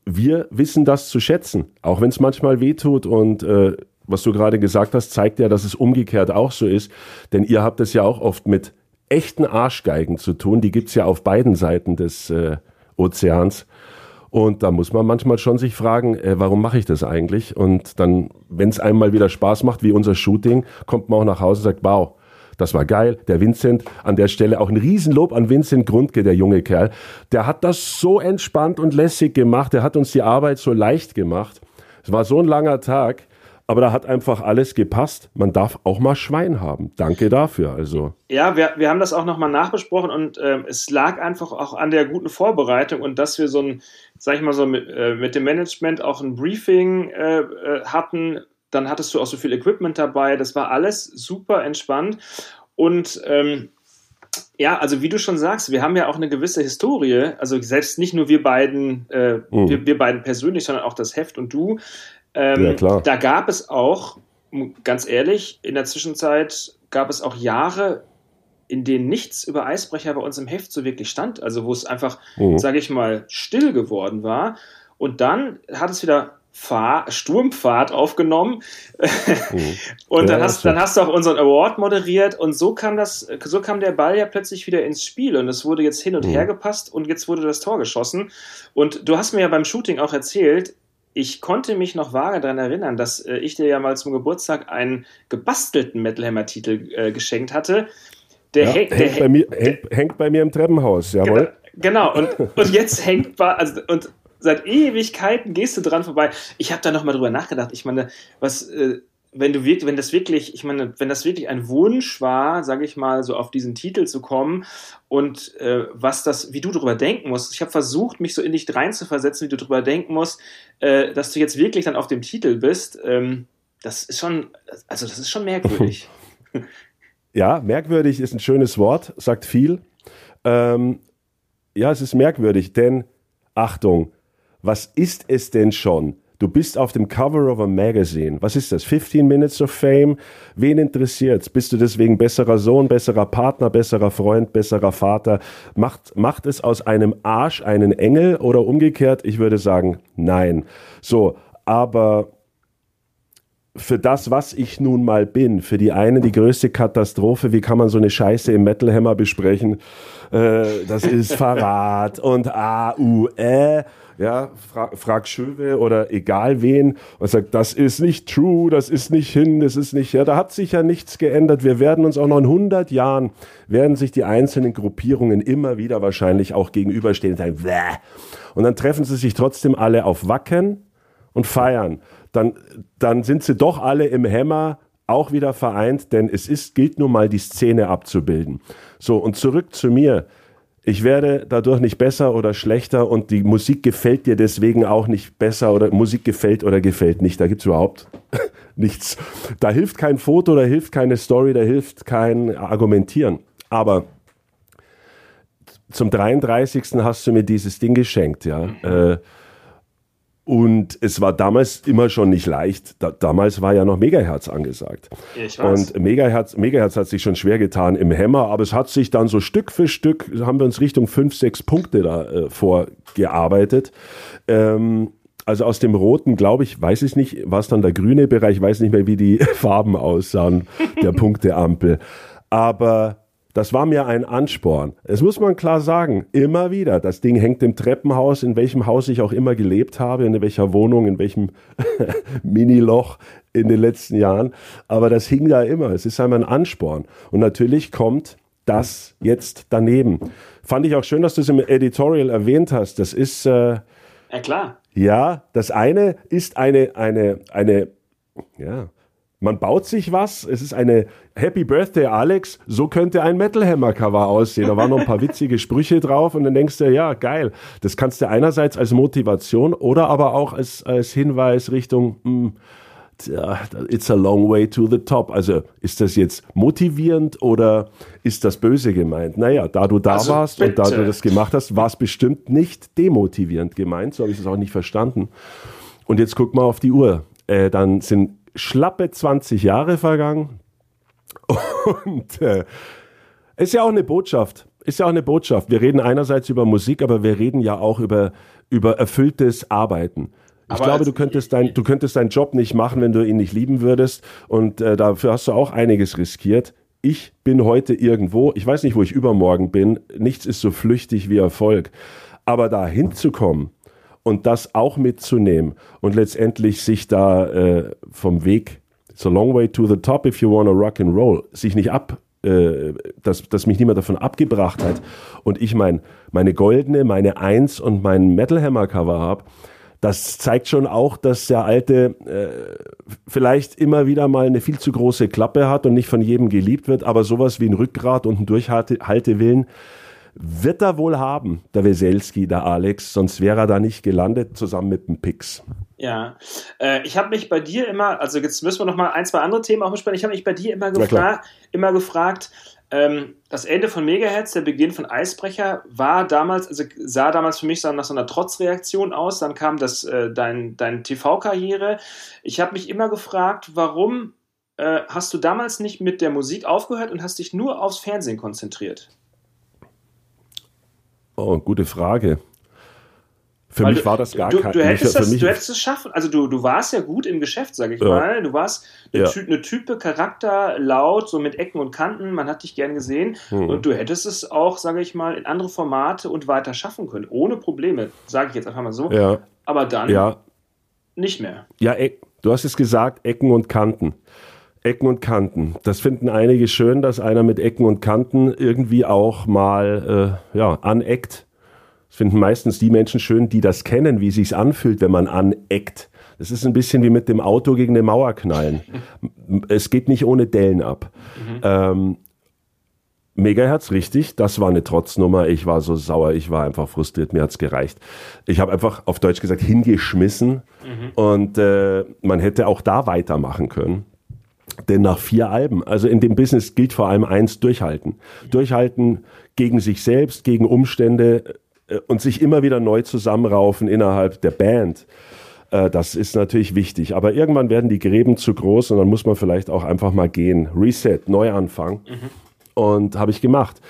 Wir wissen das zu schätzen, auch wenn es manchmal wehtut und äh, was du gerade gesagt hast, zeigt ja, dass es umgekehrt auch so ist. Denn ihr habt es ja auch oft mit echten Arschgeigen zu tun. Die gibt's ja auf beiden Seiten des äh, Ozeans. Und da muss man manchmal schon sich fragen, äh, warum mache ich das eigentlich? Und dann, wenn es einmal wieder Spaß macht, wie unser Shooting, kommt man auch nach Hause und sagt, wow, das war geil. Der Vincent, an der Stelle auch ein Riesenlob an Vincent Grundke, der junge Kerl. Der hat das so entspannt und lässig gemacht. Der hat uns die Arbeit so leicht gemacht. Es war so ein langer Tag. Aber da hat einfach alles gepasst. Man darf auch mal Schwein haben. Danke dafür. Also. Ja, wir, wir haben das auch nochmal nachbesprochen und ähm, es lag einfach auch an der guten Vorbereitung und dass wir so ein, sag ich mal so, mit, äh, mit dem Management auch ein Briefing äh, äh, hatten. Dann hattest du auch so viel Equipment dabei. Das war alles super entspannt. Und ähm, ja, also wie du schon sagst, wir haben ja auch eine gewisse Historie. Also selbst nicht nur wir beiden, äh, mhm. wir, wir beiden persönlich, sondern auch das Heft und du. Ähm, ja, klar. Da gab es auch, ganz ehrlich, in der Zwischenzeit gab es auch Jahre, in denen nichts über Eisbrecher bei uns im Heft so wirklich stand. Also wo es einfach, mhm. sage ich mal, still geworden war. Und dann hat es wieder Fahr Sturmfahrt aufgenommen. Mhm. *laughs* und dann, ja, hast, dann hast du auch unseren Award moderiert und so kam das, so kam der Ball ja plötzlich wieder ins Spiel und es wurde jetzt hin und mhm. her gepasst und jetzt wurde das Tor geschossen. Und du hast mir ja beim Shooting auch erzählt, ich konnte mich noch vage daran erinnern, dass äh, ich dir ja mal zum Geburtstag einen gebastelten Metal Hammer-Titel äh, geschenkt hatte. Der, ja, hängt, hängt, bei mir, hängt, hängt, bei mir im Treppenhaus, jawohl. Genau, und, *laughs* und jetzt hängt, also, und seit Ewigkeiten gehst du dran vorbei. Ich habe da nochmal drüber nachgedacht. Ich meine, was, äh, wenn du wirklich, wenn das wirklich, ich meine, wenn das wirklich ein Wunsch war, sage ich mal, so auf diesen Titel zu kommen und äh, was das, wie du darüber denken musst. Ich habe versucht, mich so in dich reinzuversetzen, wie du darüber denken musst, äh, dass du jetzt wirklich dann auf dem Titel bist. Ähm, das ist schon, also das ist schon merkwürdig. *laughs* *laughs* ja, merkwürdig ist ein schönes Wort, sagt viel. Ähm, ja, es ist merkwürdig, denn Achtung, was ist es denn schon? Du bist auf dem Cover of a Magazine. Was ist das? 15 Minutes of Fame? Wen interessiert's? Bist du deswegen besserer Sohn, besserer Partner, besserer Freund, besserer Vater? Macht, macht es aus einem Arsch einen Engel oder umgekehrt? Ich würde sagen, nein. So, aber für das, was ich nun mal bin, für die einen die größte Katastrophe, wie kann man so eine Scheiße im Metal Hammer besprechen? Äh, das ist Verrat und A, U, Ä ja, fra frag Schöwe oder egal wen und sagt, das ist nicht true, das ist nicht hin, das ist nicht, ja, da hat sich ja nichts geändert. Wir werden uns auch noch in 100 Jahren, werden sich die einzelnen Gruppierungen immer wieder wahrscheinlich auch gegenüberstehen und sagen, Bäh. und dann treffen sie sich trotzdem alle auf Wacken und feiern. Dann, dann sind sie doch alle im Hämmer auch wieder vereint, denn es ist, gilt nun mal die Szene abzubilden. So, und zurück zu mir. Ich werde dadurch nicht besser oder schlechter und die Musik gefällt dir deswegen auch nicht besser oder Musik gefällt oder gefällt nicht. Da gibt's überhaupt *laughs* nichts. Da hilft kein Foto, da hilft keine Story, da hilft kein Argumentieren. Aber zum 33. hast du mir dieses Ding geschenkt, ja. Äh, und es war damals immer schon nicht leicht. Da, damals war ja noch Megahertz angesagt. Ich weiß. Und Megahertz, Megahertz hat sich schon schwer getan im Hämmer, aber es hat sich dann so Stück für Stück, haben wir uns Richtung fünf, sechs Punkte da äh, vorgearbeitet. Ähm, also aus dem roten, glaube ich, weiß ich nicht, war es dann der grüne Bereich, weiß nicht mehr, wie die *laughs* Farben aussahen, der Punkteampel. Aber das war mir ein Ansporn. Es muss man klar sagen, immer wieder. Das Ding hängt im Treppenhaus, in welchem Haus ich auch immer gelebt habe, in welcher Wohnung, in welchem *laughs* Miniloch in den letzten Jahren. Aber das hing da immer. Es ist einmal ein Ansporn. Und natürlich kommt das jetzt daneben. Fand ich auch schön, dass du es im Editorial erwähnt hast. Das ist. Äh, ja, klar. Ja, das eine ist eine, eine, eine, ja, man baut sich was. Es ist eine Happy Birthday, Alex. So könnte ein Metal Hammer Cover aussehen. Da waren noch ein paar witzige Sprüche drauf und dann denkst du, ja, geil. Das kannst du einerseits als Motivation oder aber auch als, als Hinweis Richtung, mh, hm, it's a long way to the top. Also ist das jetzt motivierend oder ist das böse gemeint? Naja, da du da also warst bitte. und da du das gemacht hast, war es bestimmt nicht demotivierend gemeint. So habe ich es auch nicht verstanden. Und jetzt guck mal auf die Uhr. Äh, dann sind schlappe 20 Jahre vergangen. Und äh, ist ja auch eine Botschaft. Ist ja auch eine Botschaft. Wir reden einerseits über Musik, aber wir reden ja auch über, über erfülltes Arbeiten. Ich aber glaube, du könntest, dein, du könntest deinen Job nicht machen, wenn du ihn nicht lieben würdest. Und äh, dafür hast du auch einiges riskiert. Ich bin heute irgendwo, ich weiß nicht, wo ich übermorgen bin. Nichts ist so flüchtig wie Erfolg. Aber da hinzukommen, und das auch mitzunehmen und letztendlich sich da äh, vom Weg, it's a long way to the top if you wanna rock and roll, sich nicht ab, äh, dass, dass mich niemand davon abgebracht hat. Und ich mein, meine goldene, meine Eins und mein Metal Hammer Cover habe, das zeigt schon auch, dass der Alte äh, vielleicht immer wieder mal eine viel zu große Klappe hat und nicht von jedem geliebt wird, aber sowas wie ein Rückgrat und ein Durchhaltewillen, wird er wohl haben, der Weselski, der Alex, sonst wäre er da nicht gelandet, zusammen mit dem Pix. Ja, äh, ich habe mich bei dir immer, also jetzt müssen wir noch mal ein, zwei andere Themen auch besprechen. Ich habe mich bei dir immer, gefra immer gefragt, ähm, das Ende von Megahertz, der Beginn von Eisbrecher, war damals, also sah damals für mich nach so einer Trotzreaktion aus. Dann kam das, äh, dein, dein TV-Karriere. Ich habe mich immer gefragt, warum äh, hast du damals nicht mit der Musik aufgehört und hast dich nur aufs Fernsehen konzentriert? Oh, gute Frage. Für Weil mich war das gar du, kein du hättest, das, du hättest es schaffen. Also du, du warst ja gut im Geschäft, sage ich ja. mal. Du warst eine, ja. Ty eine, Type, Charakter, laut, so mit Ecken und Kanten. Man hat dich gern gesehen. Mhm. Und du hättest es auch, sage ich mal, in andere Formate und weiter schaffen können. Ohne Probleme, sage ich jetzt einfach mal so. Ja. Aber dann nicht mehr. Ja, du hast es gesagt, Ecken und Kanten. Ecken und Kanten. Das finden einige schön, dass einer mit Ecken und Kanten irgendwie auch mal äh, ja, aneckt. Das finden meistens die Menschen schön, die das kennen, wie es sich anfühlt, wenn man aneckt. Das ist ein bisschen wie mit dem Auto gegen eine Mauer knallen. es geht nicht ohne Dellen ab. Mhm. Ähm, Megahertz, richtig, das war eine Trotznummer. Ich war so sauer, ich war einfach frustriert, mir hat's gereicht. Ich habe einfach auf Deutsch gesagt hingeschmissen mhm. und äh, man hätte auch da weitermachen können. Denn nach vier Alben, also in dem Business gilt vor allem eins, durchhalten. Durchhalten gegen sich selbst, gegen Umstände äh, und sich immer wieder neu zusammenraufen innerhalb der Band. Äh, das ist natürlich wichtig. Aber irgendwann werden die Gräben zu groß und dann muss man vielleicht auch einfach mal gehen. Reset, Neuanfang. Mhm. Und habe ich gemacht.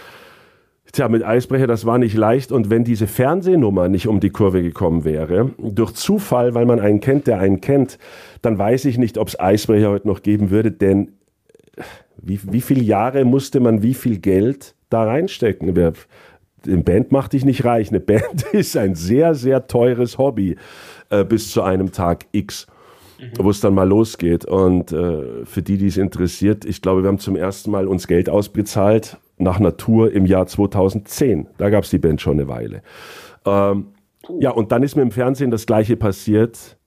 Tja, mit Eisbrecher, das war nicht leicht. Und wenn diese Fernsehnummer nicht um die Kurve gekommen wäre, durch Zufall, weil man einen kennt, der einen kennt, dann weiß ich nicht, ob es Eisbrecher heute noch geben würde. Denn wie, wie viele Jahre musste man wie viel Geld da reinstecken? Eine Band macht dich nicht reich. Eine Band *laughs* ist ein sehr, sehr teures Hobby äh, bis zu einem Tag X. Mhm. wo es dann mal losgeht. Und äh, für die, die es interessiert, ich glaube, wir haben zum ersten Mal uns Geld ausbezahlt nach Natur im Jahr 2010. Da gab es die Band schon eine Weile. Ähm, ja, und dann ist mir im Fernsehen das Gleiche passiert.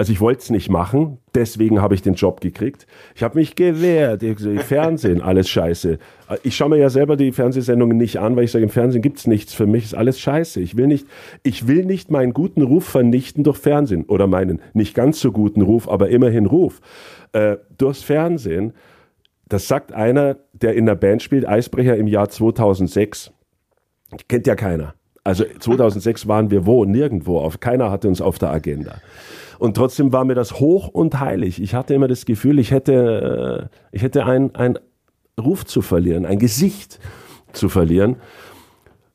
Also ich wollte es nicht machen, deswegen habe ich den Job gekriegt. Ich habe mich gewehrt, Fernsehen, alles scheiße. Ich schaue mir ja selber die Fernsehsendungen nicht an, weil ich sage, im Fernsehen gibt es nichts für mich, ist alles scheiße. Ich will nicht, ich will nicht meinen guten Ruf vernichten durch Fernsehen oder meinen nicht ganz so guten Ruf, aber immerhin Ruf äh, durchs Fernsehen. Das sagt einer, der in der Band spielt, Eisbrecher im Jahr 2006. Kennt ja keiner. Also 2006 waren wir wo? Nirgendwo. Auf, keiner hatte uns auf der Agenda. Und trotzdem war mir das hoch und heilig. Ich hatte immer das Gefühl, ich hätte, äh, ich hätte ein, ein Ruf zu verlieren, ein Gesicht zu verlieren.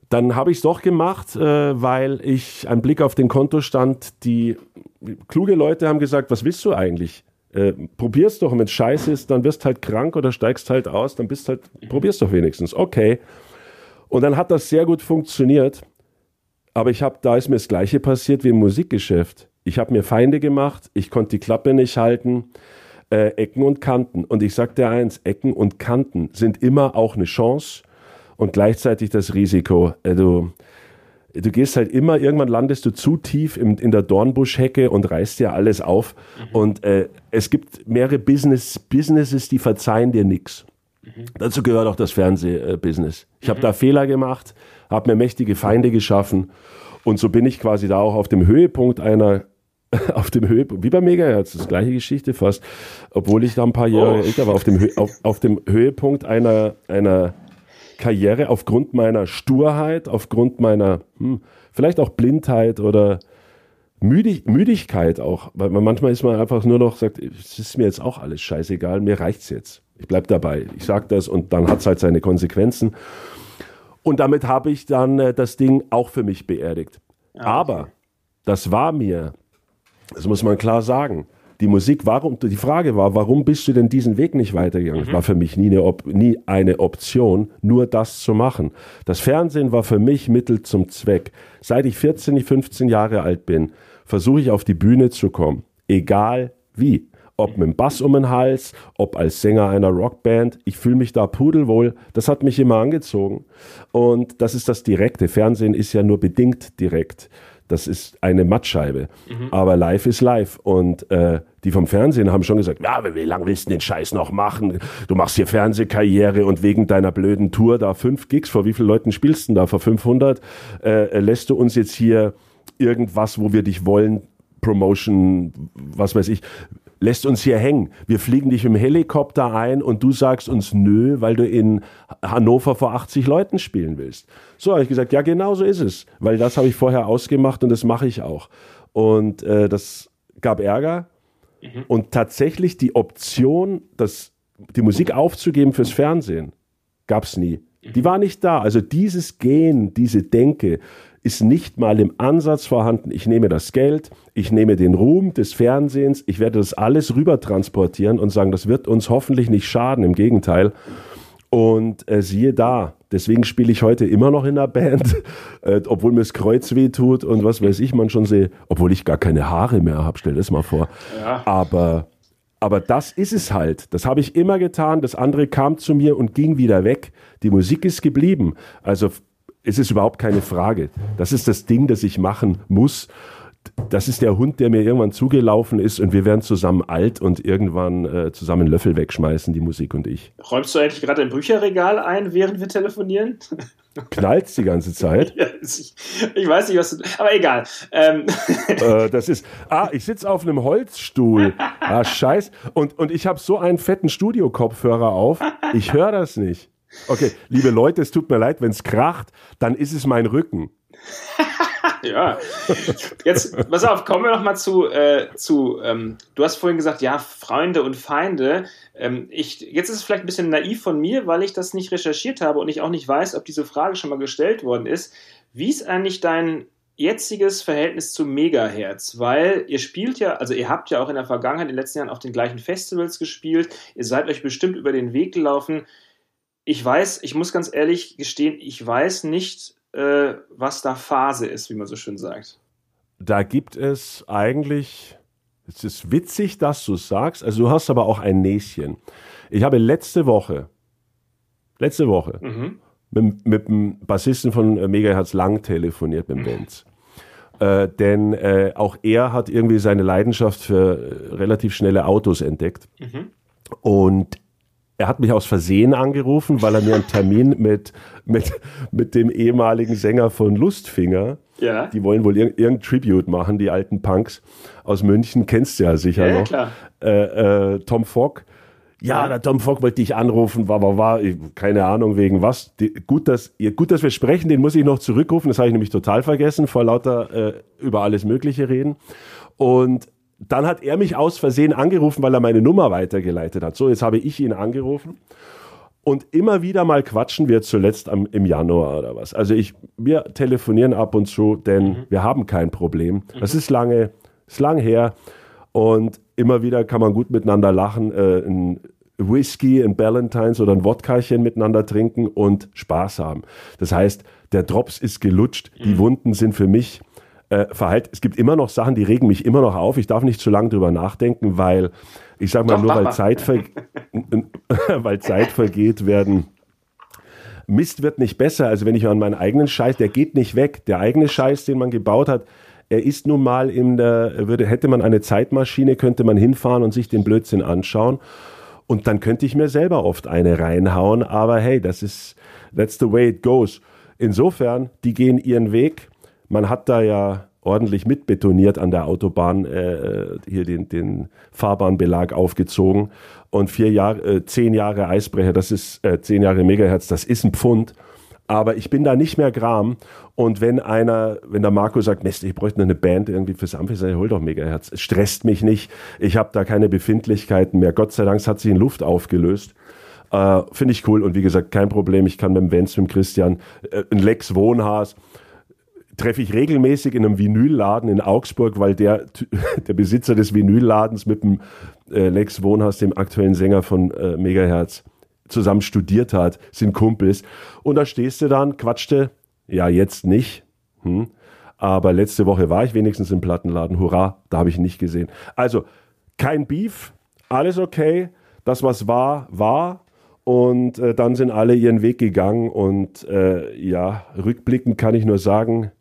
Dann habe ich es doch gemacht, äh, weil ich einen Blick auf den Kontostand, die kluge Leute haben gesagt, was willst du eigentlich? Äh, probier's doch, wenn es scheiße ist, dann wirst halt krank oder steigst halt aus, dann bist halt, probier's doch wenigstens. Okay. Und dann hat das sehr gut funktioniert. Aber ich habe, da ist mir das Gleiche passiert wie im Musikgeschäft. Ich habe mir Feinde gemacht, ich konnte die Klappe nicht halten, äh, Ecken und Kanten. Und ich sage dir eins, Ecken und Kanten sind immer auch eine Chance und gleichzeitig das Risiko. Äh, du, du gehst halt immer, irgendwann landest du zu tief im, in der Dornbuschhecke und reißt dir alles auf. Mhm. Und äh, es gibt mehrere Business, Businesses, die verzeihen dir nichts. Mhm. Dazu gehört auch das Fernsehbusiness. Ich mhm. habe da Fehler gemacht, habe mir mächtige Feinde geschaffen und so bin ich quasi da auch auf dem Höhepunkt einer *laughs* auf dem Höhepunkt, wie bei Megahertz, das gleiche Geschichte fast, obwohl ich da ein paar Jahre oh. älter war, auf dem, auf, auf dem Höhepunkt einer, einer Karriere aufgrund meiner Sturheit, aufgrund meiner hm, vielleicht auch Blindheit oder Müdig, Müdigkeit auch, weil man, manchmal ist man einfach nur noch sagt, es ist mir jetzt auch alles scheißegal, mir reicht's jetzt. Ich bleib dabei, ich sag das und dann hat's halt seine Konsequenzen. Und damit habe ich dann äh, das Ding auch für mich beerdigt. Ja, okay. Aber das war mir das muss man klar sagen. Die Musik, warum, die Frage war, warum bist du denn diesen Weg nicht weitergegangen? Mhm. War für mich nie eine, Op nie eine Option, nur das zu machen. Das Fernsehen war für mich Mittel zum Zweck. Seit ich 14, 15 Jahre alt bin, versuche ich auf die Bühne zu kommen. Egal wie. Ob mit dem Bass um den Hals, ob als Sänger einer Rockband. Ich fühle mich da pudelwohl. Das hat mich immer angezogen. Und das ist das Direkte. Fernsehen ist ja nur bedingt direkt. Das ist eine Mattscheibe. Mhm. Aber live ist live. Und äh, die vom Fernsehen haben schon gesagt, ja, wie lange willst du den Scheiß noch machen? Du machst hier Fernsehkarriere und wegen deiner blöden Tour da fünf Gigs, vor wie vielen Leuten spielst du denn da? Vor 500? Äh, lässt du uns jetzt hier irgendwas, wo wir dich wollen, Promotion, was weiß ich, lässt uns hier hängen. Wir fliegen dich im Helikopter ein und du sagst uns nö, weil du in Hannover vor 80 Leuten spielen willst. So habe ich gesagt, ja, genau so ist es, weil das habe ich vorher ausgemacht und das mache ich auch. Und äh, das gab Ärger. Mhm. Und tatsächlich die Option, das, die Musik aufzugeben fürs Fernsehen, gab es nie. Die war nicht da. Also dieses Gehen, diese Denke, ist nicht mal im Ansatz vorhanden. Ich nehme das Geld, ich nehme den Ruhm des Fernsehens, ich werde das alles rüber transportieren und sagen, das wird uns hoffentlich nicht schaden, im Gegenteil. Und äh, siehe da, deswegen spiele ich heute immer noch in der Band, *laughs* äh, obwohl mir das Kreuz weh tut und was weiß ich man schon sehe, obwohl ich gar keine Haare mehr habe, stell das mal vor. Ja. Aber, aber das ist es halt. Das habe ich immer getan. Das andere kam zu mir und ging wieder weg. Die Musik ist geblieben. Also es ist überhaupt keine Frage. Das ist das Ding, das ich machen muss. Das ist der Hund, der mir irgendwann zugelaufen ist und wir werden zusammen alt und irgendwann äh, zusammen Löffel wegschmeißen, die Musik und ich. Räumst du eigentlich gerade ein Bücherregal ein, während wir telefonieren? *laughs* Knallt die ganze Zeit. Ja, ich, ich, weiß nicht, was du. Aber egal. Ähm. Äh, das ist. Ah, ich sitze auf einem Holzstuhl. Ah, *laughs* scheiß. Und, und ich habe so einen fetten Studiokopfhörer auf. Ich höre das nicht. Okay, liebe Leute, es tut mir leid, wenn es kracht, dann ist es mein Rücken. *laughs* ja, jetzt, pass auf, kommen wir noch mal zu, äh, zu ähm, du hast vorhin gesagt, ja, Freunde und Feinde. Ähm, ich, jetzt ist es vielleicht ein bisschen naiv von mir, weil ich das nicht recherchiert habe und ich auch nicht weiß, ob diese Frage schon mal gestellt worden ist. Wie ist eigentlich dein jetziges Verhältnis zu Megahertz? Weil ihr spielt ja, also ihr habt ja auch in der Vergangenheit, in den letzten Jahren auf den gleichen Festivals gespielt, ihr seid euch bestimmt über den Weg gelaufen ich weiß, ich muss ganz ehrlich gestehen, ich weiß nicht, äh, was da Phase ist, wie man so schön sagt. Da gibt es eigentlich, es ist witzig, dass du es sagst, also du hast aber auch ein Näschen. Ich habe letzte Woche, letzte Woche, mhm. mit, mit dem Bassisten von Megahertz Lang telefoniert, mit dem Benz. Äh, denn äh, auch er hat irgendwie seine Leidenschaft für äh, relativ schnelle Autos entdeckt. Mhm. Und er hat mich aus Versehen angerufen, weil er mir einen Termin mit, mit, mit dem ehemaligen Sänger von Lustfinger, ja. die wollen wohl irg irgendein Tribute machen, die alten Punks aus München, kennst du ja sicher ja, noch. Klar. Äh, äh, Tom Fogg ja, der Tom Fock wollte dich anrufen, war, war, war, keine Ahnung wegen was. Die, gut, dass, gut, dass wir sprechen, den muss ich noch zurückrufen, das habe ich nämlich total vergessen, vor lauter äh, über alles Mögliche reden. Und dann hat er mich aus Versehen angerufen, weil er meine Nummer weitergeleitet hat. So, jetzt habe ich ihn angerufen. Und immer wieder mal quatschen wir zuletzt am, im Januar oder was. Also ich, wir telefonieren ab und zu, denn mhm. wir haben kein Problem. Das mhm. ist lange, ist lang her. Und immer wieder kann man gut miteinander lachen. Äh, ein Whisky, ein Ballantines oder ein Wodkachen miteinander trinken und Spaß haben. Das heißt, der Drops ist gelutscht, die mhm. Wunden sind für mich äh, verheilt. Es gibt immer noch Sachen, die regen mich immer noch auf. Ich darf nicht zu lange drüber nachdenken, weil ich sage mal, Doch, nur weil Zeit, *laughs* weil Zeit vergeht, werden Mist wird nicht besser. Also wenn ich an meinen eigenen Scheiß, der geht nicht weg. Der eigene Scheiß, den man gebaut hat, er ist nun mal in der, würde, hätte man eine Zeitmaschine, könnte man hinfahren und sich den Blödsinn anschauen. Und dann könnte ich mir selber oft eine reinhauen, aber hey, das ist, that's the way it goes. Insofern, die gehen ihren Weg. Man hat da ja ordentlich mitbetoniert an der Autobahn, äh, hier den, den Fahrbahnbelag aufgezogen. Und vier Jahre, äh, zehn Jahre Eisbrecher, das ist, äh, zehn Jahre Megahertz, das ist ein Pfund. Aber ich bin da nicht mehr Gram. Und wenn einer, wenn der Marco sagt, Mist, ich bräuchte eine Band irgendwie fürs Amphi, sage ich, hol doch Megahertz. Es stresst mich nicht. Ich habe da keine Befindlichkeiten mehr. Gott sei Dank es hat sich in Luft aufgelöst. Äh, Finde ich cool. Und wie gesagt, kein Problem. Ich kann mit dem Vance, mit dem Christian, äh, ein Lex Wohnhaas, treffe ich regelmäßig in einem Vinylladen in Augsburg, weil der, *laughs* der Besitzer des Vinylladens mit dem äh, Lex Wohnhaus, dem aktuellen Sänger von äh, Megahertz, zusammen studiert hat, sind Kumpels. Und da stehst du dann, quatschte, ja, jetzt nicht. Hm. Aber letzte Woche war ich wenigstens im Plattenladen. Hurra, da habe ich ihn nicht gesehen. Also, kein Beef, alles okay. Das, was war, war. Und äh, dann sind alle ihren Weg gegangen. Und äh, ja, rückblickend kann ich nur sagen,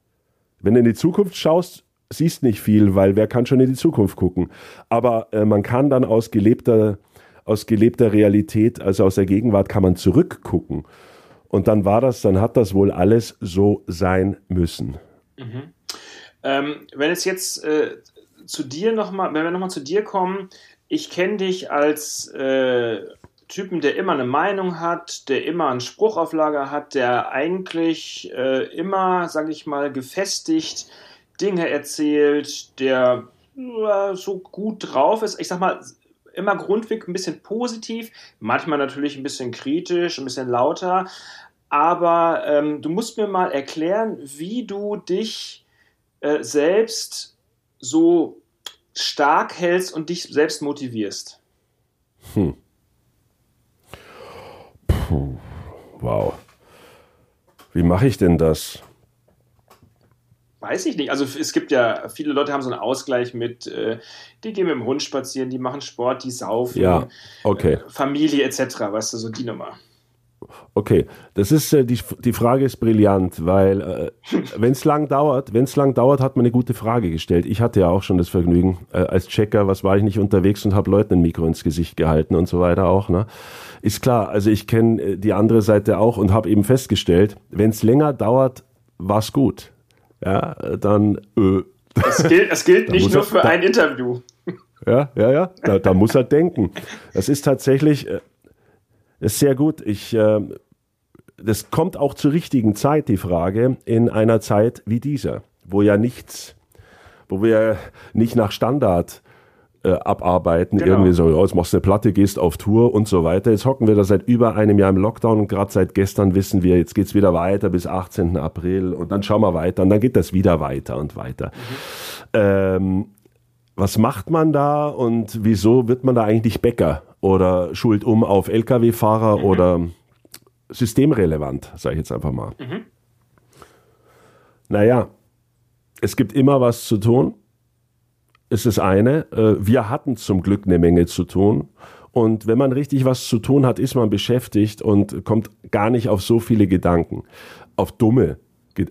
wenn du in die Zukunft schaust, siehst nicht viel, weil wer kann schon in die Zukunft gucken. Aber äh, man kann dann aus gelebter aus gelebter Realität, also aus der Gegenwart, kann man zurückgucken. Und dann war das, dann hat das wohl alles so sein müssen. Mhm. Ähm, wenn es jetzt äh, zu dir nochmal, wenn wir nochmal zu dir kommen, ich kenne dich als äh, Typen, der immer eine Meinung hat, der immer einen Spruch auf Lager hat, der eigentlich äh, immer, sage ich mal, gefestigt Dinge erzählt, der so gut drauf ist. Ich sag mal, immer grundweg ein bisschen positiv, manchmal natürlich ein bisschen kritisch, ein bisschen lauter. Aber ähm, du musst mir mal erklären, wie du dich äh, selbst so stark hältst und dich selbst motivierst. Hm. Puh, wow. Wie mache ich denn das? Weiß ich nicht. Also es gibt ja, viele Leute haben so einen Ausgleich mit, äh, die gehen mit dem Hund spazieren, die machen Sport, die saufen, ja, okay. Äh, Familie etc., weißt du, so die Nummer. Okay, das ist äh, die, die Frage ist brillant, weil äh, *laughs* wenn es lang dauert, wenn es lang dauert, hat man eine gute Frage gestellt. Ich hatte ja auch schon das Vergnügen äh, als Checker, was war ich nicht unterwegs und habe Leuten ein Mikro ins Gesicht gehalten und so weiter auch. Ne? Ist klar, also ich kenne äh, die andere Seite auch und habe eben festgestellt, wenn es länger dauert, war's gut ja, dann. Äh, *laughs* es gilt, es gilt nicht nur für da, ein Interview. Ja, ja, ja. Da, da muss er denken. *laughs* Das ist tatsächlich äh, ist sehr gut. Ich, äh, das kommt auch zur richtigen Zeit, die Frage, in einer Zeit wie dieser, wo ja nichts, wo wir nicht nach Standard äh, abarbeiten. Genau. Irgendwie so, ja, jetzt machst du eine Platte, gehst auf Tour und so weiter. Jetzt hocken wir da seit über einem Jahr im Lockdown und gerade seit gestern wissen wir, jetzt geht's wieder weiter bis 18. April und dann schauen wir weiter und dann geht das wieder weiter und weiter. Mhm. Ähm, was macht man da und wieso wird man da eigentlich Bäcker oder schuld um auf Lkw-Fahrer mhm. oder systemrelevant, sage ich jetzt einfach mal. Mhm. Naja, es gibt immer was zu tun ist das eine. Äh, wir hatten zum Glück eine Menge zu tun. Und wenn man richtig was zu tun hat, ist man beschäftigt und kommt gar nicht auf so viele Gedanken. Auf dumme,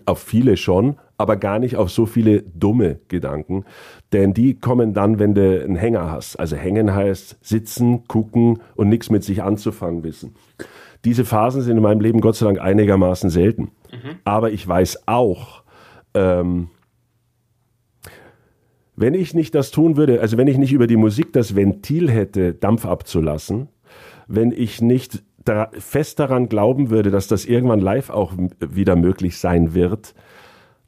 auf viele schon, aber gar nicht auf so viele dumme Gedanken, denn die kommen dann, wenn du einen Hänger hast. Also hängen heißt sitzen, gucken und nichts mit sich anzufangen wissen. Diese Phasen sind in meinem Leben Gott sei Dank einigermaßen selten. Mhm. Aber ich weiß auch, ähm, wenn ich nicht das tun würde, also wenn ich nicht über die Musik das Ventil hätte, Dampf abzulassen, wenn ich nicht da fest daran glauben würde, dass das irgendwann live auch wieder möglich sein wird,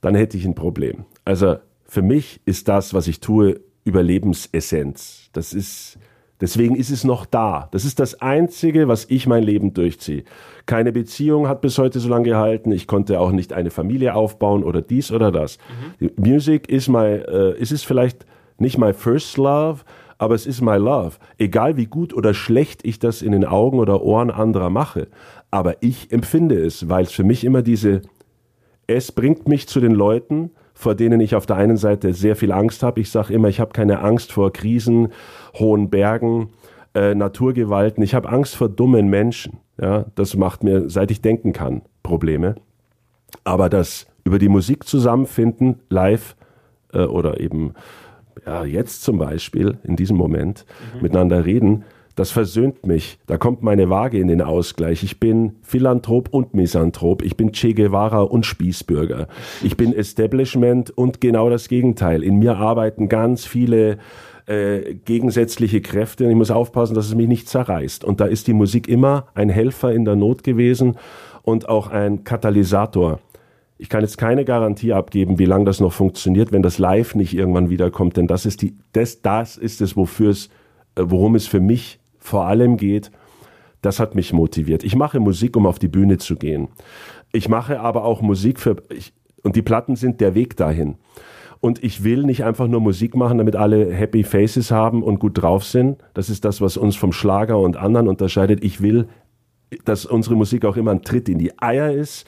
dann hätte ich ein Problem. Also für mich ist das, was ich tue, Überlebensessenz. Das ist, deswegen ist es noch da. Das ist das Einzige, was ich mein Leben durchziehe. Keine Beziehung hat bis heute so lange gehalten. Ich konnte auch nicht eine Familie aufbauen oder dies oder das. Mhm. Music ist my, äh, ist es vielleicht nicht my first love, aber es ist my love. Egal wie gut oder schlecht ich das in den Augen oder Ohren anderer mache. Aber ich empfinde es, weil es für mich immer diese, es bringt mich zu den Leuten, vor denen ich auf der einen Seite sehr viel Angst habe. Ich sage immer, ich habe keine Angst vor Krisen, hohen Bergen, äh, Naturgewalten. Ich habe Angst vor dummen Menschen. Ja, das macht mir, seit ich denken kann, Probleme. Aber das über die Musik zusammenfinden, live äh, oder eben ja, jetzt zum Beispiel, in diesem Moment, mhm. miteinander reden, das versöhnt mich. Da kommt meine Waage in den Ausgleich. Ich bin Philanthrop und Misanthrop. Ich bin Che Guevara und Spießbürger. Ich bin Establishment und genau das Gegenteil. In mir arbeiten ganz viele äh, gegensätzliche Kräfte. Und ich muss aufpassen, dass es mich nicht zerreißt. Und da ist die Musik immer ein Helfer in der Not gewesen und auch ein Katalysator ich kann jetzt keine Garantie abgeben, wie lange das noch funktioniert, wenn das Live nicht irgendwann wiederkommt, denn das ist die, das, das ist es, wofür es, äh, worum es für mich vor allem geht. Das hat mich motiviert. Ich mache Musik, um auf die Bühne zu gehen. Ich mache aber auch Musik für, ich, und die Platten sind der Weg dahin. Und ich will nicht einfach nur Musik machen, damit alle Happy Faces haben und gut drauf sind. Das ist das, was uns vom Schlager und anderen unterscheidet. Ich will, dass unsere Musik auch immer ein Tritt in die Eier ist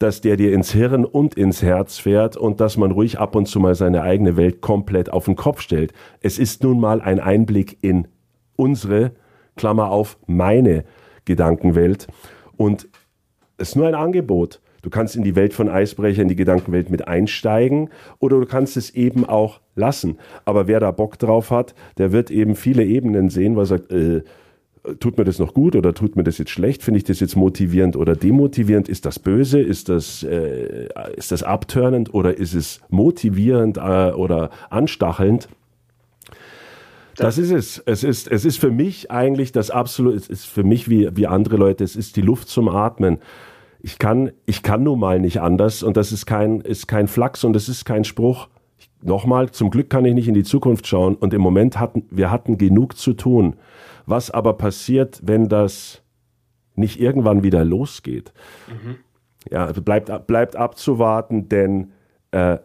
dass der dir ins Hirn und ins Herz fährt und dass man ruhig ab und zu mal seine eigene Welt komplett auf den Kopf stellt. Es ist nun mal ein Einblick in unsere, Klammer auf, meine Gedankenwelt und es ist nur ein Angebot. Du kannst in die Welt von Eisbrecher, in die Gedankenwelt mit einsteigen oder du kannst es eben auch lassen. Aber wer da Bock drauf hat, der wird eben viele Ebenen sehen, weil er sagt, äh, tut mir das noch gut oder tut mir das jetzt schlecht? Finde ich das jetzt motivierend oder demotivierend? Ist das böse? Ist das, äh, ist das abtörnend oder ist es motivierend äh, oder anstachelnd? Das ist es. Es ist, es ist für mich eigentlich das absolute, es ist für mich wie, wie andere Leute, es ist die Luft zum Atmen. Ich kann, ich kann nun mal nicht anders und das ist kein, ist kein Flachs und das ist kein Spruch. Nochmal, zum Glück kann ich nicht in die Zukunft schauen und im Moment hatten, wir hatten genug zu tun. Was aber passiert, wenn das nicht irgendwann wieder losgeht? Mhm. Ja, also bleibt, bleibt abzuwarten, denn äh,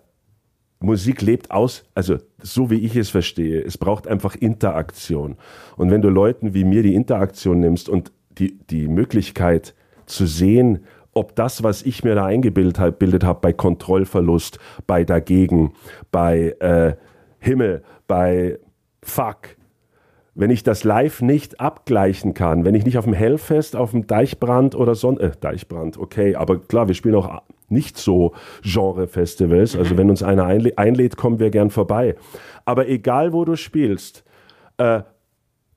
Musik lebt aus, also so wie ich es verstehe, es braucht einfach Interaktion. Und wenn du Leuten wie mir die Interaktion nimmst und die, die Möglichkeit zu sehen, ob das, was ich mir da eingebildet habe, hab, bei Kontrollverlust, bei Dagegen, bei äh, Himmel, bei Fuck, wenn ich das live nicht abgleichen kann, wenn ich nicht auf dem Hellfest, auf dem Deichbrand oder Sonn äh, Deichbrand, okay, aber klar, wir spielen auch nicht so Genre-Festivals. Also mhm. wenn uns einer einlädt, kommen wir gern vorbei. Aber egal, wo du spielst, äh,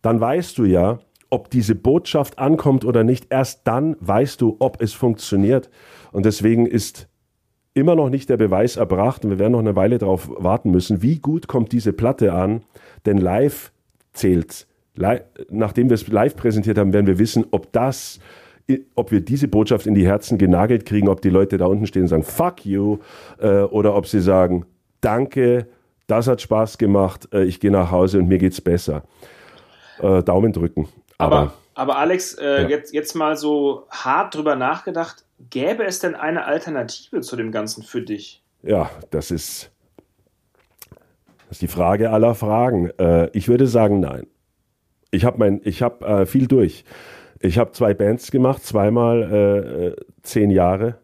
dann weißt du ja, ob diese Botschaft ankommt oder nicht. Erst dann weißt du, ob es funktioniert. Und deswegen ist immer noch nicht der Beweis erbracht, und wir werden noch eine Weile darauf warten müssen, wie gut kommt diese Platte an. Denn live zählt. Nachdem wir es live präsentiert haben, werden wir wissen, ob das, ob wir diese Botschaft in die Herzen genagelt kriegen, ob die Leute da unten stehen und sagen, fuck you, äh, oder ob sie sagen, danke, das hat Spaß gemacht, äh, ich gehe nach Hause und mir geht's besser. Äh, Daumen drücken. Aber, aber, aber Alex, äh, ja. jetzt, jetzt mal so hart drüber nachgedacht, gäbe es denn eine Alternative zu dem Ganzen für dich? Ja, das ist das ist die Frage aller Fragen. Äh, ich würde sagen, nein. Ich habe mein, ich habe äh, viel durch. Ich habe zwei Bands gemacht, zweimal äh, äh zehn Jahre.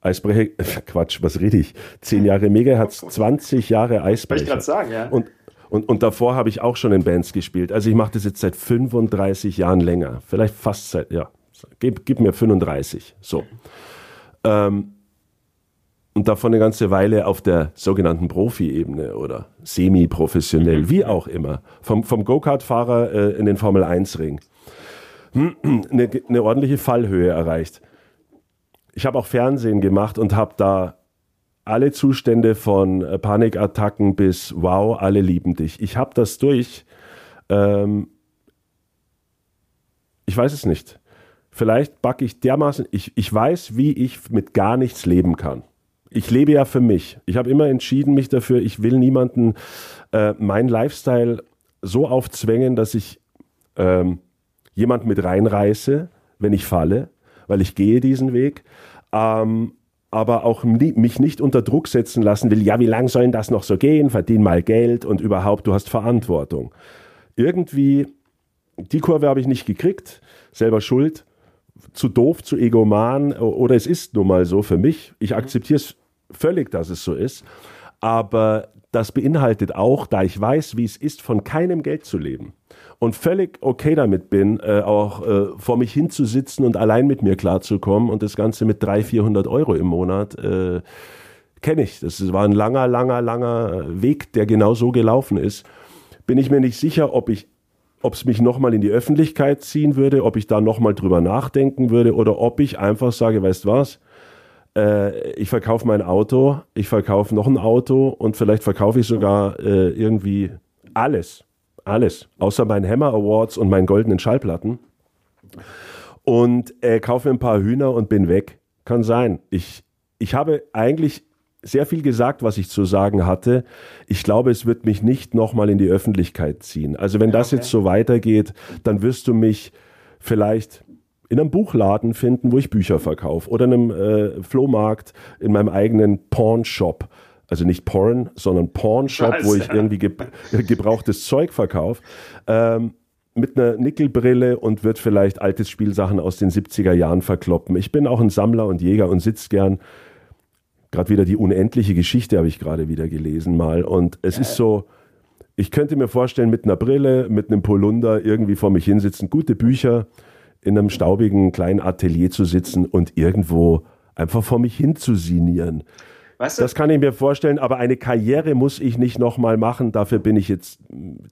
Eisbrecher, *laughs* Quatsch, was rede ich? Zehn Jahre Megahertz, *laughs* 20 Jahre Eisbrecher. Wollte ich gerade sagen, ja. Und, und, und davor habe ich auch schon in Bands gespielt. Also ich mache das jetzt seit 35 Jahren länger. Vielleicht fast seit, ja, gib, gib mir 35. So. Ähm, und davon eine ganze Weile auf der sogenannten Profi-Ebene oder semi-professionell, wie auch immer, vom, vom Go-Kart-Fahrer äh, in den Formel-1-Ring, *clears throat* eine, eine ordentliche Fallhöhe erreicht. Ich habe auch Fernsehen gemacht und habe da alle Zustände von äh, Panikattacken bis Wow, alle lieben dich. Ich habe das durch. Ähm, ich weiß es nicht. Vielleicht backe ich dermaßen, ich, ich weiß, wie ich mit gar nichts leben kann ich lebe ja für mich. Ich habe immer entschieden mich dafür, ich will niemanden äh, mein Lifestyle so aufzwängen, dass ich ähm, jemand mit reinreiße, wenn ich falle, weil ich gehe diesen Weg. Ähm, aber auch mich nicht unter Druck setzen lassen will, ja, wie lang soll das noch so gehen? Verdien mal Geld und überhaupt, du hast Verantwortung. Irgendwie, die Kurve habe ich nicht gekriegt, selber schuld, zu doof, zu egoman oder es ist nun mal so für mich. Ich akzeptiere es völlig, dass es so ist. Aber das beinhaltet auch, da ich weiß, wie es ist, von keinem Geld zu leben und völlig okay damit bin, äh, auch äh, vor mich hinzusitzen und allein mit mir klarzukommen und das Ganze mit 300, 400 Euro im Monat, äh, kenne ich. Das war ein langer, langer, langer Weg, der genau so gelaufen ist. Bin ich mir nicht sicher, ob ich ob es mich nochmal in die Öffentlichkeit ziehen würde, ob ich da nochmal drüber nachdenken würde oder ob ich einfach sage, weißt was, äh, ich verkaufe mein Auto, ich verkaufe noch ein Auto und vielleicht verkaufe ich sogar äh, irgendwie alles. Alles. Außer meinen Hammer Awards und meinen goldenen Schallplatten. Und äh, kaufe mir ein paar Hühner und bin weg. Kann sein. Ich, ich habe eigentlich sehr viel gesagt, was ich zu sagen hatte. Ich glaube, es wird mich nicht nochmal in die Öffentlichkeit ziehen. Also wenn das jetzt so weitergeht, dann wirst du mich vielleicht in einem Buchladen finden, wo ich Bücher verkaufe oder in einem äh, Flohmarkt, in meinem eigenen Porn-Shop. Also nicht Porn, sondern Porn-Shop, wo ich irgendwie ge gebrauchtes Zeug verkaufe. Ähm, mit einer Nickelbrille und wird vielleicht altes Spielsachen aus den 70er Jahren verkloppen. Ich bin auch ein Sammler und Jäger und sitze gern. Gerade wieder die unendliche Geschichte habe ich gerade wieder gelesen mal. Und es ja. ist so, ich könnte mir vorstellen, mit einer Brille, mit einem Polunder irgendwie vor mich hinsitzen, gute Bücher, in einem staubigen kleinen Atelier zu sitzen und irgendwo einfach vor mich hin zu sinieren. Weißt du? Das kann ich mir vorstellen, aber eine Karriere muss ich nicht nochmal machen. Dafür bin ich jetzt,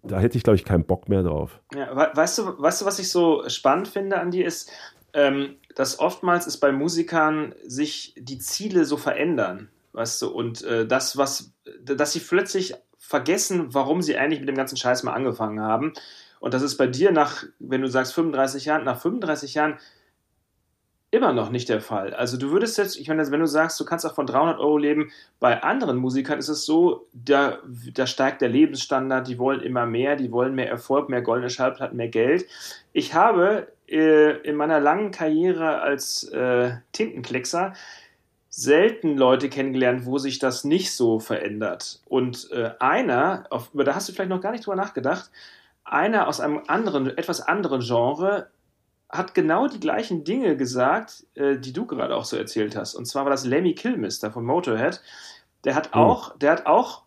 da hätte ich, glaube ich, keinen Bock mehr drauf. Ja, weißt, du, weißt du, was ich so spannend finde an dir ist, ähm, dass oftmals ist bei Musikern sich die Ziele so verändern. Weißt du, und äh, das, was, dass sie plötzlich vergessen, warum sie eigentlich mit dem ganzen Scheiß mal angefangen haben. Und das ist bei dir nach, wenn du sagst 35 Jahren, nach 35 Jahren immer noch nicht der Fall. Also du würdest jetzt, ich meine, wenn du sagst, du kannst auch von 300 Euro leben, bei anderen Musikern ist es so, da, da steigt der Lebensstandard, die wollen immer mehr, die wollen mehr Erfolg, mehr goldene Schallplatten, mehr Geld. Ich habe äh, in meiner langen Karriere als äh, Tintenkleckser selten Leute kennengelernt, wo sich das nicht so verändert. Und äh, einer, auf, über da hast du vielleicht noch gar nicht drüber nachgedacht, einer aus einem anderen, etwas anderen Genre hat genau die gleichen Dinge gesagt, äh, die du gerade auch so erzählt hast. Und zwar war das Lemmy Kilmister von Motorhead. Der hat hm. auch, der hat auch,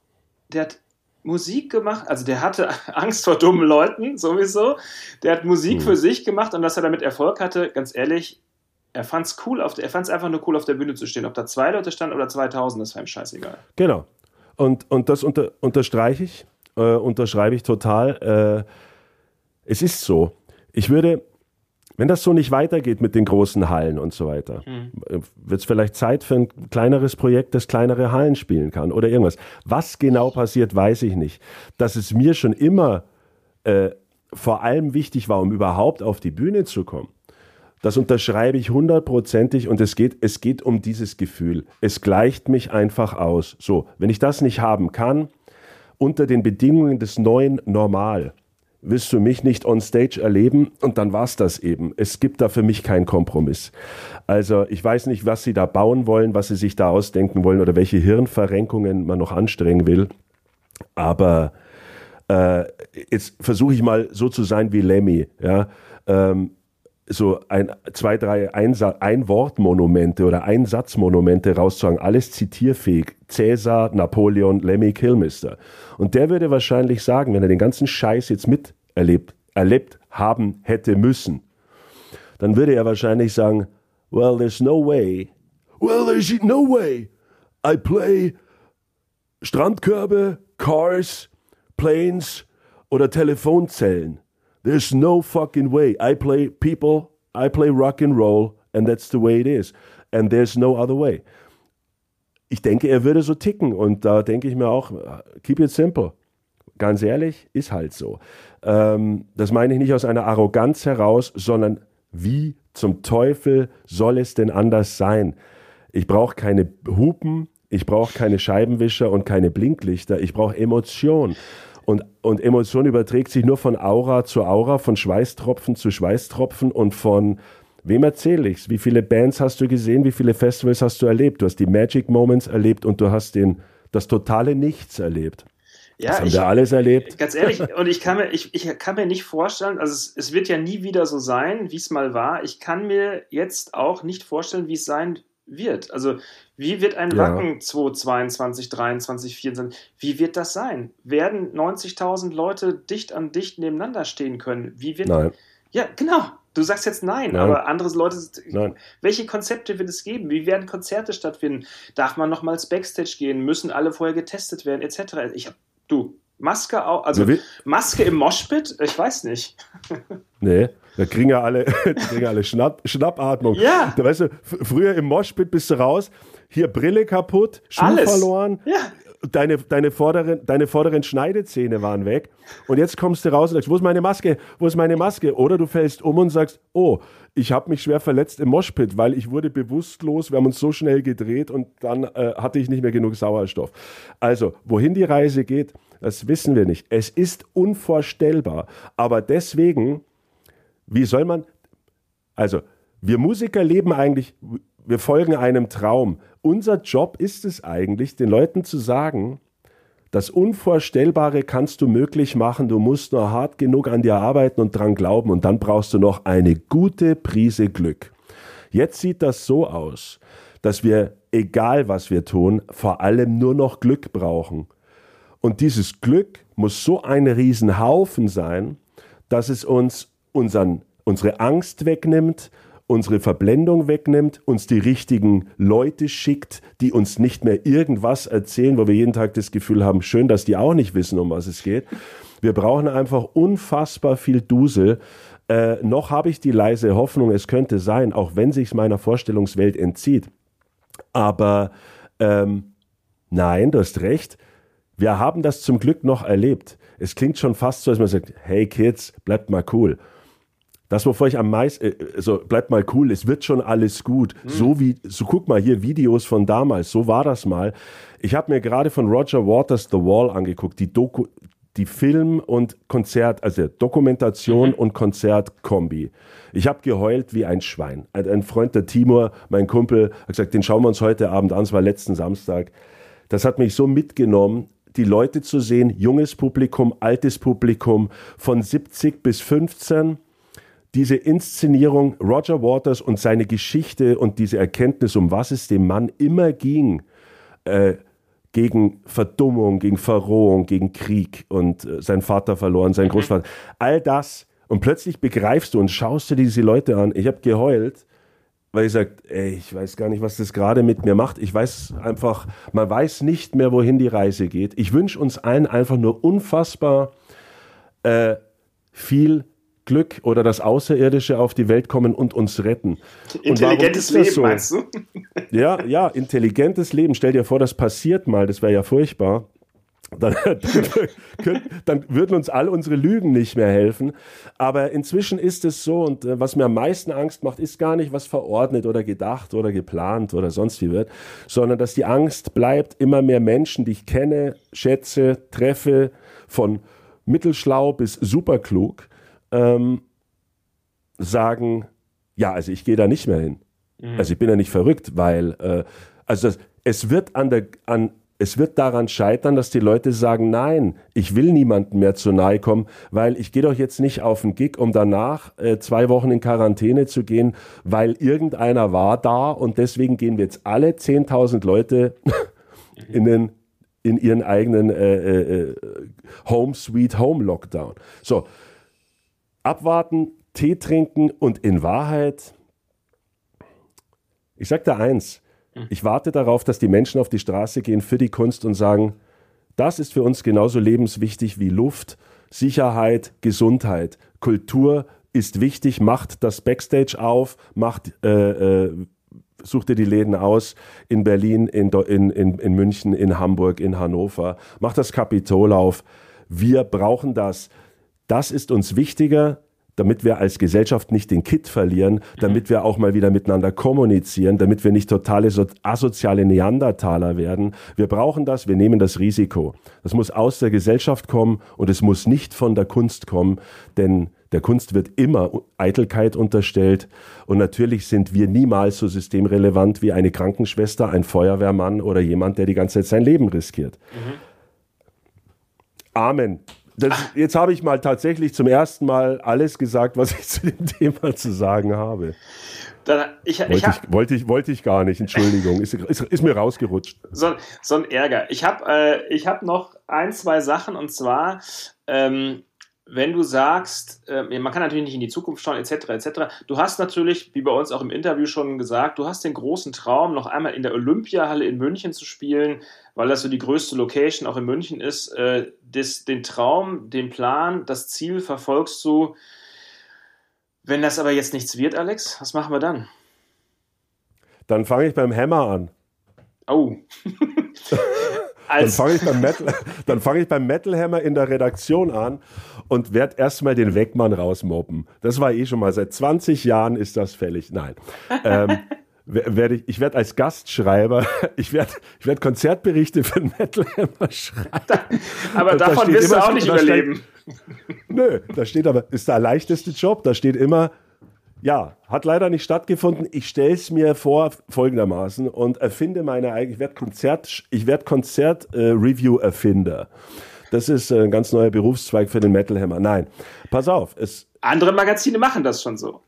der hat Musik gemacht, also der hatte *laughs* Angst vor dummen Leuten sowieso. Der hat Musik mhm. für sich gemacht und dass er damit Erfolg hatte, ganz ehrlich, er fand es cool, auf, er fand es einfach nur cool, auf der Bühne zu stehen. Ob da zwei Leute standen oder 2000, das war ihm scheißegal. Genau. Und, und das unter, unterstreiche ich äh, unterschreibe ich total. Äh, es ist so. Ich würde, wenn das so nicht weitergeht mit den großen Hallen und so weiter, mhm. wird es vielleicht Zeit für ein kleineres Projekt, das kleinere Hallen spielen kann oder irgendwas. Was genau passiert, weiß ich nicht. Dass es mir schon immer äh, vor allem wichtig war, um überhaupt auf die Bühne zu kommen. Das unterschreibe ich hundertprozentig und es geht, es geht um dieses Gefühl. Es gleicht mich einfach aus. So, wenn ich das nicht haben kann, unter den Bedingungen des neuen Normal wirst du mich nicht on stage erleben und dann war's das eben. Es gibt da für mich keinen Kompromiss. Also ich weiß nicht, was sie da bauen wollen, was sie sich da ausdenken wollen oder welche Hirnverrenkungen man noch anstrengen will. Aber äh, jetzt versuche ich mal so zu sein wie Lemmy. Ja? Ähm, so ein, zwei, drei Ein-Wort-Monumente oder Einsatzmonumente rauszuhauen, alles zitierfähig. Cäsar, Napoleon, Lemmy Kilmister. Und der würde wahrscheinlich sagen, wenn er den ganzen Scheiß jetzt miterlebt erlebt haben hätte müssen, dann würde er wahrscheinlich sagen, well, there's no way, well, there's no way I play Strandkörbe, Cars, Planes oder Telefonzellen. There's no fucking way. I play people, I play rock and roll and that's the way it is. And there's no other way. Ich denke, er würde so ticken und da denke ich mir auch, keep it simple. Ganz ehrlich, ist halt so. Ähm, das meine ich nicht aus einer Arroganz heraus, sondern wie zum Teufel soll es denn anders sein? Ich brauche keine Hupen, ich brauche keine Scheibenwischer und keine Blinklichter, ich brauche Emotion. Und, und Emotion überträgt sich nur von Aura zu Aura, von Schweißtropfen zu Schweißtropfen und von wem erzähle ich's? Wie viele Bands hast du gesehen? Wie viele Festivals hast du erlebt? Du hast die Magic Moments erlebt und du hast den, das totale Nichts erlebt. Ja, das haben ich, wir alles erlebt. Ganz ehrlich, und ich kann mir, ich, ich kann mir nicht vorstellen, also es, es wird ja nie wieder so sein, wie es mal war. Ich kann mir jetzt auch nicht vorstellen, wie es sein wird. Also, wie wird ein Ja. Wacken 2022, 23, 24, wie wird das sein? Werden 90.000 Leute dicht an dicht nebeneinander stehen können? Wie wird. Nein, Ja, genau. Du sagst jetzt nein, Nein. aber andere Leute. nein. Welche Konzepte wird es geben? Wie werden Konzerte stattfinden? Darf man nochmals Backstage gehen? Müssen alle vorher getestet werden? Etc. Ich hab, du, Maske auch, also will- Maske im Moshpit? Ich weiß nicht. *laughs* Nee, da kriegen ja alle, *laughs* kriegen alle Schnapp, Schnappatmung. Ja. Da weißt du, früher im Moshpit bist du raus, hier Brille kaputt, Schuh Alles. verloren, Ja. deine, deine, vorderen, deine vorderen Schneidezähne waren weg. Und jetzt kommst du raus und sagst, wo ist meine Maske? Wo ist meine Maske? Oder du fällst um und sagst, oh, ich habe mich schwer verletzt im Moshpit, weil ich wurde bewusstlos, wir haben uns so schnell gedreht und dann äh, hatte ich nicht mehr genug Sauerstoff. Also, wohin die Reise geht, das wissen wir nicht. Es ist unvorstellbar. Aber deswegen, wie soll man, also, wir Musiker leben eigentlich, wir folgen einem Traum. Unser Job ist es eigentlich, den Leuten zu sagen, das Unvorstellbare kannst du möglich machen, du musst nur hart genug an dir arbeiten und dran glauben und dann brauchst du noch eine gute Prise Glück. Jetzt sieht das so aus, dass wir, egal was wir tun, vor allem nur noch Glück brauchen. Und dieses Glück muss so ein Riesenhaufen sein, dass es uns unseren, unsere Angst wegnimmt, unsere Verblendung wegnimmt, uns die richtigen Leute schickt, die uns nicht mehr irgendwas erzählen, wo wir jeden Tag das Gefühl haben, schön, dass die auch nicht wissen, um was es geht. Wir brauchen einfach unfassbar viel Dusel. Äh, noch habe ich die leise Hoffnung, es könnte sein, auch wenn sich meiner Vorstellungswelt entzieht. Aber ähm, nein, du hast recht. Wir haben das zum Glück noch erlebt. Es klingt schon fast so, als man sagt, hey Kids, bleibt mal cool. Das, wovor ich am meisten, äh, so bleibt mal cool, es wird schon alles gut. So wie, so guck mal hier Videos von damals, so war das mal. Ich habe mir gerade von Roger Waters The Wall angeguckt, die Doku, die Film- und Konzert, also Dokumentation und Konzertkombi. Ich habe geheult wie ein Schwein. Ein, ein Freund der Timur, mein Kumpel, hat gesagt, den schauen wir uns heute Abend an, es war letzten Samstag. Das hat mich so mitgenommen, die Leute zu sehen, junges Publikum, altes Publikum, von 70 bis 15 diese Inszenierung Roger Waters und seine Geschichte und diese Erkenntnis, um was es dem Mann immer ging, äh, gegen Verdummung, gegen Verrohung, gegen Krieg und äh, sein Vater verloren, sein Großvater, all das. Und plötzlich begreifst du und schaust dir diese Leute an. Ich habe geheult, weil ich sage, ey, ich weiß gar nicht, was das gerade mit mir macht. Ich weiß einfach, man weiß nicht mehr, wohin die Reise geht. Ich wünsche uns allen einfach nur unfassbar äh, viel Glück oder das Außerirdische auf die Welt kommen und uns retten. Intelligentes Leben, so? meinst du? *laughs* Ja, ja, intelligentes Leben. Stell dir vor, das passiert mal, das wäre ja furchtbar. Dann, *laughs* dann, könnt- dann würden uns all unsere Lügen nicht mehr helfen. Aber inzwischen ist es so, und äh, was mir am meisten Angst macht, ist gar nicht, was verordnet oder gedacht oder geplant oder sonst wie wird, sondern dass die Angst bleibt, immer mehr Menschen, die ich kenne, schätze, treffe, von mittelschlau bis superklug, ähm, sagen, ja, also ich gehe da nicht mehr hin. Also ich bin ja nicht verrückt, weil äh, also das, es wird an der an es wird daran scheitern, dass die Leute sagen, nein, ich will niemandem mehr zu nahe kommen, weil ich gehe doch jetzt nicht auf einen Gig, um danach äh, zwei Wochen in Quarantäne zu gehen, weil irgendeiner war da und deswegen gehen wir jetzt alle 10.000 Leute in den in ihren eigenen äh, äh, äh, Home Sweet Home Lockdown. So, abwarten, Tee trinken und in Wahrheit, ich sag dir eins, Hm. Ich warte darauf, dass die Menschen auf die Straße gehen für die Kunst und sagen, das ist für uns genauso lebenswichtig wie Luft, Sicherheit, Gesundheit. Kultur ist wichtig, macht das Backstage auf, macht, äh, äh, sucht dir die Läden aus in Berlin, in, in, in, in München, in Hamburg, in Hannover, macht das Kapitol auf. Wir brauchen das. Das ist uns wichtiger damit wir als Gesellschaft nicht den Kit verlieren, damit wir auch mal wieder miteinander kommunizieren, damit wir nicht totale so asoziale Neandertaler werden. Wir brauchen das, wir nehmen das Risiko. Das muss aus der Gesellschaft kommen und es muss nicht von der Kunst kommen, denn der Kunst wird immer Eitelkeit unterstellt und natürlich sind wir niemals so systemrelevant wie eine Krankenschwester, ein Feuerwehrmann oder jemand, der die ganze Zeit sein Leben riskiert. Mhm. Amen. Das, jetzt habe ich mal tatsächlich zum ersten Mal alles gesagt, was ich *laughs* zu dem Thema zu sagen habe. Dann, ich, wollte, ich, hab, wollte, ich, wollte ich gar nicht, Entschuldigung, ist, ist, ist mir rausgerutscht. So, so ein Ärger. Ich habe äh, hab noch ein, zwei Sachen und zwar, ähm, wenn du sagst, äh, man kann natürlich nicht in die Zukunft schauen, etc., etc., du hast natürlich, wie bei uns auch im Interview schon gesagt, du hast den großen Traum, noch einmal in der Olympiahalle in München zu spielen, weil das so die größte Location auch in München ist. Äh, das, den Traum, den Plan, das Ziel verfolgst du. Wenn das aber jetzt nichts wird, Alex, was machen wir dann? Dann fange ich beim Hammer an. Oh. *laughs* dann fange ich, beim Metal, fang ich beim Metal Hammer in der Redaktion an und werde erstmal den Wegmann rausmoppen. Das war eh schon mal, seit 20 Jahren ist das fällig. Nein. Ähm, *laughs* werde ich, ich werde als Gastschreiber, *laughs* ich werde, ich werde Konzertberichte für den Metal Hammer schreiben. *laughs* Aber davon wirst du auch nicht überleben. Steht, *laughs* nö, da steht aber, ist der leichteste Job, da steht immer, ja, hat leider nicht stattgefunden. Ich stelle es mir vor folgendermaßen und erfinde meine eigene, ich werde Konzert, ich werde Konzert-Review-Erfinder. das ist ein ganz neuer Berufszweig für den Metal Hammer. Nein, pass auf. Es, Andere Magazine machen das schon so.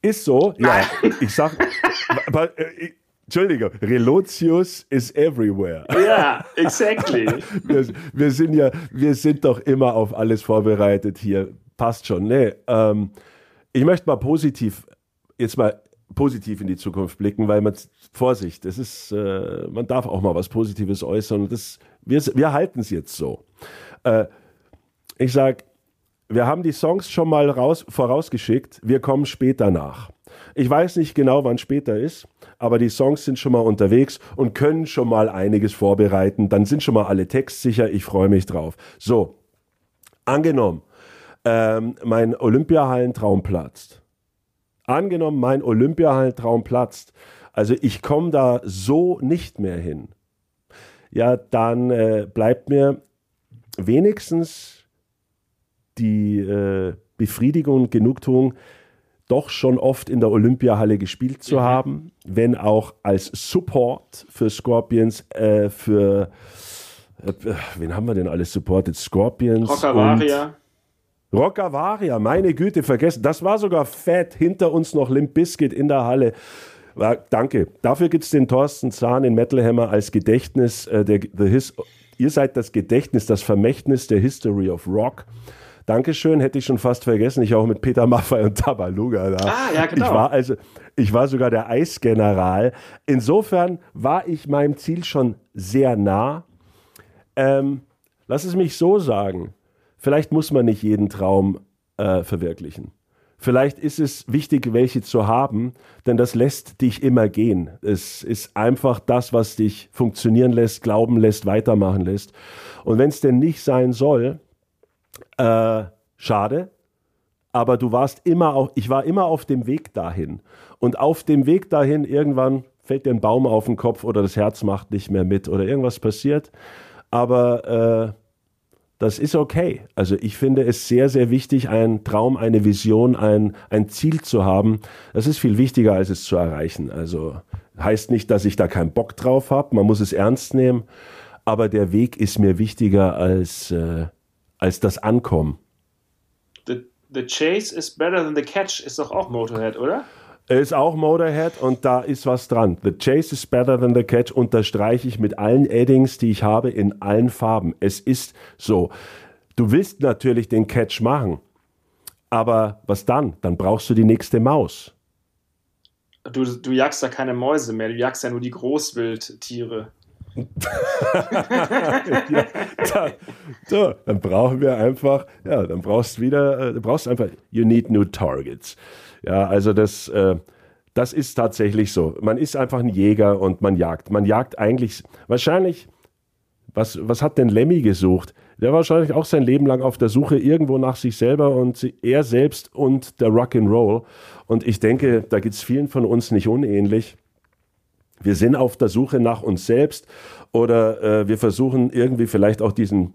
Ist so, ja. Ich sag, äh, Entschuldigung, Relotius is everywhere. Ja, exactly. *laughs* wir, wir, sind ja, wir sind doch immer auf alles vorbereitet hier. Passt schon. Nee, ähm, ich möchte mal positiv, jetzt mal positiv in die Zukunft blicken, weil man, Vorsicht, das ist, äh, man darf auch mal was Positives äußern. Das, wir, wir halten es jetzt so. Äh, ich sage, wir haben die Songs schon mal raus, vorausgeschickt, wir kommen später nach. Ich weiß nicht genau, wann später ist, aber die Songs sind schon mal unterwegs und können schon mal einiges vorbereiten. Dann sind schon mal alle textsicher, ich freue mich drauf. So, angenommen, ähm, mein Olympiahallentraum platzt. Angenommen, mein Olympiahallentraum platzt. Also ich komme da so nicht mehr hin. Ja, dann äh, bleibt mir wenigstens die äh, Befriedigung und Genugtuung, doch schon oft in der Olympiahalle gespielt zu mhm. haben, wenn auch als Support für Scorpions, äh, für äh, wen haben wir denn alles supported? Scorpions. Rockavaria. Rockavaria, meine Güte, vergessen. Das war sogar fett. Hinter uns noch Limp Bizkit in der Halle. War, danke. Dafür gibt es den Thorsten Zahn in Metal Hammer als Gedächtnis. Äh, der, the his, ihr seid das Gedächtnis, das Vermächtnis der History of Rock. Dankeschön, hätte ich schon fast vergessen. Ich auch mit Peter Maffay und Tabaluga da. Ah, ja, genau. Ich war also, ich war sogar der Eisgeneral. Insofern war ich meinem Ziel schon sehr nah. Ähm, lass es mich so sagen. Vielleicht muss man nicht jeden Traum äh, verwirklichen. Vielleicht ist es wichtig, welche zu haben, denn das lässt dich immer gehen. Es ist einfach das, was dich funktionieren lässt, glauben lässt, weitermachen lässt. Und wenn es denn nicht sein soll, äh, schade. Aber du warst immer auch, ich war immer auf dem Weg dahin. Und auf dem Weg dahin irgendwann fällt dir ein Baum auf den Kopf oder das Herz macht nicht mehr mit oder irgendwas passiert. Aber äh, das ist okay. Also ich finde es sehr, sehr wichtig, einen Traum, eine Vision, ein, ein Ziel zu haben. Das ist viel wichtiger, als es zu erreichen. Also heißt nicht, dass ich da keinen Bock drauf habe. Man muss es ernst nehmen. Aber der Weg ist mir wichtiger als, äh, als das Ankommen. The, the chase is better than the catch ist doch auch Motorhead, oder? Ist auch Motorhead und da ist was dran. The Chase is better than the catch unterstreiche ich mit allen Addings, die ich habe, in allen Farben. Es ist so. Du willst natürlich den Catch machen, aber was dann? Dann brauchst du die nächste Maus. Du, du jagst da keine Mäuse mehr, du jagst ja nur die Großwildtiere. *laughs* ja, da, so, dann brauchen wir einfach, ja, dann brauchst du wieder, äh, du brauchst einfach, you need new targets. Ja, also das, äh, das ist tatsächlich so. Man ist einfach ein Jäger und man jagt. Man jagt eigentlich, wahrscheinlich, was, was hat denn Lemmy gesucht? Der war wahrscheinlich auch sein Leben lang auf der Suche irgendwo nach sich selber und er selbst und der Rock'n'Roll. Und ich denke, da geht es vielen von uns nicht unähnlich. Wir sind auf der Suche nach uns selbst oder äh, wir versuchen irgendwie vielleicht auch diesen,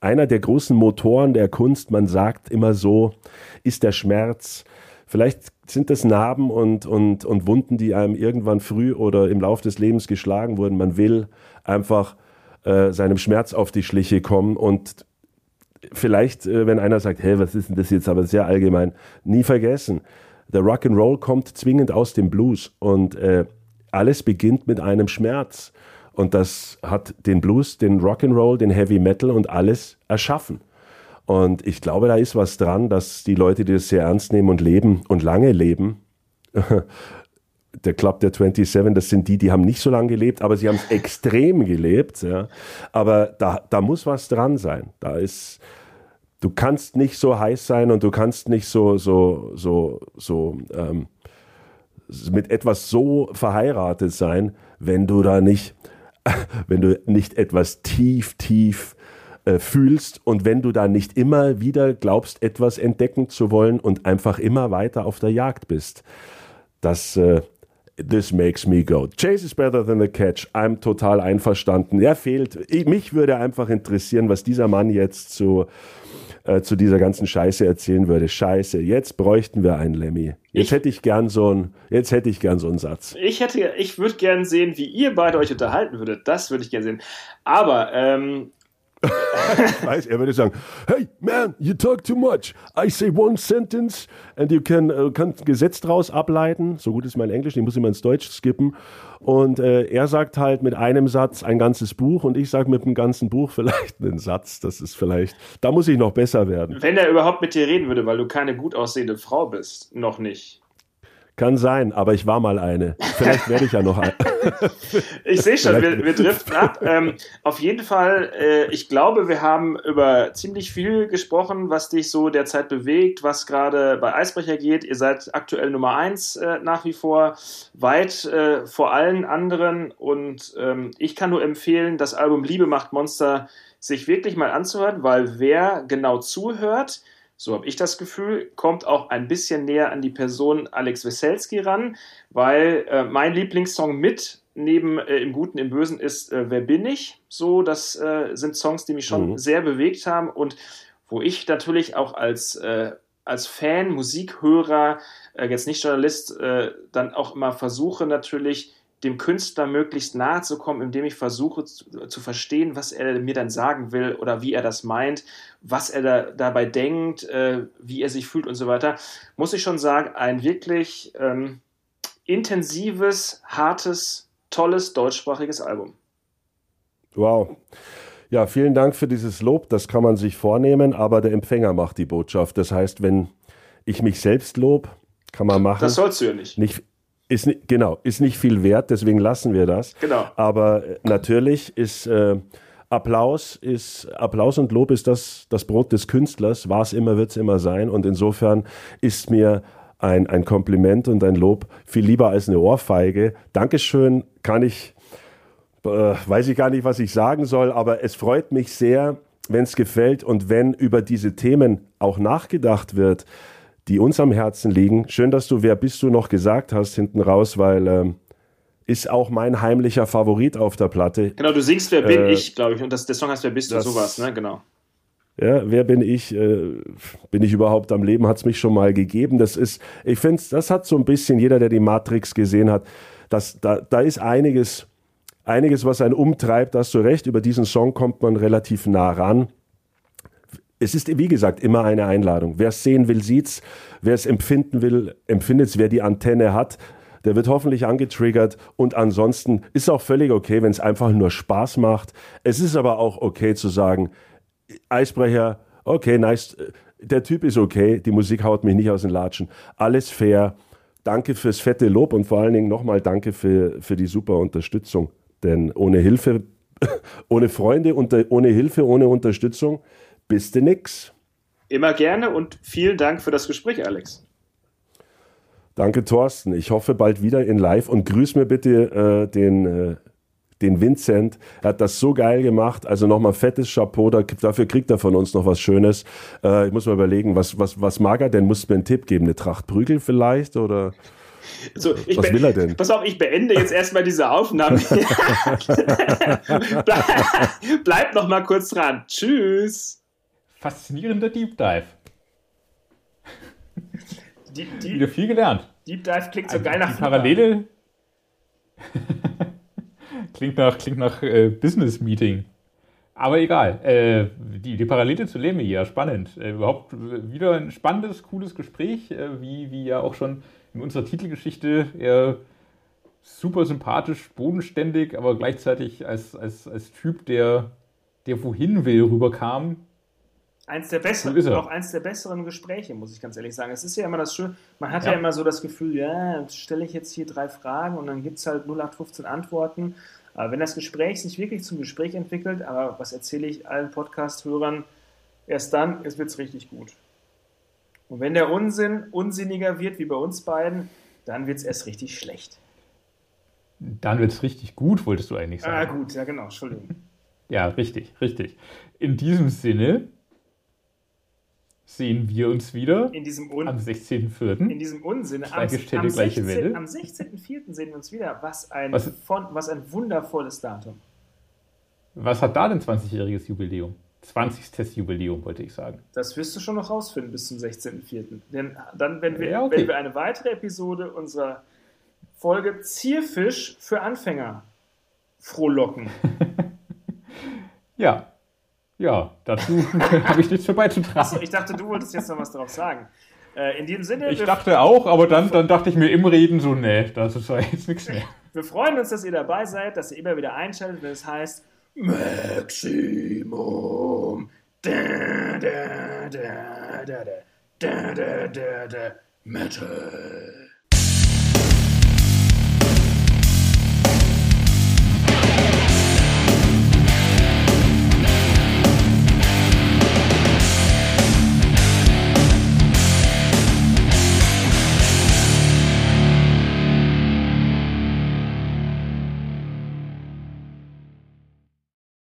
einer der großen Motoren der Kunst, man sagt immer so, ist der Schmerz. Vielleicht sind das Narben und, und, und Wunden, die einem irgendwann früh oder im Laufe des Lebens geschlagen wurden. Man will einfach äh, seinem Schmerz auf die Schliche kommen und vielleicht, äh, wenn einer sagt, hey, was ist denn das jetzt, aber sehr allgemein, nie vergessen. Der Rock'n'Roll kommt zwingend aus dem Blues und äh, alles beginnt mit einem Schmerz. Und das hat den Blues, den Rock'n'Roll, den Heavy Metal und alles erschaffen. Und ich glaube, da ist was dran, dass die Leute, die das sehr ernst nehmen und leben und lange leben, *laughs* der Club der 27, das sind die, die haben nicht so lange gelebt, aber sie haben es extrem gelebt. Ja. Aber da, da muss was dran sein. Da ist, du kannst nicht so heiß sein und du kannst nicht so, so, so, so, ähm, mit etwas so verheiratet sein, wenn du da nicht, *laughs* wenn du nicht etwas tief, tief äh, fühlst und wenn du da nicht immer wieder glaubst, etwas entdecken zu wollen und einfach immer weiter auf der Jagd bist. Das, äh, this makes me go. Chase is better than the catch. I'm total einverstanden. Er fehlt. Ich, mich würde einfach interessieren, was dieser Mann jetzt so äh, zu dieser ganzen Scheiße erzählen würde. Scheiße, jetzt bräuchten wir einen Lemmy. Jetzt ich, hätte ich gern so einen, jetzt hätte ich gern so einen Satz. Ich hätte, ich würde gern sehen, wie ihr beide euch unterhalten würdet. Das würde ich gern sehen. Aber ähm, ich *laughs* weiß, er würde sagen, hey man, you talk too much. I say one sentence and you can, uh, kann ein Gesetz daraus ableiten. So gut ist mein Englisch, den muss ich mal ins Deutsch skippen. Und äh, er sagt halt mit einem Satz ein ganzes Buch und ich sage mit einem ganzen Buch *laughs* vielleicht einen Satz. Das ist vielleicht, da muss ich noch besser werden. Wenn er überhaupt mit dir reden würde, weil du keine gut aussehende Frau bist, noch nicht. Kann sein, aber ich war mal eine. Vielleicht werde ich ja noch eine. *laughs* ich sehe schon, wir, wir driften ab. Ähm, auf jeden Fall, äh, ich glaube, wir haben über ziemlich viel gesprochen, was dich so derzeit bewegt, was gerade bei Eisbrecher geht. Ihr seid aktuell Nummer eins äh, nach wie vor, weit äh, vor allen anderen. Und ähm, ich kann nur empfehlen, das Album Liebe macht Monster sich wirklich mal anzuhören, weil wer genau zuhört, so habe ich das Gefühl, kommt auch ein bisschen näher an die Person Alex Weselski ran, weil äh, mein Lieblingssong mit neben äh, Im Guten, im Bösen ist äh, Wer bin ich? So, das äh, sind Songs, die mich schon mhm. sehr bewegt haben und wo ich natürlich auch als, äh, als Fan, Musikhörer, äh, jetzt nicht Journalist, dann auch immer versuche natürlich dem Künstler möglichst nahe zu kommen, indem ich versuche zu, zu, verstehen, was er mir dann sagen will oder wie er das meint, was er da, dabei denkt, äh, wie er sich fühlt und so weiter, muss ich schon sagen, ein wirklich ähm, intensives, hartes, tolles deutschsprachiges Album. Wow. Ja, vielen Dank für dieses Lob. Das kann man sich vornehmen, aber der Empfänger macht die Botschaft. Das heißt, wenn ich mich selbst lob, kann man machen. Das sollst du ja nicht. Nicht, ist, genau, ist nicht viel wert, deswegen lassen wir das. Genau. Aber äh, natürlich ist äh, Applaus ist Applaus und Lob ist das, das Brot des Künstlers, war es immer, wird es immer sein. Und insofern ist mir ein, ein Kompliment und ein Lob viel lieber als eine Ohrfeige. Dankeschön, kann ich, äh, weiß ich gar nicht, was ich sagen soll, aber es freut mich sehr, wenn es gefällt und wenn über diese Themen auch nachgedacht wird die uns am Herzen liegen. Schön, dass du Wer bist du noch gesagt hast hinten raus, weil ähm, ist auch mein heimlicher Favorit auf der Platte. Genau, du singst Wer bin äh, ich, glaube ich. Und das, der Song heißt Wer bist du, sowas, ne? Genau. Ja, wer bin ich? Äh, bin ich überhaupt am Leben? Hat es mich schon mal gegeben? Das ist, ich finde, das hat so ein bisschen jeder, der die Matrix gesehen hat, das, da, da ist einiges, einiges, was einen umtreibt. Da hast du recht, über diesen Song kommt man relativ nah ran es ist, wie gesagt, immer eine Einladung. Wer es sehen will, sieht's. Wer es empfinden will, empfindet's. Wer die Antenne hat, der wird hoffentlich angetriggert. Und ansonsten ist auch völlig okay, wenn es einfach nur Spaß macht. Es ist aber auch okay zu sagen, Eisbrecher, okay, nice. Der Typ ist okay, die Musik haut mich nicht aus den Latschen. Alles fair. danke fürs fette Lob und vor allen Dingen nochmal danke für, für die super Unterstützung. Denn ohne Hilfe, *laughs* ohne Freunde und ohne Hilfe, ohne Unterstützung bist du nix. Immer gerne und vielen Dank für das Gespräch, Alex. Danke, Thorsten. Ich hoffe bald wieder in Live und grüß mir bitte äh, den, äh, den Vincent. Er hat das so geil gemacht. Also nochmal fettes Chapeau. Da, dafür kriegt er von uns noch was Schönes. Äh, ich muss mal überlegen, was, was, was mag er denn? Muss mir einen Tipp geben? Eine Tracht Prügel vielleicht? Oder so, was will er denn? Pass auf, ich beende jetzt erstmal diese Aufnahme. *laughs* *laughs* bleib, bleib noch mal kurz dran. Tschüss faszinierender Deep Dive. Die, die, Wieder viel gelernt. Deep Dive klingt so also geil nach die Parallele. *laughs* klingt nach, klingt nach äh, Business Meeting. Aber egal. Äh, die, die Parallele zu Leme hier, spannend. Äh, überhaupt wieder ein spannendes, cooles Gespräch, äh, wie, wie ja auch schon in unserer Titelgeschichte. Er super sympathisch, bodenständig, aber gleichzeitig als, als, als Typ, der, der wohin will, rüberkam. Eins der besseren, so auch eins der besseren Gespräche, muss ich ganz ehrlich sagen. Es ist ja immer das Schöne, man hat ja, ja immer so das Gefühl, ja, stelle ich jetzt hier drei Fragen und dann gibt es halt 0815 Antworten. Aber wenn das Gespräch sich wirklich zum Gespräch entwickelt, aber was erzähle ich allen Podcast-Hörern, erst dann wird es richtig gut. Und wenn der Unsinn unsinniger wird, wie bei uns beiden, dann wird es erst richtig schlecht. Dann wird es richtig gut, wolltest du eigentlich sagen. Ah, gut, ja genau, Entschuldigung. *laughs* ja, richtig, richtig. In diesem Sinne sehen wir uns wieder in diesem Un am 16.04. In diesem Unsinn. Am, am, 16, am 16.04. sehen wir uns wieder. Was ein, was, von, was ein wundervolles Datum. Was hat da denn 20-jähriges Jubiläum? 20. Jubiläum, wollte ich sagen. Das wirst du schon noch rausfinden bis zum 16.04. Denn dann, wenn wir, ja, okay. wenn wir eine weitere Episode unserer Folge Zierfisch für Anfänger frohlocken. *laughs* ja, ja, dazu habe ich nichts für beizutragen. Achso, ich dachte, du wolltest jetzt noch was darauf sagen. Äh, in diesem Sinne. Ich dachte auch, aber dann, dann dachte ich mir im Reden so, nee, das ist jetzt nichts mehr. Wir freuen uns, dass ihr dabei seid, dass ihr immer wieder einschaltet, wenn es heißt Maximum. Da, da, da, da, da, da, da, da, da, Metal.